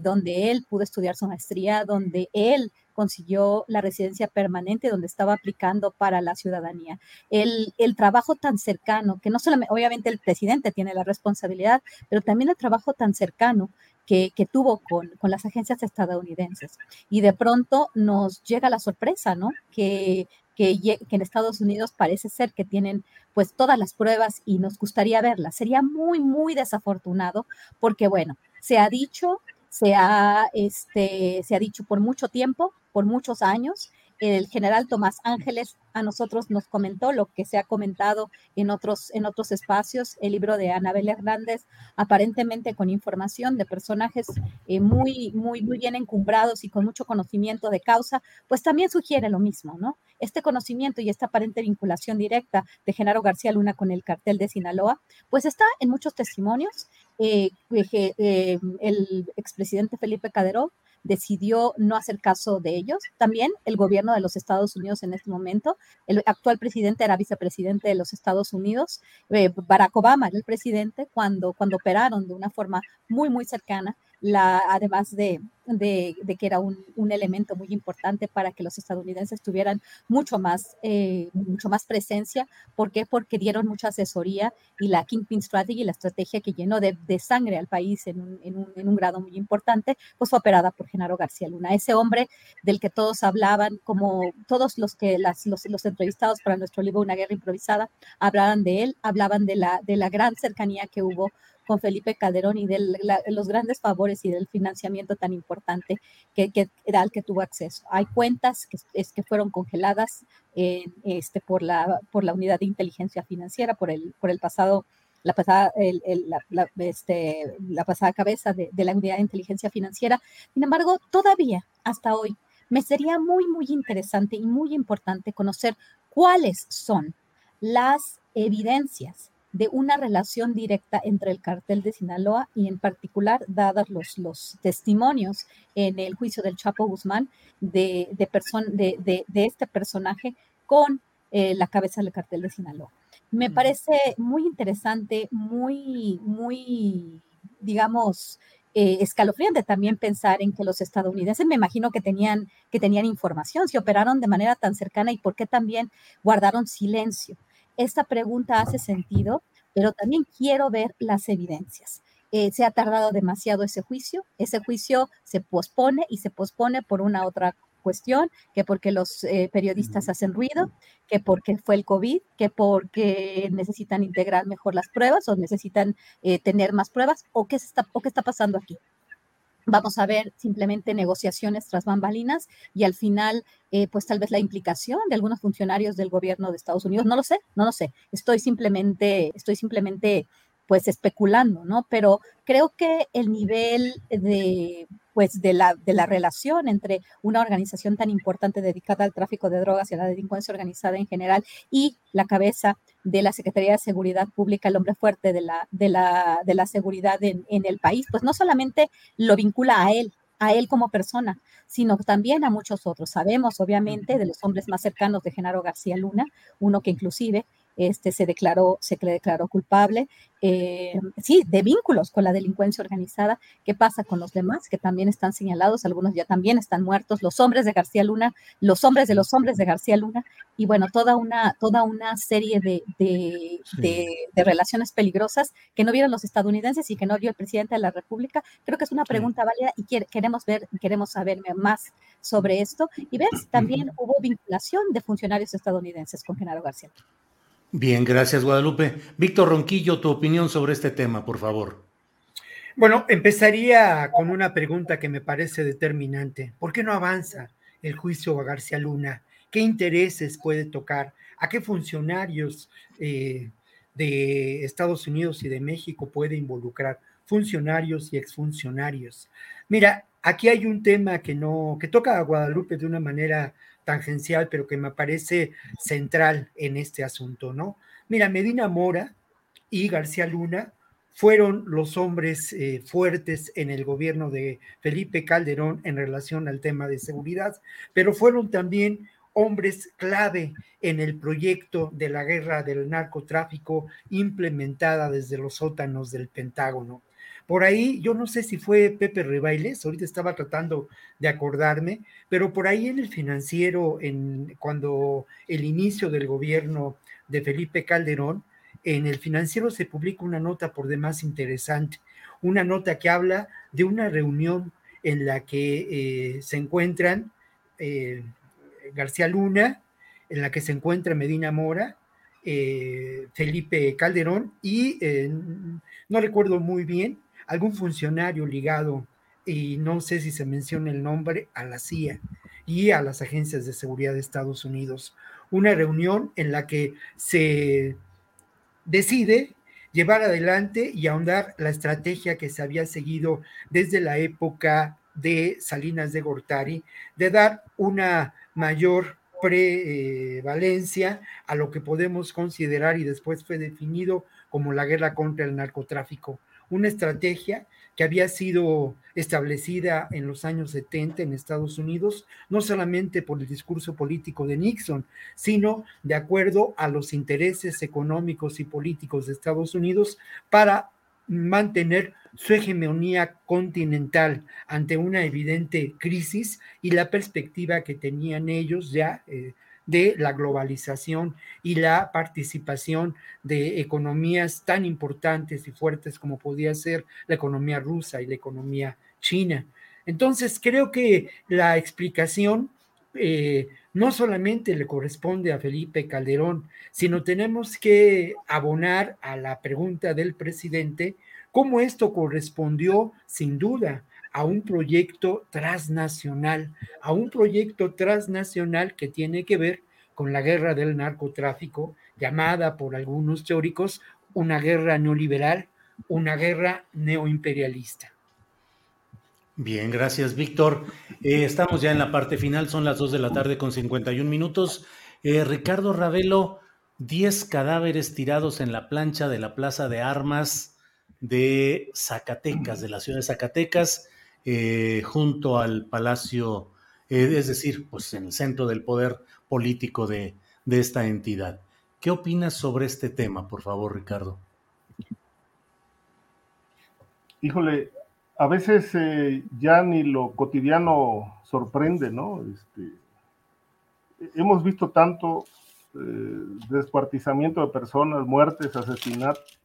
donde él pudo estudiar su maestría, donde él consiguió la residencia permanente donde estaba aplicando para la ciudadanía. El, el trabajo tan cercano, que no solamente, obviamente el presidente tiene la responsabilidad, pero también el trabajo tan cercano que, que, tuvo con, con, las agencias estadounidenses. Y de pronto nos llega la sorpresa, ¿no? Que, que, que, en Estados Unidos parece ser que tienen pues todas las pruebas y nos gustaría verlas. Sería muy, muy desafortunado porque, bueno, se ha dicho, se ha, este, se ha dicho por mucho tiempo por muchos años. El general Tomás Ángeles a nosotros nos comentó lo que se ha comentado en otros, en otros espacios, el libro de Anabel Hernández, aparentemente con información de personajes eh, muy, muy, muy bien encumbrados y con mucho conocimiento de causa, pues también sugiere lo mismo, ¿no? Este conocimiento y esta aparente vinculación directa de Genaro García Luna con el cartel de Sinaloa, pues está en muchos testimonios. Eh, eh, el expresidente Felipe Calderón decidió no hacer caso de ellos. También el gobierno de los Estados Unidos en este momento, el actual presidente era vicepresidente de los Estados Unidos, eh, Barack Obama era el presidente cuando, cuando operaron de una forma muy, muy cercana la, además de, que era un, elemento muy importante para que los estadounidenses tuvieran mucho más, eh, mucho más presencia. ¿Por qué? Porque dieron mucha asesoría y la Kingpin Strategy, la estrategia que llenó de, sangre al país en un, en, un, en un, grado muy importante, pues fue operada por Genaro García Luna, ese hombre del que todos hablaban, como todos los que las, los, los entrevistados para nuestro libro Una guerra improvisada, hablaban de él, hablaban de la, de la gran cercanía que hubo con Felipe Calderón y de los grandes favores y del financiamiento tan importante que, que era al que tuvo acceso. Hay cuentas que, es, que fueron congeladas este, por, la, por la unidad de inteligencia financiera, por el, por el pasado la pasada, el, este, la, pasada cabeza de, de, la unidad de inteligencia financiera. Sin embargo, todavía hasta hoy me sería muy, muy interesante y muy importante conocer cuáles son las evidencias de una relación directa entre el cartel de Sinaloa y en particular, dadas los, los testimonios en el juicio del Chapo Guzmán de, de, de, de este personaje con eh, la cabeza del cartel de Sinaloa. Me parece muy interesante, muy, muy, digamos, eh, escalofriante también pensar en que los estadounidenses, me imagino que tenían, que tenían información, si operaron de manera tan cercana y por qué también guardaron silencio. Esta pregunta hace sentido, pero también quiero ver las evidencias. Eh, se ha tardado demasiado ese juicio, ese juicio se pospone y se pospone por una otra cuestión, que porque los eh, periodistas hacen ruido, que porque fue el COVID, que porque necesitan integrar mejor las pruebas o necesitan eh, tener más pruebas, o qué, está, o qué está pasando aquí. Vamos a ver simplemente negociaciones tras bambalinas y al final, eh, pues tal vez la implicación de algunos funcionarios del gobierno de Estados Unidos. No lo sé, no lo sé. Estoy simplemente, estoy simplemente pues especulando, ¿no? Pero creo que el nivel de, pues, de la, de la relación entre una organización tan importante dedicada al tráfico de drogas y a la delincuencia organizada en general y la cabeza de la Secretaría de Seguridad Pública, el hombre fuerte de la, de la, de la seguridad en, en el país, pues no solamente lo vincula a él, a él como persona, sino también a muchos otros. Sabemos, obviamente, de los hombres más cercanos de Genaro García Luna, uno que inclusive este, se declaró, se declaró culpable, eh, sí, de vínculos con la delincuencia organizada. ¿Qué pasa con los demás que también están señalados? Algunos ya también están muertos, los hombres de García Luna, los hombres de los hombres de García Luna, y bueno, toda una, toda una serie de, de, relaciones peligrosas que no vieron los estadounidenses y que no vio el presidente de la República. Creo que es una pregunta válida y queremos ver, queremos saber más sobre esto y ver si también hubo vinculación de funcionarios estadounidenses con Genaro García Luna. Bien, gracias Guadalupe. Víctor Ronquillo, tu opinión sobre este tema, por favor. Bueno, empezaría con una pregunta que me parece determinante. ¿Por qué no avanza el juicio a García Luna? ¿Qué intereses puede tocar? ¿A qué funcionarios eh, de Estados Unidos y de México puede involucrar? Funcionarios y exfuncionarios. Mira, aquí hay un tema que no, que toca a Guadalupe de una manera tangencial, pero que me parece central en este asunto, ¿no? Mira, Medina Mora y García Luna fueron los hombres eh, fuertes en el gobierno de Felipe Calderón en relación al tema de seguridad, pero fueron también hombres clave en el proyecto de la guerra del narcotráfico implementada desde los sótanos del Pentágono. Por ahí, yo no sé si fue Pepe Rebailes, ahorita estaba tratando de acordarme, pero por ahí en el financiero, en, cuando el inicio del gobierno de Felipe Calderón, en el financiero se publica una nota por demás interesante, una nota que habla de una reunión en la que eh, se encuentran eh, García Luna, en la que se encuentra Medina Mora, eh, Felipe Calderón y no recuerdo muy bien, algún funcionario ligado, y no sé si se menciona el nombre, a la CIA y a las agencias de seguridad de Estados Unidos. Una reunión en la que se decide llevar adelante y ahondar la estrategia que se había seguido desde la época de Salinas de Gortari, de dar una mayor prevalencia a lo que podemos considerar y después fue definido como la guerra contra el narcotráfico una estrategia que había sido establecida en los años 70 en Estados Unidos, no solamente por el discurso político de Nixon, sino de acuerdo a los intereses económicos y políticos de Estados Unidos para mantener su hegemonía continental ante una evidente crisis y la perspectiva que tenían ellos ya eh, de la globalización y la participación de economías tan importantes y fuertes como podía ser la economía rusa y la economía china. Entonces, creo que la explicación eh, no solamente le corresponde a Felipe Calderón, sino tenemos que abonar a la pregunta del presidente cómo esto correspondió sin duda a un proyecto transnacional, a un proyecto transnacional que tiene que ver con la guerra del narcotráfico, llamada por algunos teóricos una guerra neoliberal, una guerra neoimperialista. Bien, gracias, Víctor. Eh, estamos ya en la parte final, son las 2 de la tarde con 51 minutos. Eh, Ricardo Ravelo, 10 cadáveres tirados en la plancha de la Plaza de Armas de Zacatecas, de la ciudad de Zacatecas, eh, junto al Palacio, es decir, pues en el centro del poder político de, de esta entidad. ¿Qué opinas sobre este tema, por favor, Ricardo? Híjole, a veces eh, ya ni lo cotidiano sorprende, ¿no? Este, hemos visto tanto eh, descuartizamiento de personas, muertes, asesinatos.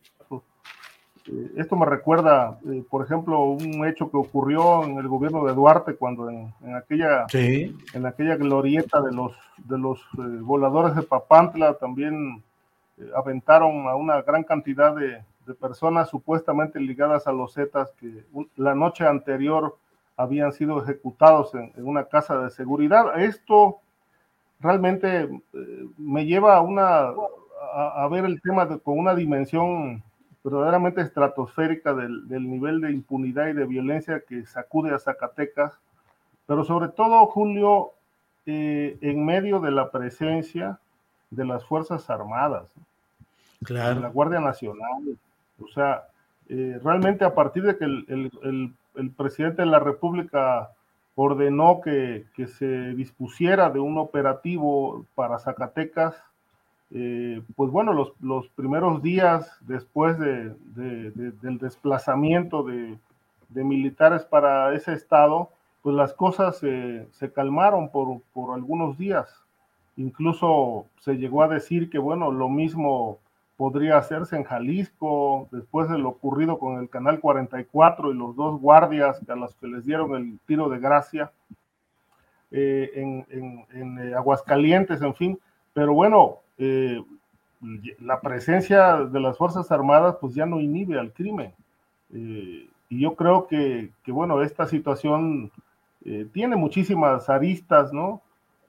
Eh, esto me recuerda, por ejemplo, un hecho que ocurrió en el gobierno de Duarte cuando en, aquella, en aquella glorieta de los, de los voladores de Papantla también aventaron a una gran cantidad de, de personas supuestamente ligadas a los Zetas que la noche anterior habían sido ejecutados en, una casa de seguridad. Esto realmente eh, me lleva a, una, a, ver el tema con una dimensión verdaderamente estratosférica del, nivel de impunidad y de violencia que sacude a Zacatecas, pero sobre todo, Julio, eh, en medio de la presencia de las Fuerzas Armadas, de la Guardia Nacional, o sea, eh, realmente a partir de que el, presidente de la República ordenó que, se dispusiera de un operativo para Zacatecas, eh, pues bueno, los, primeros días después del desplazamiento de, militares para ese estado, pues las cosas se calmaron por, algunos días. Incluso se llegó a decir que, bueno, lo mismo podría hacerse en Jalisco, después de lo ocurrido con el Canal 44 y los dos guardias a los que les dieron el tiro de gracia, eh, en, eh, Aguascalientes, en fin. Pero bueno, eh, la presencia de las Fuerzas Armadas pues ya no inhibe al crimen. y yo creo que, bueno, esta situación tiene muchísimas aristas, ¿no?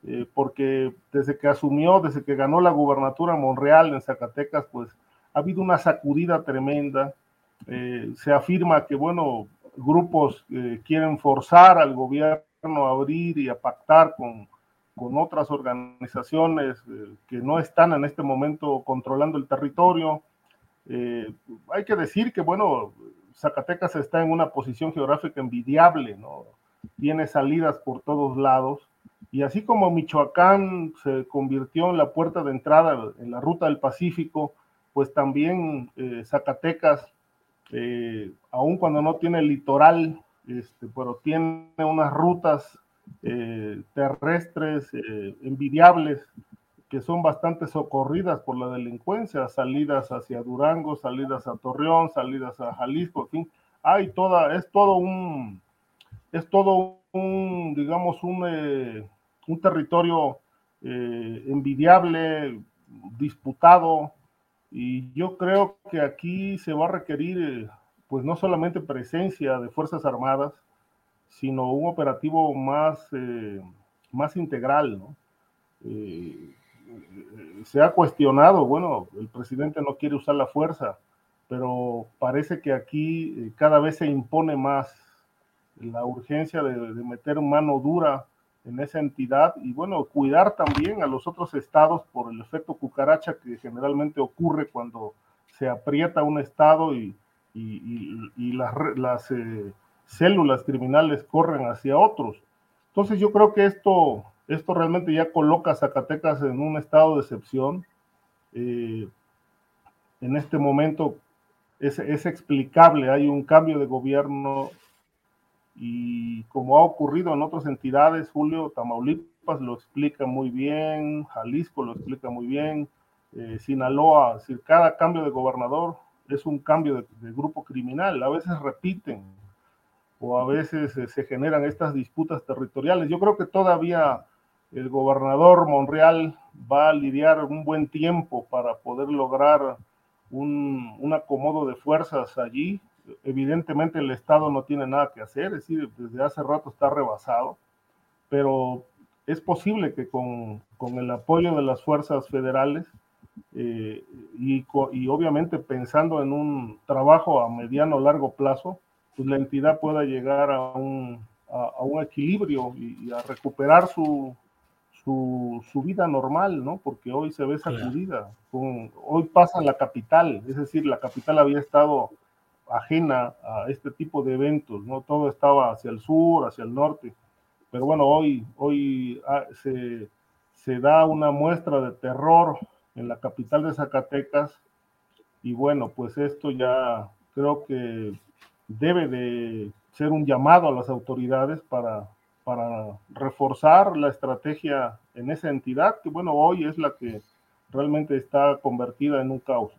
Eh, porque desde que asumió, desde que ganó la gubernatura Monreal en Zacatecas, pues ha habido una sacudida tremenda. Eh, se afirma que, bueno, grupos eh, quieren forzar al gobierno a abrir y a pactar con, con otras organizaciones que no están en este momento controlando el territorio. hay que decir que, bueno, Zacatecas está en una posición geográfica envidiable, ¿no? Tiene salidas por todos lados y así como Michoacán se convirtió en la puerta de entrada en la ruta del Pacífico, pues también eh, Zacatecas, eh, aun cuando no tiene litoral, este, pero tiene unas rutas eh, terrestres envidiables que son bastante socorridas por la delincuencia, salidas hacia Durango, salidas a Torreón, salidas a Jalisco, en fin, hay toda, es todo un, es todo un, digamos, un, un territorio eh, envidiable, disputado, y yo creo que aquí se va a requerir, eh, pues no solamente presencia de Fuerzas Armadas, sino un operativo más, eh, más integral, se ha cuestionado, bueno, el presidente no quiere usar la fuerza, pero parece que aquí cada vez se impone más la urgencia de meter mano dura en esa entidad y bueno, cuidar también a los otros estados por el efecto cucaracha que generalmente ocurre cuando se aprieta un estado y, las, eh, células criminales corren hacia otros. Entonces yo creo que esto, esto realmente ya coloca a Zacatecas en un estado de excepción. Eh, en este momento es, es explicable, hay un cambio de gobierno y como ha ocurrido en otras entidades, Julio, Tamaulipas lo explica muy bien, Jalisco lo explica muy bien, eh, Sinaloa, es decir, cada cambio de gobernador es un cambio de, grupo criminal, a veces repiten o a veces eh, se generan estas disputas territoriales. Yo creo que todavía el gobernador Monreal va a lidiar un buen tiempo para poder lograr un, un, acomodo de fuerzas allí. Evidentemente el Estado no tiene nada que hacer, es decir, desde hace rato está rebasado, pero es posible que con, con el apoyo de las fuerzas federales eh, y, y, obviamente pensando en un trabajo a mediano o largo plazo, pues la entidad pueda llegar a un, a, a un equilibrio y, y, a recuperar su, su, su, vida normal, ¿no? Porque hoy se ve sacudida. Con, hoy pasa la capital, es decir, la capital había estado ajena a este tipo de eventos, ¿no? Todo estaba hacia el sur, hacia el norte. Pero bueno, hoy, hoy ah, se, se da una muestra de terror en la capital de Zacatecas y bueno, pues esto ya creo que debe de ser un llamado a las autoridades para, para reforzar la estrategia en esa entidad, que bueno, hoy es la que realmente está convertida en un caos.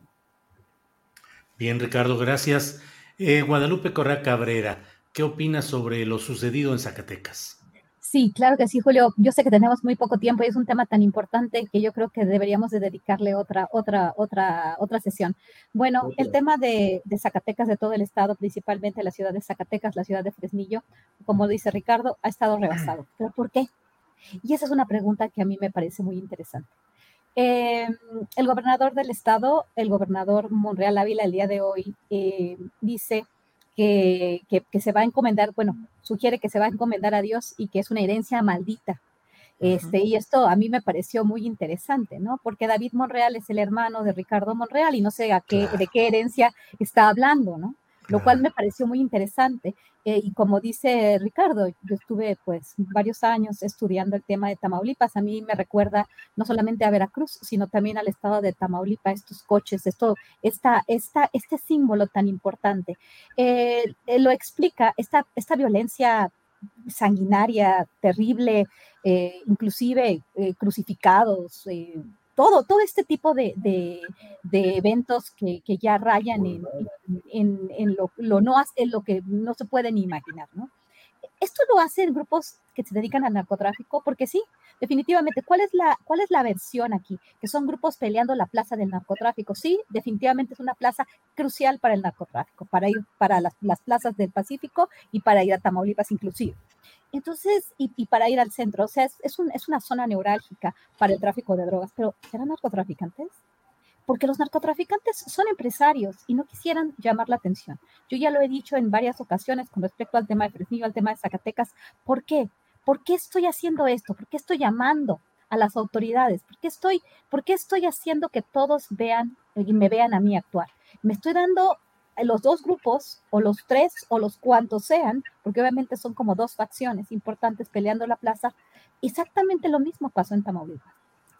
Bien, Ricardo, gracias. Eh, Guadalupe Correa Cabrera, ¿qué opinas sobre lo sucedido en Zacatecas? Sí, claro que sí, Julio. Yo sé que tenemos muy poco tiempo y es un tema tan importante que yo creo que deberíamos de dedicarle otra, otra, otra, otra sesión. Bueno, el tema de, de, Zacatecas, de todo el estado, principalmente la ciudad de Zacatecas, la ciudad de Fresnillo, como dice Ricardo, ha estado rebasado. ¿Pero por qué? Y esa es una pregunta que a mí me parece muy interesante. Eh, el gobernador del estado, el gobernador Monreal Ávila, el día de hoy, eh, dice que, que, que, se va a encomendar, bueno, sugiere que se va a encomendar a Dios y que es una herencia maldita. Este, y esto a mí me pareció muy interesante, ¿no? Porque David Monreal es el hermano de Ricardo Monreal y no sé a qué, claro. de qué herencia está hablando, ¿no? Lo cual me pareció muy interesante. Eh, y como dice Ricardo, yo estuve pues varios años estudiando el tema de Tamaulipas. A mí me recuerda no solamente a Veracruz, sino también al estado de Tamaulipas, estos coches, esto, esta, esta, este símbolo tan importante. Eh, eh, lo explica esta, esta violencia sanguinaria, terrible, inclusive crucificados, todo, todo este tipo de, de, de eventos que, que, ya rayan en, en, en, lo, lo, no, en lo que no se pueden imaginar, ¿no? Esto lo hacen grupos que se dedican al narcotráfico, porque sí, definitivamente, ¿cuál es la, cuál es la versión aquí? Que son grupos peleando la plaza del narcotráfico. Sí, definitivamente es una plaza crucial para el narcotráfico, para ir para las, plazas del Pacífico y para ir a Tamaulipas inclusive. Entonces, y, y, para ir al centro, o sea, es, es, un, es, una zona neurálgica para el tráfico de drogas, pero ¿serán narcotraficantes? Porque los narcotraficantes son empresarios y no quisieran llamar la atención. Yo ya lo he dicho en varias ocasiones con respecto al tema de Fresnillo, al tema de Zacatecas. ¿Por qué? ¿Por qué estoy haciendo esto? ¿Por qué estoy llamando a las autoridades? ¿Por qué estoy, por qué estoy haciendo que todos vean y me vean a mí actuar? Me estoy dando los dos grupos, o los tres, o los cuantos sean, porque obviamente son como dos facciones importantes peleando la plaza, exactamente lo mismo pasó en Tamaulipas.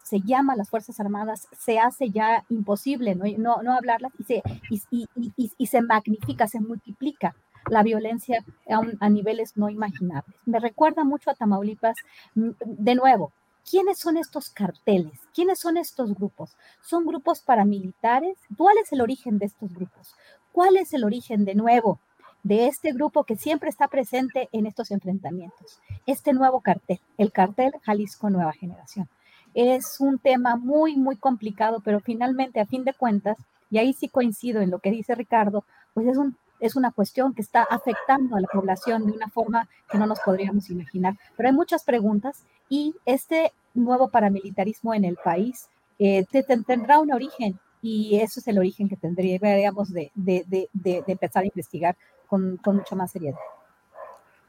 Se llama a las Fuerzas Armadas, se hace ya imposible no, no, no hablarlas y se, y, y, y, se magnifica, se multiplica la violencia a, a niveles no imaginables. Me recuerda mucho a Tamaulipas, de nuevo, ¿Quiénes son estos carteles? ¿Quiénes son estos grupos? ¿Son grupos paramilitares? ¿Cuál es el origen de estos grupos? ¿Cuál es el origen de nuevo de este grupo que siempre está presente en estos enfrentamientos? Este nuevo cartel, el cartel Jalisco Nueva Generación. Es un tema muy, muy complicado, pero finalmente, a fin de cuentas, y ahí sí coincido en lo que dice Ricardo, pues es un es una cuestión que está afectando a la población de una forma que no nos podríamos imaginar. Pero hay muchas preguntas y este nuevo paramilitarismo en el país eh, tendrá un origen y eso es el origen que tendríamos de, de, de, de empezar a investigar con, con, mucha más seriedad.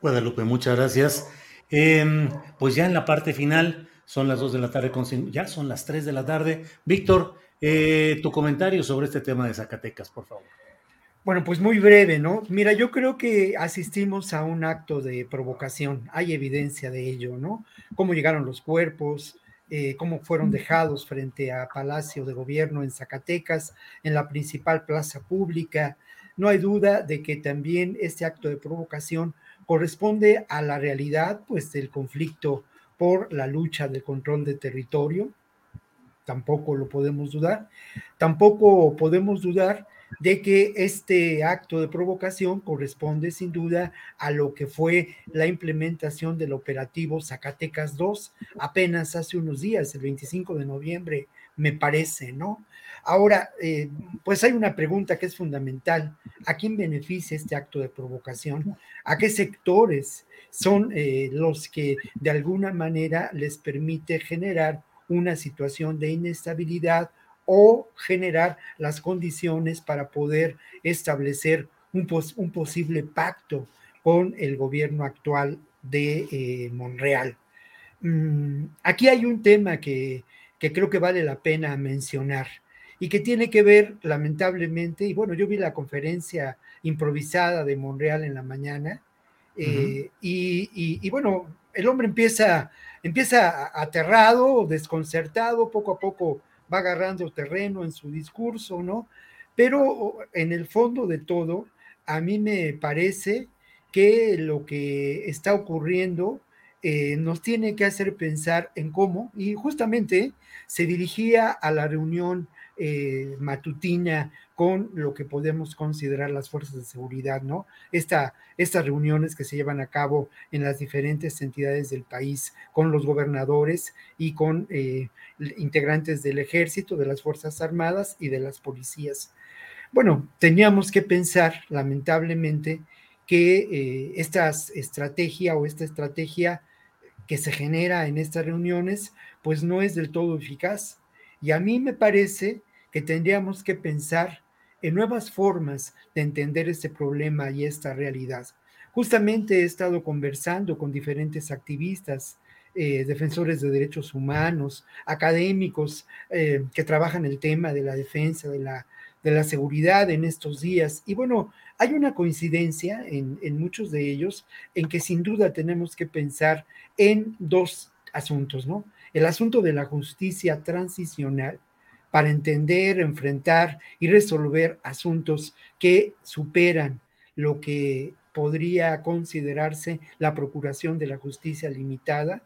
Guadalupe, muchas gracias. Eh, pues ya en la parte final, son las 2 de la tarde, ya son las 3 de la tarde. Víctor, eh, tu comentario sobre este tema de Zacatecas, por favor. Bueno, pues muy breve, ¿no? Mira, yo creo que asistimos a un acto de provocación, hay evidencia de ello, ¿no? Cómo llegaron los cuerpos, eh, cómo fueron dejados frente a Palacio de Gobierno en Zacatecas, en la principal plaza pública. No hay duda de que también este acto de provocación corresponde a la realidad, pues, del conflicto por la lucha del control de territorio. Tampoco lo podemos dudar. Tampoco podemos dudar de que este acto de provocación corresponde sin duda a lo que fue la implementación del operativo Zacatecas 2 apenas hace unos días, el 25 de noviembre, me parece, ¿no? Ahora, eh, pues hay una pregunta que es fundamental. ¿A quién beneficia este acto de provocación? ¿A qué sectores son eh, los que de alguna manera les permite generar una situación de inestabilidad o generar las condiciones para poder establecer un, un posible pacto con el gobierno actual de eh, Monreal. Mm, aquí hay un tema que, que creo que vale la pena mencionar y que tiene que ver, lamentablemente, y bueno, yo vi la conferencia improvisada de Monreal en la mañana, eh, y, bueno, el hombre empieza, empieza aterrado, desconcertado, poco a poco va agarrando terreno en su discurso, ¿no? Pero en el fondo de todo, a mí me parece que lo que está ocurriendo eh, nos tiene que hacer pensar en cómo, y justamente se dirigía a la reunión eh, matutina con lo que podemos considerar las fuerzas de seguridad, ¿no? Esta, estas reuniones que se llevan a cabo en las diferentes entidades del país con los gobernadores y con eh, integrantes del ejército, de las Fuerzas Armadas y de las policías. Bueno, teníamos que pensar, lamentablemente, que eh, esta estrategia o esta estrategia que se genera en estas reuniones, pues no es del todo eficaz. Y a mí me parece que tendríamos que pensar en nuevas formas de entender este problema y esta realidad. Justamente he estado conversando con diferentes activistas, eh, defensores de derechos humanos, académicos eh, que trabajan el tema de la defensa, de la, de la seguridad en estos días. Y bueno, hay una coincidencia en, en muchos de ellos en que sin duda tenemos que pensar en dos asuntos, ¿no? El asunto de la justicia transicional para entender, enfrentar y resolver asuntos que superan lo que podría considerarse la procuración de la justicia limitada,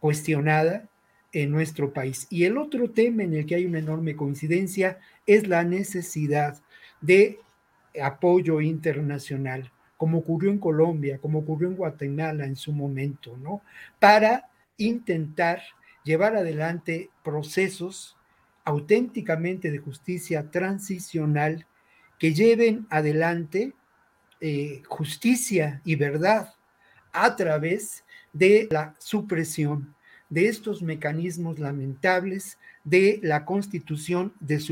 cuestionada en nuestro país. Y el otro tema en el que hay una enorme coincidencia es la necesidad de apoyo internacional, como ocurrió en Colombia, como ocurrió en Guatemala en su momento, ¿no? Para intentar llevar adelante procesos auténticamente de justicia transicional que lleven adelante eh, justicia y verdad a través de la supresión de estos mecanismos lamentables de la constitución de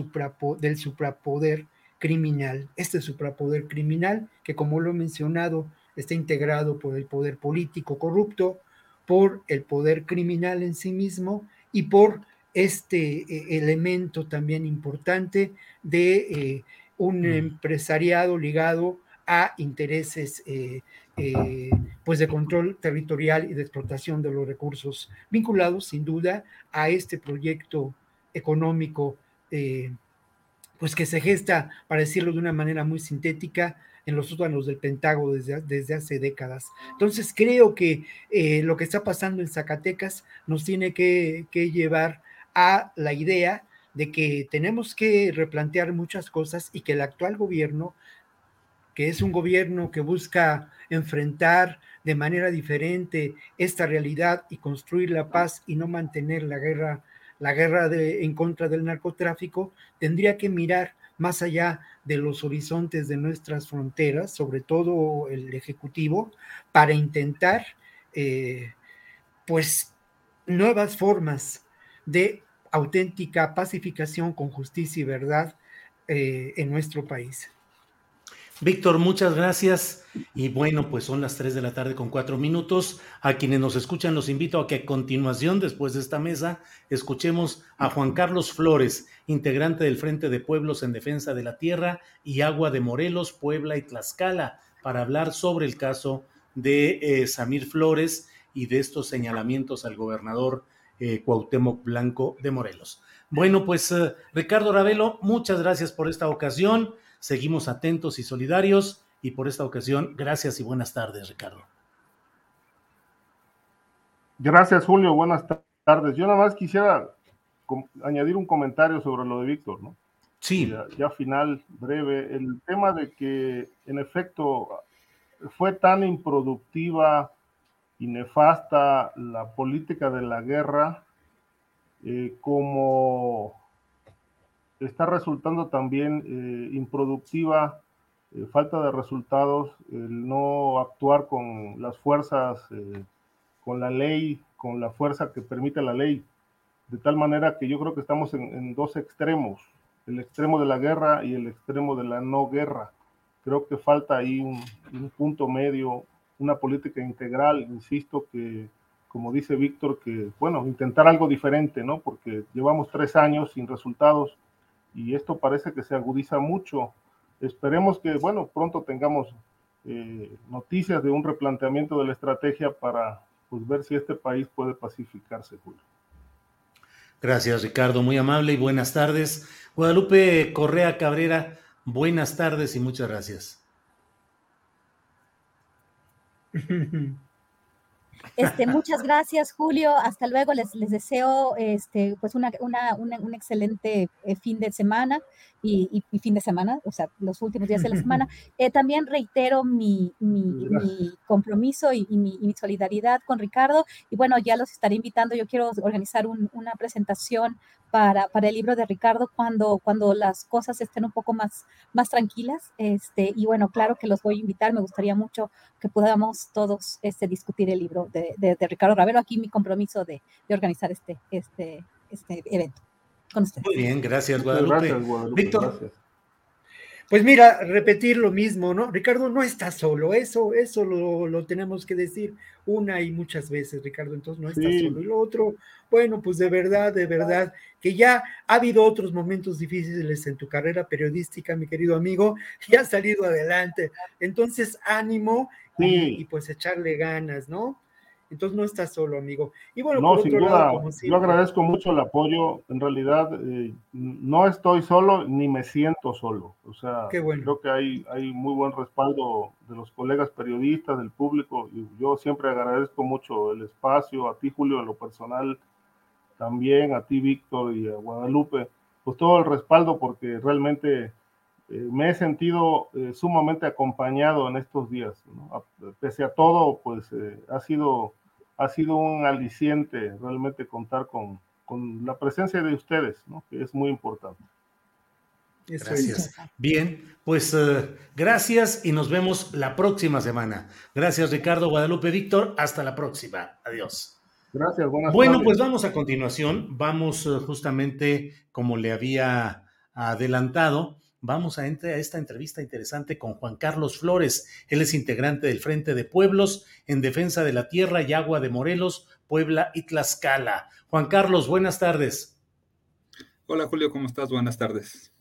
del suprapoder criminal. Este suprapoder criminal, que como lo he mencionado, está integrado por el poder político corrupto, por el poder criminal en sí mismo y por este eh, elemento también importante de eh, un empresariado ligado a intereses eh, pues de control territorial y de explotación de los recursos vinculados sin duda a este proyecto económico pues que se gesta, para decirlo de una manera muy sintética, en los sótanos del Pentágono desde, desde hace décadas. Entonces creo que lo que está pasando en Zacatecas nos tiene que, que llevar a la idea de que tenemos que replantear muchas cosas y que el actual gobierno, que es un gobierno que busca enfrentar de manera diferente esta realidad y construir la paz y no mantener la guerra, la guerra en contra del narcotráfico, tendría que mirar más allá de los horizontes de nuestras fronteras, sobre todo el Ejecutivo, para intentar, eh, pues, nuevas formas de auténtica pacificación con justicia y verdad eh, en nuestro país. Víctor, muchas gracias. Y bueno, pues son las 3 de la tarde con cuatro minutos. A quienes nos escuchan, los invito a que a continuación, después de esta mesa, escuchemos a Juan Carlos Flores, integrante del Frente de Pueblos en Defensa de la Tierra y Agua de Morelos, Puebla y Tlaxcala, para hablar sobre el caso de eh, Samir Flores y de estos señalamientos al gobernador eh, Cuauhtémoc Blanco de Morelos. Bueno, pues eh, Ricardo Ravelo, muchas gracias por esta ocasión. Seguimos atentos y solidarios y por esta ocasión, gracias y buenas tardes, Ricardo. Gracias, Julio. Buenas tardes. Yo nada más quisiera añadir un comentario sobre lo de Víctor, ¿no? Sí. Ya, final, breve. El tema de que, en efecto, fue tan improductiva y nefasta la política de la guerra eh, como está resultando también eh, improductiva, eh, falta de resultados, el no actuar con las fuerzas, con la ley, con la fuerza que permite la ley, de tal manera que yo creo que estamos en dos extremos el extremo de la guerra y el extremo de la no guerra. Creo que falta ahí un, punto medio, una política integral, insisto, que como dice Víctor, que, bueno, intentar algo diferente, ¿no? Porque llevamos tres años sin resultados y esto parece que se agudiza mucho. Esperemos que, bueno, pronto tengamos eh, noticias de un replanteamiento de la estrategia para pues, ver si este país puede pacificarse, Julio. Gracias, Ricardo. Muy amable y buenas tardes. Guadalupe Correa Cabrera, buenas tardes y muchas gracias. [laughs] Este, muchas gracias, Julio. Hasta luego. Les, les deseo este, pues una, una, un excelente eh, fin de semana y, fin de semana, o sea, los últimos días de la [laughs] semana. Eh, también reitero mi, mi, compromiso y, mi, solidaridad con Ricardo. Y bueno, ya los estaré invitando. Yo quiero organizar una presentación para, para, el libro de Ricardo cuando, cuando las cosas estén un poco más, más tranquilas. Este, y bueno, claro que los voy a invitar. Me gustaría mucho que podamos todos este, discutir el libro de, de, Ricardo Ravelo. Aquí mi compromiso de, de organizar este, este, este evento. Muy bien, gracias Guadalupe. Víctor. Pues mira, repetir lo mismo, ¿no? Ricardo no está solo, eso, eso lo, tenemos que decir una y muchas veces, Ricardo, entonces no está solo. Y lo otro, bueno, pues de verdad, de verdad, que ya ha habido otros momentos difíciles en tu carrera periodística, mi querido amigo, y has salido adelante. Entonces, ánimo y pues echarle ganas, ¿no? Entonces no estás solo, amigo. Y bueno, no, sin duda, yo agradezco mucho el apoyo. En realidad, eh, no estoy solo ni me siento solo. O sea, creo que hay, hay muy buen respaldo de los colegas periodistas, del público. Y yo siempre agradezco mucho el espacio, a ti, Julio, en lo personal, también a ti, Víctor, y a Guadalupe, pues todo el respaldo porque realmente eh, me he sentido eh, sumamente acompañado en estos días. Pese a todo, pues ha sido ha sido un aliciente realmente contar con, la presencia de ustedes, ¿no? que es muy importante. Gracias. Bien, pues eh, gracias y nos vemos la próxima semana. Gracias Ricardo Guadalupe Víctor, hasta la próxima. Adiós. Gracias, buenas Bueno, pues vamos a continuación, vamos eh, justamente como le había adelantado vamos a entrar a esta entrevista interesante con Juan Carlos Flores. Él es integrante del Frente de Pueblos en Defensa de la Tierra y Agua de Morelos, Puebla y Tlaxcala. Juan Carlos, buenas tardes. Hola Julio, ¿cómo estás? Buenas tardes.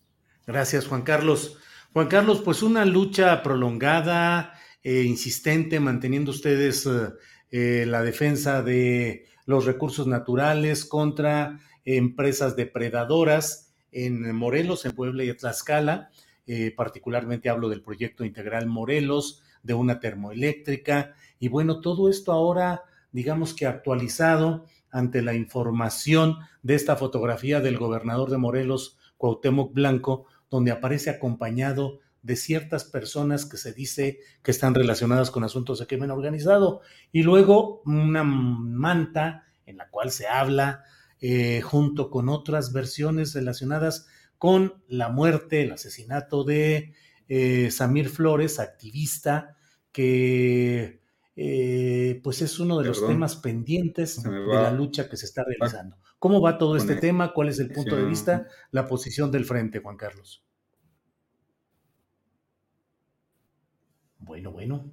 Gracias, Juan Carlos. Juan Carlos, pues una lucha prolongada, e insistente, manteniendo ustedes eh, eh, la defensa de los recursos naturales contra empresas depredadoras en Morelos, en Puebla y Tlaxcala. Eh, particularmente hablo del proyecto integral Morelos, de una termoeléctrica. Y bueno, todo esto ahora, digamos que actualizado ante la información de esta fotografía del gobernador de Morelos, Cuauhtémoc Blanco, donde aparece acompañado de ciertas personas que se dice que están relacionadas con asuntos de crimen organizado. Y luego una manta en la cual se habla eh, junto con otras versiones relacionadas con la muerte, el asesinato de eh, Samir Flores, activista, que eh, pues es uno de los temas pendientes de la lucha que se está realizando. ¿Cómo va todo este tema? ¿Cuál es el punto de vista, la posición del frente, Juan Carlos? Bueno, bueno.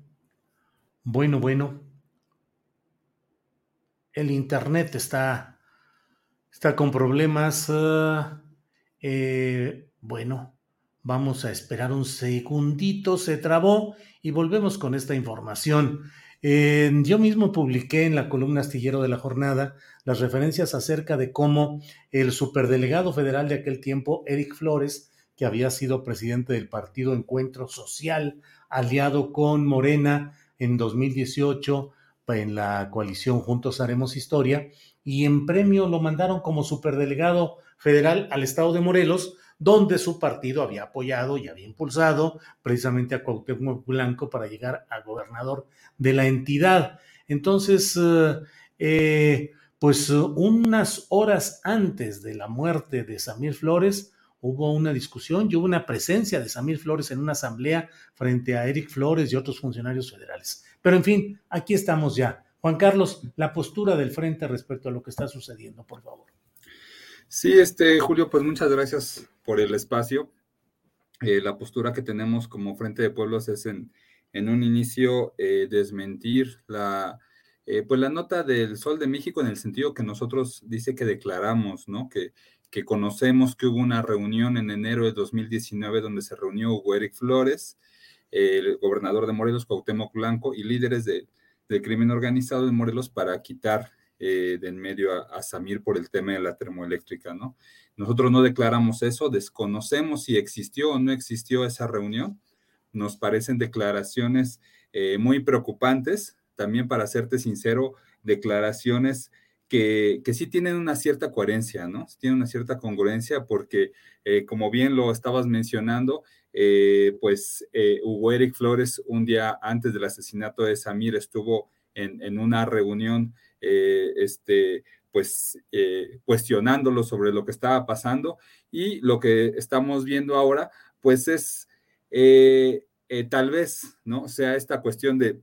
Bueno, bueno. El Internet está Está con problemas. Ah, eh, bueno, vamos a esperar un segundito. Se trabó y volvemos con esta información. yo mismo publiqué en la columna astillero de la jornada las referencias acerca de cómo el superdelegado federal de aquel tiempo, Eric Flores, que había sido presidente del partido Encuentro Social, aliado con Morena en 2018 en la coalición Juntos Haremos Historia, y en premio lo mandaron como superdelegado federal al estado de Morelos, donde su partido había apoyado y había impulsado precisamente a Cuauhtémoc Blanco para llegar a gobernador de la entidad. Entonces, eh, eh, pues unas horas antes de la muerte de Samir Flores, hubo una discusión y hubo una presencia de Samir Flores en una asamblea frente a Eric Flores y otros funcionarios federales. Pero en fin, aquí estamos ya. Juan Carlos, la postura del frente respecto a lo que está sucediendo, por favor. Sí, este Julio, pues muchas gracias por el espacio. Eh, la postura que tenemos como Frente de Pueblos es en, en un inicio eh, desmentir la, eh, pues la nota del Sol de México en el sentido que nosotros dice que declaramos, ¿no? Que, que conocemos que hubo una reunión en enero de 2019 donde se reunió Hugo Eric Flores, el gobernador de Morelos, Cuauhtémoc Blanco, y líderes de, del crimen organizado de Morelos para quitar eh, de en medio a, Samir por el tema de la termoeléctrica, ¿no? Nosotros no declaramos eso, desconocemos si existió o no existió esa reunión. Nos parecen declaraciones eh, muy preocupantes, también para serte sincero, declaraciones que, que, sí tienen una cierta coherencia, ¿no? Tienen una cierta congruencia porque, eh, como bien lo estabas mencionando, pues Hugo Eric Flores un día antes del asesinato de Samir estuvo en, en una reunión eh, este, pues eh, cuestionándolo sobre lo que estaba pasando y lo que estamos viendo ahora, pues es eh, tal vez, ¿no? Sea esta cuestión de,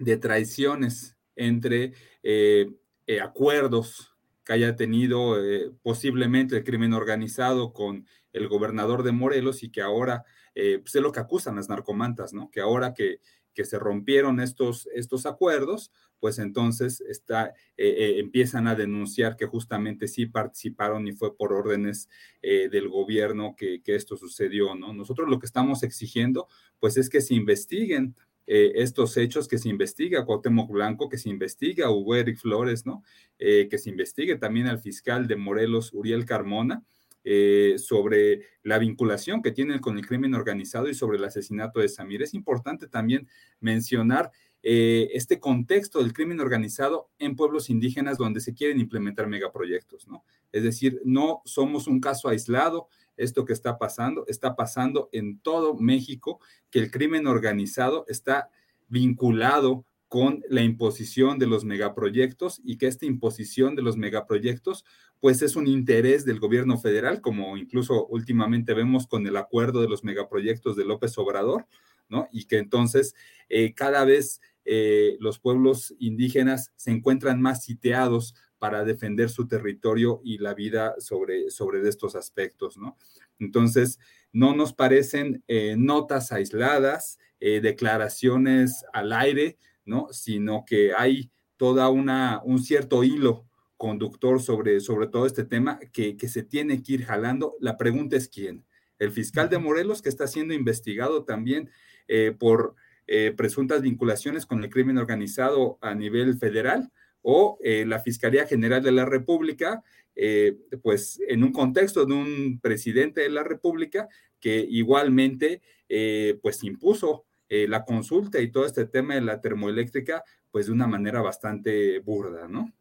de traiciones entre acuerdos que haya tenido posiblemente el crimen organizado con el gobernador de Morelos y que ahora, pues es lo que acusan las narcomantas, ¿no? Que ahora que, que se rompieron estos, estos acuerdos, pues entonces está, eh, eh, empiezan a denunciar que justamente sí participaron y fue por órdenes eh, del gobierno que, esto sucedió, ¿no? Nosotros lo que estamos exigiendo, pues es que se investiguen estos hechos, que se investigue a Cuauhtémoc Blanco, que se investigue a Hugo Eric Flores, ¿no? que se investigue también al fiscal de Morelos, Uriel Carmona, eh, sobre la vinculación que tienen con el crimen organizado y sobre el asesinato de Samir. Es importante también mencionar eh, este contexto del crimen organizado en pueblos indígenas donde se quieren implementar megaproyectos, ¿no? Es decir, no somos un caso aislado, esto que está pasando, está pasando en todo México, que el crimen organizado está vinculado con la imposición de los megaproyectos y que esta imposición de los megaproyectos pues es un interés del gobierno federal, como incluso últimamente vemos con el acuerdo de los megaproyectos de López Obrador, ¿no? Y que entonces eh, cada vez eh, los pueblos indígenas se encuentran más sitiados para defender su territorio y la vida sobre, sobre estos aspectos, ¿no? Entonces, no nos parecen eh, notas aisladas, declaraciones al aire, ¿no? Sino que hay toda una, un cierto hilo conductor sobre, sobre todo este tema que, se tiene que ir jalando. La pregunta es quién. El fiscal de Morelos, que está siendo investigado también eh, por eh, presuntas vinculaciones con el crimen organizado a nivel federal, o eh, la Fiscalía General de la República, pues en un contexto de un presidente de la República que igualmente pues impuso la consulta y todo este tema de la termoeléctrica pues de una manera bastante burda, ¿no?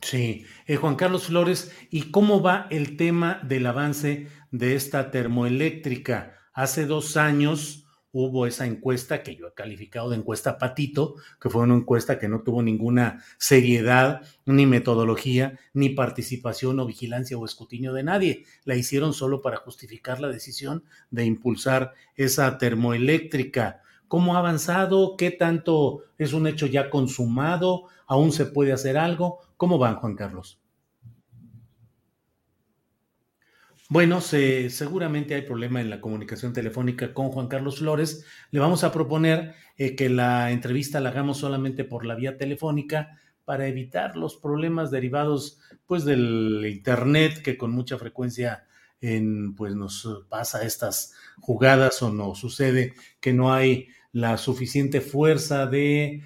Sí, eh, Juan Carlos Flores, ¿y cómo va el tema del avance de esta termoeléctrica? Hace dos años hubo esa encuesta que yo he calificado de encuesta patito, que fue una encuesta que no tuvo ninguna seriedad, ni metodología, ni participación o vigilancia o escrutinio de nadie. La hicieron solo para justificar la decisión de impulsar esa termoeléctrica. ¿Cómo ha avanzado? ¿Qué tanto es un hecho ya consumado? ¿Aún se puede hacer algo? ¿Cómo van, Juan Carlos? Bueno, seguramente hay problema en la comunicación telefónica con Juan Carlos Flores. Le vamos a proponer eh, que la entrevista la hagamos solamente por la vía telefónica para evitar los problemas derivados pues del internet que con mucha frecuencia en, pues nos pasa estas jugadas o nos sucede que no hay la suficiente fuerza de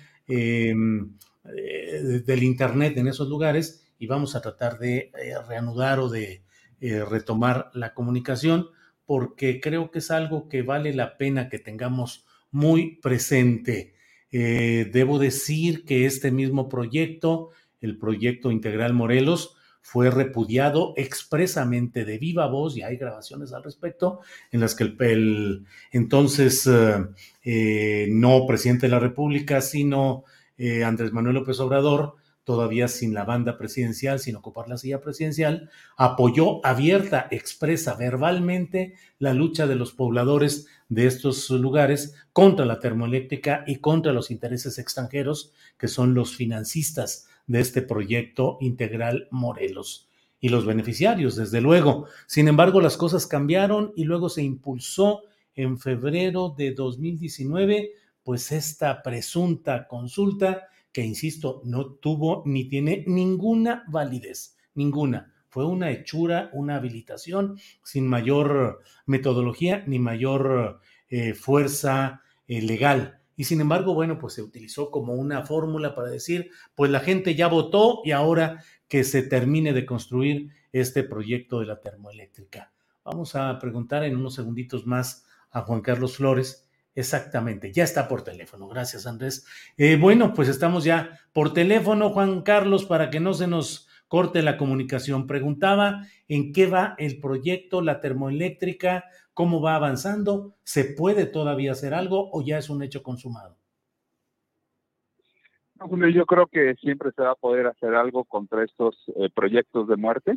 eh, del Internet en esos lugares y vamos a tratar de eh, reanudar o de eh, retomar la comunicación porque creo que es algo que vale la pena que tengamos muy presente. debo decir que este mismo proyecto, el proyecto Integral Morelos, fue repudiado expresamente de viva voz, y hay grabaciones al respecto, en las que el, entonces eh, eh, no presidente de la República, sino eh, Andrés Manuel López Obrador, todavía sin la banda presidencial, sin ocupar la silla presidencial, apoyó abierta, expresa verbalmente la lucha de los pobladores de estos lugares contra la termoeléctrica y contra los intereses extranjeros, que son los financistas de este proyecto integral Morelos y los beneficiarios, desde luego. Sin embargo, las cosas cambiaron y luego se impulsó en febrero de 2019, pues esta presunta consulta que, insisto, no tuvo ni tiene ninguna validez, ninguna. Fue una hechura, una habilitación sin mayor metodología ni mayor eh, fuerza eh, legal. Y sin embargo, bueno, pues se utilizó como una fórmula para decir, pues la gente ya votó y ahora que se termine de construir este proyecto de la termoeléctrica. Vamos a preguntar en unos segunditos más a Juan Carlos Flores. Exactamente, ya está por teléfono. Gracias, Andrés. Eh, bueno, pues estamos ya por teléfono, Juan Carlos, para que no se nos corte la comunicación. Preguntaba en qué va el proyecto, la termoeléctrica, cómo va avanzando, ¿se puede todavía hacer algo o ya es un hecho consumado? yo creo que siempre se va a poder hacer algo contra estos eh, proyectos de muerte.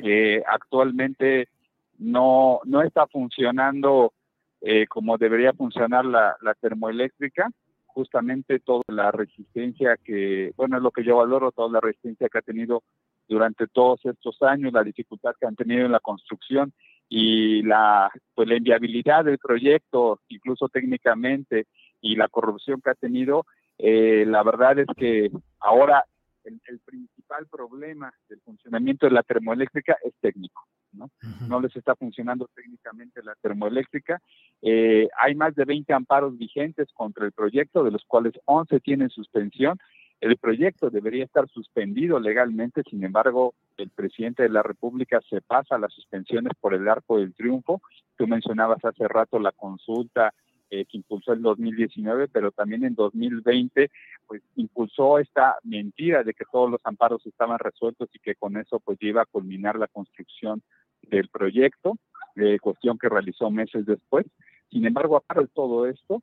Eh, actualmente no, no está funcionando eh, como debería funcionar la, la, termoeléctrica. Justamente toda la resistencia que, bueno, es lo que yo valoro, toda la resistencia que ha tenido durante todos estos años, la dificultad que han tenido en la construcción y la, pues, la inviabilidad del proyecto, incluso técnicamente, y la corrupción que ha tenido, eh, la verdad es que ahora el, principal problema del funcionamiento de la termoeléctrica es técnico. ¿no? no les está funcionando técnicamente la termoeléctrica. Eh, hay más de 20 amparos vigentes contra el proyecto, de los cuales 11 tienen suspensión el proyecto debería estar suspendido legalmente, sin embargo, el presidente de la República se pasa las suspensiones por el arco del triunfo. Tú mencionabas hace rato la consulta eh, que impulsó en 2019, pero también en 2020, pues impulsó esta mentira de que todos los amparos estaban resueltos y que con eso pues iba a culminar la construcción del proyecto, eh, cuestión que realizó meses después. Sin embargo, aparte de todo esto,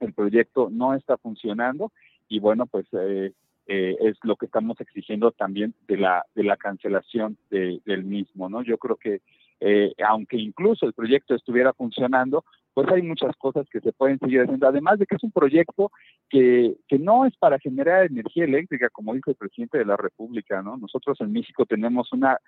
el proyecto no está funcionando y bueno, pues eh, eh, es lo que estamos exigiendo también de la, de la cancelación del mismo, ¿no? Yo creo que eh, aunque incluso el proyecto estuviera funcionando, pues hay muchas cosas que se pueden seguir haciendo, además de que es un proyecto que, que no es para generar energía eléctrica, como dijo el presidente de la República, ¿no? Nosotros en México tenemos una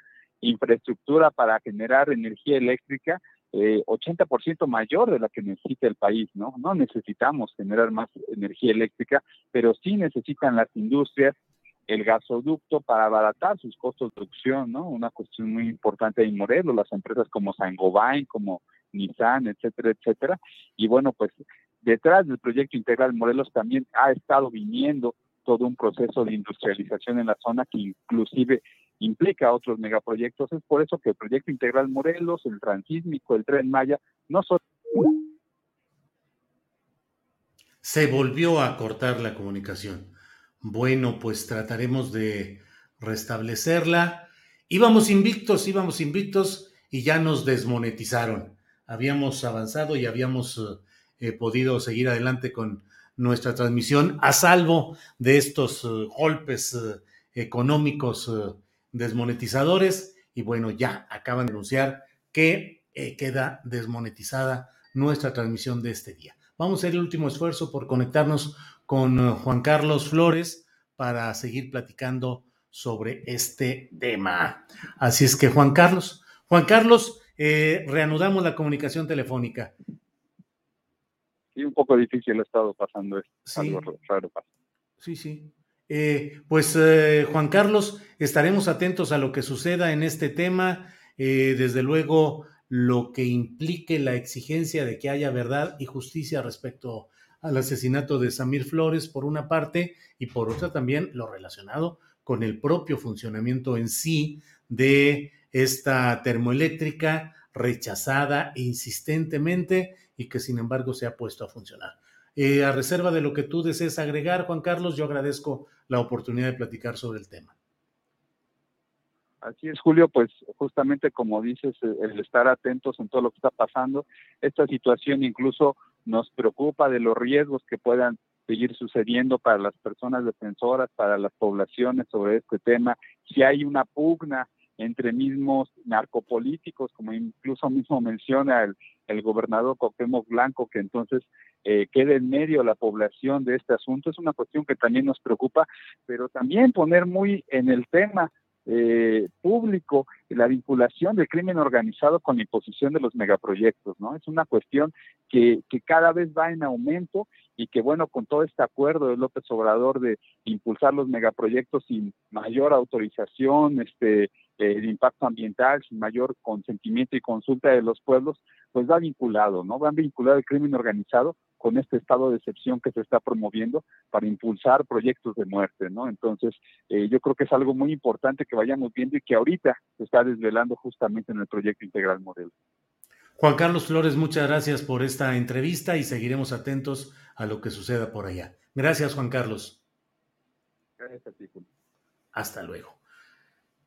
infraestructura para generar energía eléctrica eh, 80% mayor de la que necesita el país, ¿no? No necesitamos generar más energía eléctrica, pero sí necesitan las industrias el gasoducto para abaratar sus costos de producción, ¿no? Una cuestión muy importante en Morelos, las empresas como Saint-Gobain, como Nissan, etcétera, etcétera. Y bueno, pues detrás del proyecto integral Morelos también ha estado viniendo todo un proceso de industrialización en la zona que inclusive implica otros megaproyectos. Es por eso que el proyecto integral Morelos, el transísmico, el tren Maya, no son... Se volvió a cortar la comunicación. Bueno, pues trataremos de restablecerla. Íbamos invictos, íbamos invictos y ya nos desmonetizaron. Habíamos avanzado y habíamos eh, podido seguir adelante con nuestra transmisión a salvo de estos eh, golpes eh, económicos desmonetizadores y bueno, ya acaban de anunciar que eh, queda desmonetizada nuestra transmisión de este día. Vamos a hacer el último esfuerzo por conectarnos con eh, Juan Carlos Flores para seguir platicando sobre este tema. Así es que Juan Carlos, Juan Carlos, eh, reanudamos la comunicación telefónica. Sí, un poco difícil ha estado pasando esto. Sí. Sí, sí. Eh, pues eh, Juan Carlos, estaremos atentos a lo que suceda en este tema. Eh, desde luego, lo que implique la exigencia de que haya verdad y justicia respecto al asesinato de Samir Flores, por una parte, y por otra también lo relacionado con el propio funcionamiento en sí de esta termoeléctrica rechazada insistentemente y que sin embargo se ha puesto a funcionar. A reserva de lo que tú desees agregar, Juan Carlos, yo agradezco la oportunidad de platicar sobre el tema. Así es, Julio, pues justamente como dices, eh, el estar atentos en todo lo que está pasando, esta situación incluso nos preocupa de los riesgos que puedan seguir sucediendo para las personas defensoras, para las poblaciones sobre este tema, si hay una pugna entre mismos narcopolíticos, como incluso mismo menciona el, el gobernador Cuauhtémoc Blanco, que entonces eh, quede en medio la población de este asunto, es una cuestión que también nos preocupa, pero también poner muy en el tema eh, público la vinculación del crimen organizado con la imposición de los megaproyectos, ¿no? Es una cuestión que, que cada vez va en aumento y que, bueno, con todo este acuerdo de López Obrador de impulsar los megaproyectos sin mayor autorización, este, eh, de impacto ambiental, sin mayor consentimiento y consulta de los pueblos, pues va vinculado, ¿no? Va vinculado el crimen organizado con este estado de excepción que se está promoviendo para impulsar proyectos de muerte, ¿no? Entonces, eh, yo creo que es algo muy importante que vayamos viendo y que ahorita se está desvelando justamente en el proyecto integral modelo. Juan Carlos Flores, muchas gracias por esta entrevista y seguiremos atentos a lo que suceda por allá. Gracias, Juan Carlos. Gracias a ti, Hasta luego.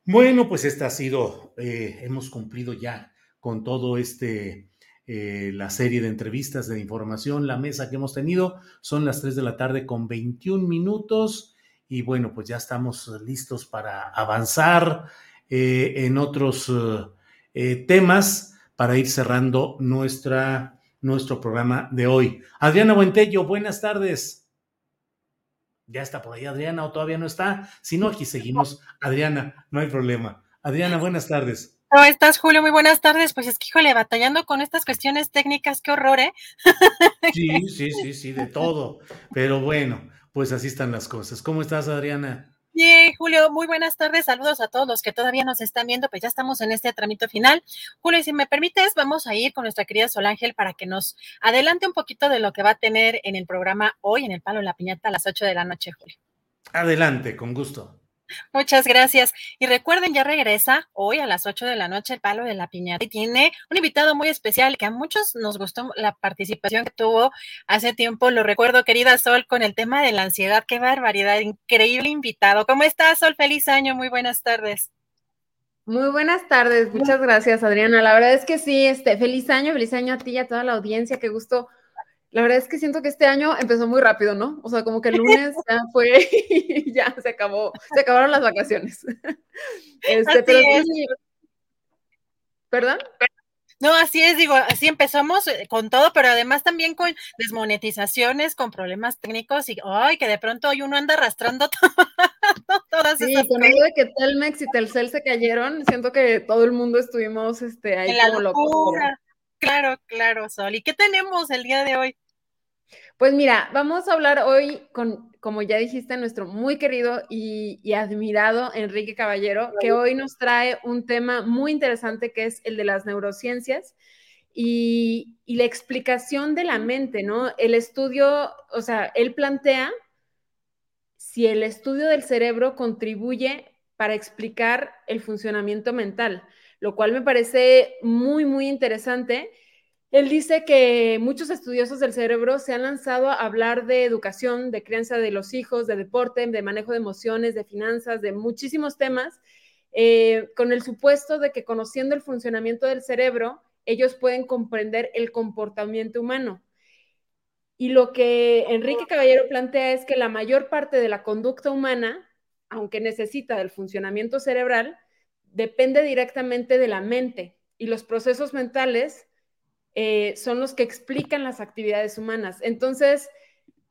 Bueno, pues esta ha sido, eh, hemos cumplido ya con todo este eh, la serie de entrevistas de información, la mesa que hemos tenido. Son las 3 de la tarde con 21 minutos y bueno, pues ya estamos listos para avanzar eh, en otros eh, temas para ir cerrando nuestra, nuestro programa de hoy. Adriana Buentello, buenas tardes. Ya está por ahí Adriana o todavía no está. Si no, aquí seguimos. Adriana, no hay problema. Adriana, buenas tardes. ¿Cómo estás, Julio? Muy buenas tardes. Pues es que, híjole, batallando con estas cuestiones técnicas, qué horror, ¿eh? Sí, sí, sí, sí, de todo. Pero bueno, pues así están las cosas. ¿Cómo estás, Adriana? Bien, Julio, muy buenas tardes. Saludos a todos los que todavía nos están viendo, pues ya estamos en este trámite final. Julio, si me permites, vamos a ir con nuestra querida Sol Ángel para que nos adelante un poquito de lo que va a tener en el programa hoy en el Palo de la Piñata a las 8 de la noche, Julio. Adelante, con gusto. Muchas gracias. Y recuerden, ya regresa hoy a las 8 de la noche el Palo de la Piñata y tiene un invitado muy especial que a muchos nos gustó la participación que tuvo hace tiempo. Lo recuerdo, querida Sol, con el tema de la ansiedad. Qué barbaridad, increíble invitado. ¿Cómo estás, Sol? Feliz año, muy buenas tardes. Muy buenas tardes, muchas gracias, Adriana. La verdad es que sí, este, feliz año, feliz año a ti y a toda la audiencia, qué gusto la verdad es que siento que este año empezó muy rápido, ¿no? O sea, como que el lunes [laughs] ya fue y ya se acabó, se acabaron las vacaciones. [laughs] Este, pero ¿Perdón? No, así es, digo, así empezamos eh, con todo, pero además también con desmonetizaciones, con problemas técnicos y, ay, que de pronto hoy uno anda arrastrando [laughs] todas sí, con eso de que Telmex y Telcel se cayeron, siento que todo el mundo estuvimos este, ahí como locos. Claro, claro, Sol. ¿Y qué tenemos el día de hoy? Pues mira, vamos a hablar hoy con, como ya dijiste, nuestro muy querido y, admirado Enrique Caballero, que hoy nos trae un tema muy interesante que es el de las neurociencias y, y la explicación de la mente, ¿no? El estudio, o sea, él plantea si el estudio del cerebro contribuye para explicar el funcionamiento mental, lo cual me parece muy, muy interesante él dice que muchos estudiosos del cerebro se han lanzado a hablar de educación, de crianza de los hijos, de deporte, de manejo de emociones, de finanzas, de muchísimos temas, eh, con el supuesto de que conociendo el funcionamiento del cerebro, ellos pueden comprender el comportamiento humano. Y lo que Enrique Caballero plantea es que la mayor parte de la conducta humana, aunque necesita del funcionamiento cerebral, depende directamente de la mente y los procesos mentales eh, son los que explican las actividades humanas. Entonces,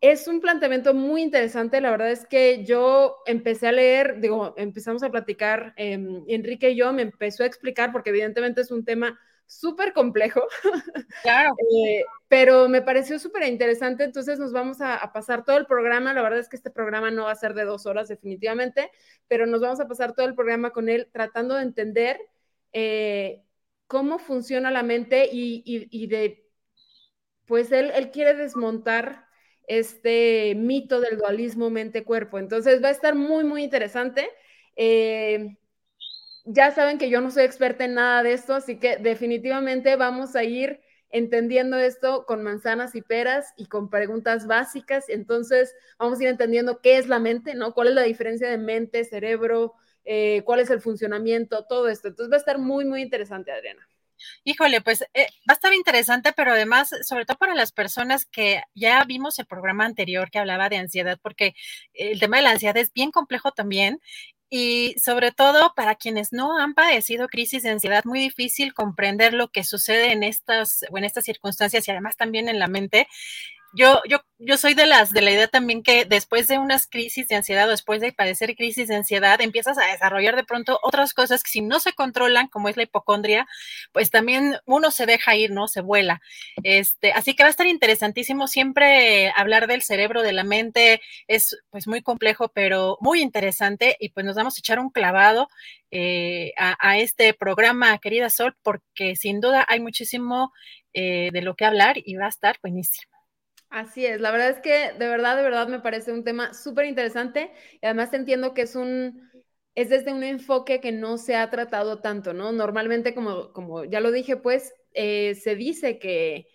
es un planteamiento muy interesante. La verdad es que yo empecé a leer, digo, empezamos a platicar, em, Enrique y yo me empezó a explicar, porque evidentemente es un tema súper complejo. [laughs] Claro. Eh, pero me pareció súper interesante, entonces nos vamos a, pasar todo el programa. La verdad es que este programa no va a ser de dos horas definitivamente, pero nos vamos a pasar todo el programa con él tratando de entender eh, cómo funciona la mente y, de, pues él, él, quiere desmontar este mito del dualismo mente-cuerpo. Entonces va a estar muy, muy interesante. Eh, ya saben que yo no soy experta en nada de esto, así que definitivamente vamos a ir entendiendo esto con manzanas y peras y con preguntas básicas. Entonces vamos a ir entendiendo qué es la mente, ¿no? ¿Cuál es la diferencia de mente, cerebro, eh, cuál es el funcionamiento, todo esto. Entonces va a estar muy, muy interesante, Adriana. Híjole, pues eh, va a estar interesante, pero además, sobre todo para las personas que ya vimos el programa anterior que hablaba de ansiedad, porque el tema de la ansiedad es bien complejo también y sobre todo para quienes no han padecido crisis de ansiedad, muy difícil comprender lo que sucede en estas o en estas circunstancias y además también en la mente yo, yo, yo soy de las de la idea también que después de unas crisis de ansiedad o después de padecer crisis de ansiedad, empiezas a desarrollar de pronto otras cosas que si no se controlan, como es la hipocondria, pues también uno se deja ir, ¿no? Se vuela. Este, así que va a estar interesantísimo siempre hablar del cerebro, de la mente, es pues muy complejo, pero muy interesante y pues nos vamos a echar un clavado eh, a, este programa, querida Sol, porque sin duda hay muchísimo eh, de lo que hablar y va a estar buenísimo. Así es, la verdad es que de verdad, de verdad me parece un tema súper interesante y además entiendo que es un, es desde un enfoque que no se ha tratado tanto, ¿no? Normalmente, como, como ya lo dije, pues eh, se dice que,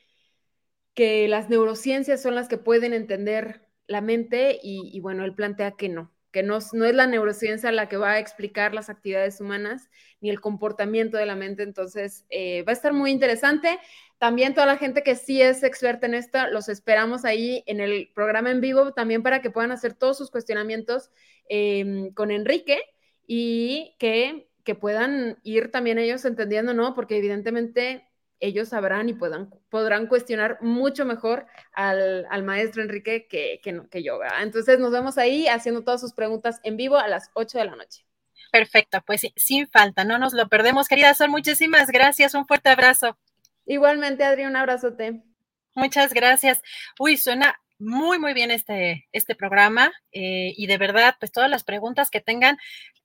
que las neurociencias son las que pueden entender la mente y, y bueno, él plantea que no, no, es la neurociencia la que va a explicar las actividades humanas ni el comportamiento de la mente, entonces eh, va a estar muy interesante. También toda la gente que sí es experta en esto, los esperamos ahí en el programa en vivo también para que puedan hacer todos sus cuestionamientos em, con Enrique y que, que puedan ir también ellos entendiendo, ¿no? Porque evidentemente ellos sabrán y puedan, podrán cuestionar mucho mejor al, al maestro Enrique que, que, que yo. ¿verdad? Entonces nos vemos ahí haciendo todas sus preguntas en vivo a las 8 de la noche. Perfecto, pues sin falta, no nos lo perdemos, querida Sol. Muchísimas gracias, un fuerte abrazo. Igualmente, Adri, un abrazote. Muchas gracias. Uy, suena muy, muy bien este, este programa eh, y de verdad, pues todas las preguntas que tengan,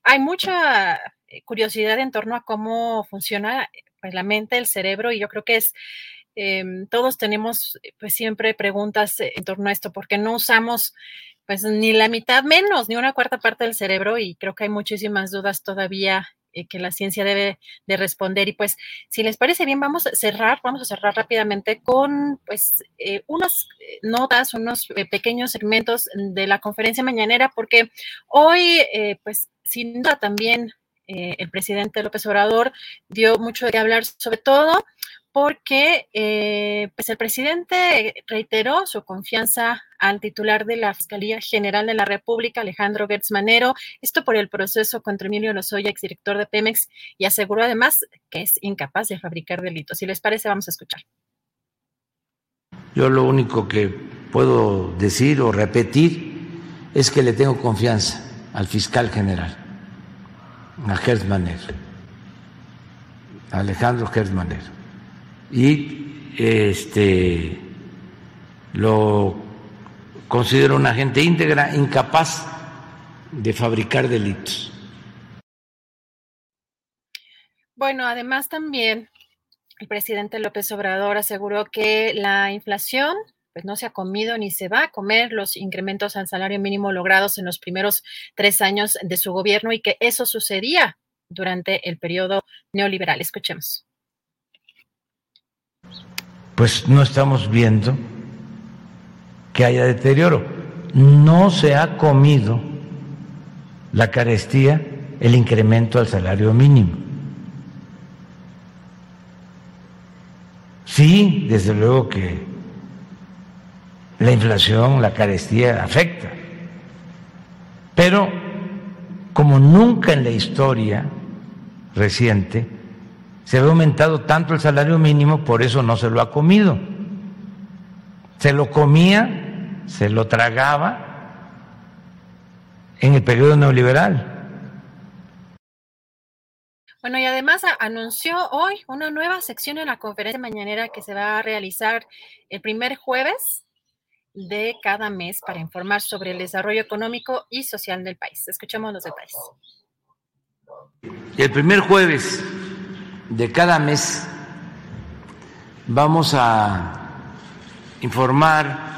hay mucha eh, curiosidad en torno a cómo funciona pues, la mente, el cerebro y yo creo que es, em, todos tenemos pues siempre preguntas en torno a esto, porque no usamos pues ni la mitad menos, ni una cuarta parte del cerebro y creo que hay muchísimas dudas todavía eh, que la ciencia debe de responder. Y pues, si les parece bien, vamos a cerrar, vamos a cerrar rápidamente con pues eh, unas eh, notas, unos pequeños segmentos de la conferencia mañanera, porque hoy, pues, sin duda también el presidente López Obrador dio mucho de hablar, sobre todo porque eh, pues el presidente reiteró su confianza al titular de la Fiscalía General de la República, Alejandro Gertz Manero, esto por el proceso contra Emilio Lozoya, exdirector de Pemex, y aseguró además que es incapaz de fabricar delitos. Si les parece, vamos a escuchar. Yo lo único que puedo decir o repetir es que le tengo confianza al fiscal general, a Gertz Manero, Alejandro Gertz Manero y este lo considero una agente íntegra, incapaz de fabricar delitos. Bueno, además también el presidente López Obrador aseguró que la inflación pues no se ha comido ni se va a comer los incrementos al salario mínimo logrados en los primeros tres años de su gobierno y que eso sucedía durante el periodo neoliberal. Escuchemos pues no estamos viendo que haya deterioro. No se ha comido la carestía el incremento al salario mínimo. Sí, desde luego que la inflación, la carestía afecta, pero como nunca en la historia reciente, se había aumentado tanto el salario mínimo, por eso no se lo ha comido. Se lo comía, se lo tragaba en el periodo neoliberal. Bueno, y además anunció hoy una nueva sección en la conferencia mañanera que se va a realizar el primer jueves de cada mes para informar sobre el desarrollo económico y social del país. Escuchemos los detalles. El primer jueves de cada mes vamos a informar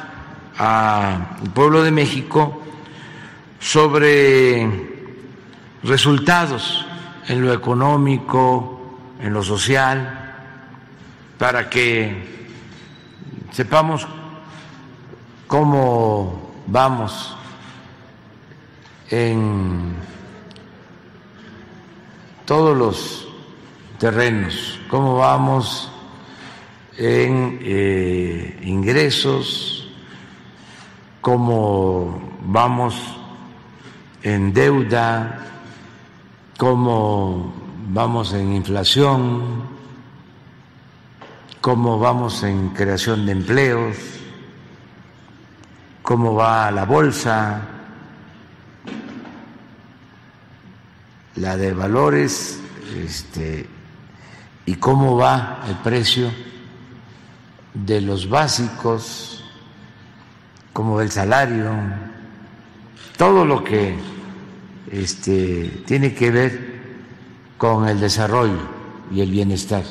al pueblo de México sobre resultados en lo económico, en lo social, para que sepamos cómo vamos en todos los terrenos, cómo vamos en eh, ingresos, cómo vamos en deuda, cómo vamos en inflación, cómo vamos en creación de empleos, cómo va la bolsa, la de valores, este, y cómo va el precio de los básicos, como el salario, todo lo que este, tiene que ver con el desarrollo y el bienestar.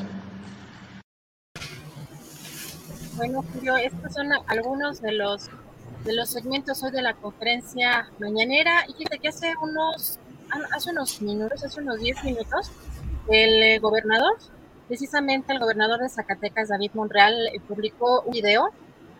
Bueno, Julio, estos son algunos de los de los segmentos hoy de la conferencia mañanera. Y fíjate que hace unos, hace unos minutos, hace unos 10 minutos, el eh, gobernador, precisamente el gobernador de Zacatecas, David Monreal, eh, publicó un video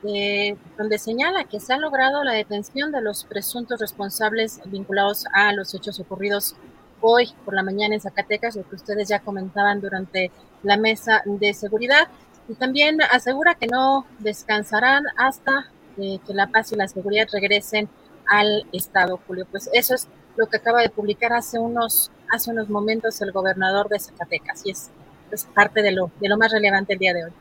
eh, donde señala que se ha logrado la detención de los presuntos responsables vinculados a los hechos ocurridos hoy por la mañana en Zacatecas, lo que ustedes ya comentaban durante la mesa de seguridad. Y también asegura que no descansarán hasta que la paz y la seguridad regresen al Estado, Julio. Pues eso es lo que acaba de publicar hace unos, hace unos momentos el gobernador de Zacatecas y es, es parte de lo, de lo más relevante el día de hoy.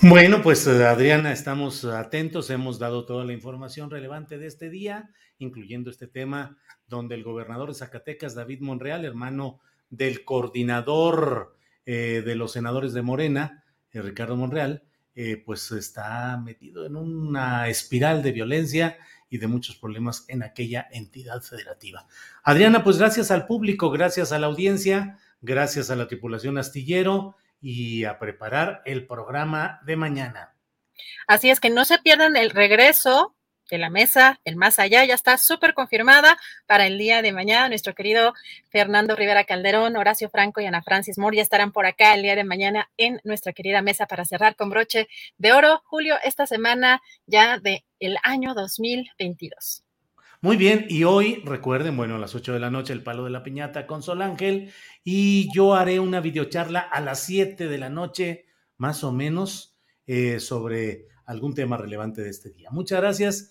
Bueno, pues Adriana, estamos atentos, hemos dado toda la información relevante de este día, incluyendo este tema donde el gobernador de Zacatecas, David Monreal, hermano del coordinador eh, de los senadores de Morena, eh, Ricardo Monreal, eh, pues está metido en una espiral de violencia y de muchos problemas en aquella entidad federativa. Adriana, pues gracias al público, gracias a la audiencia, gracias a la tripulación astillero y a preparar el programa de mañana. Así es que no se pierdan el regreso de la mesa, el más allá, ya está súper confirmada para el día de mañana. Nuestro querido Fernando Rivera Calderón, Horacio Franco y Ana Francis Moore ya estarán por acá el día de mañana en nuestra querida mesa para cerrar con broche de oro. Julio, esta semana ya de el año 2022. Muy bien, y hoy recuerden, bueno, a las 8 de la noche el palo de la piñata con Sol Ángel y yo haré una videocharla a las 7 de la noche, más o menos, eh, sobre algún tema relevante de este día. Muchas gracias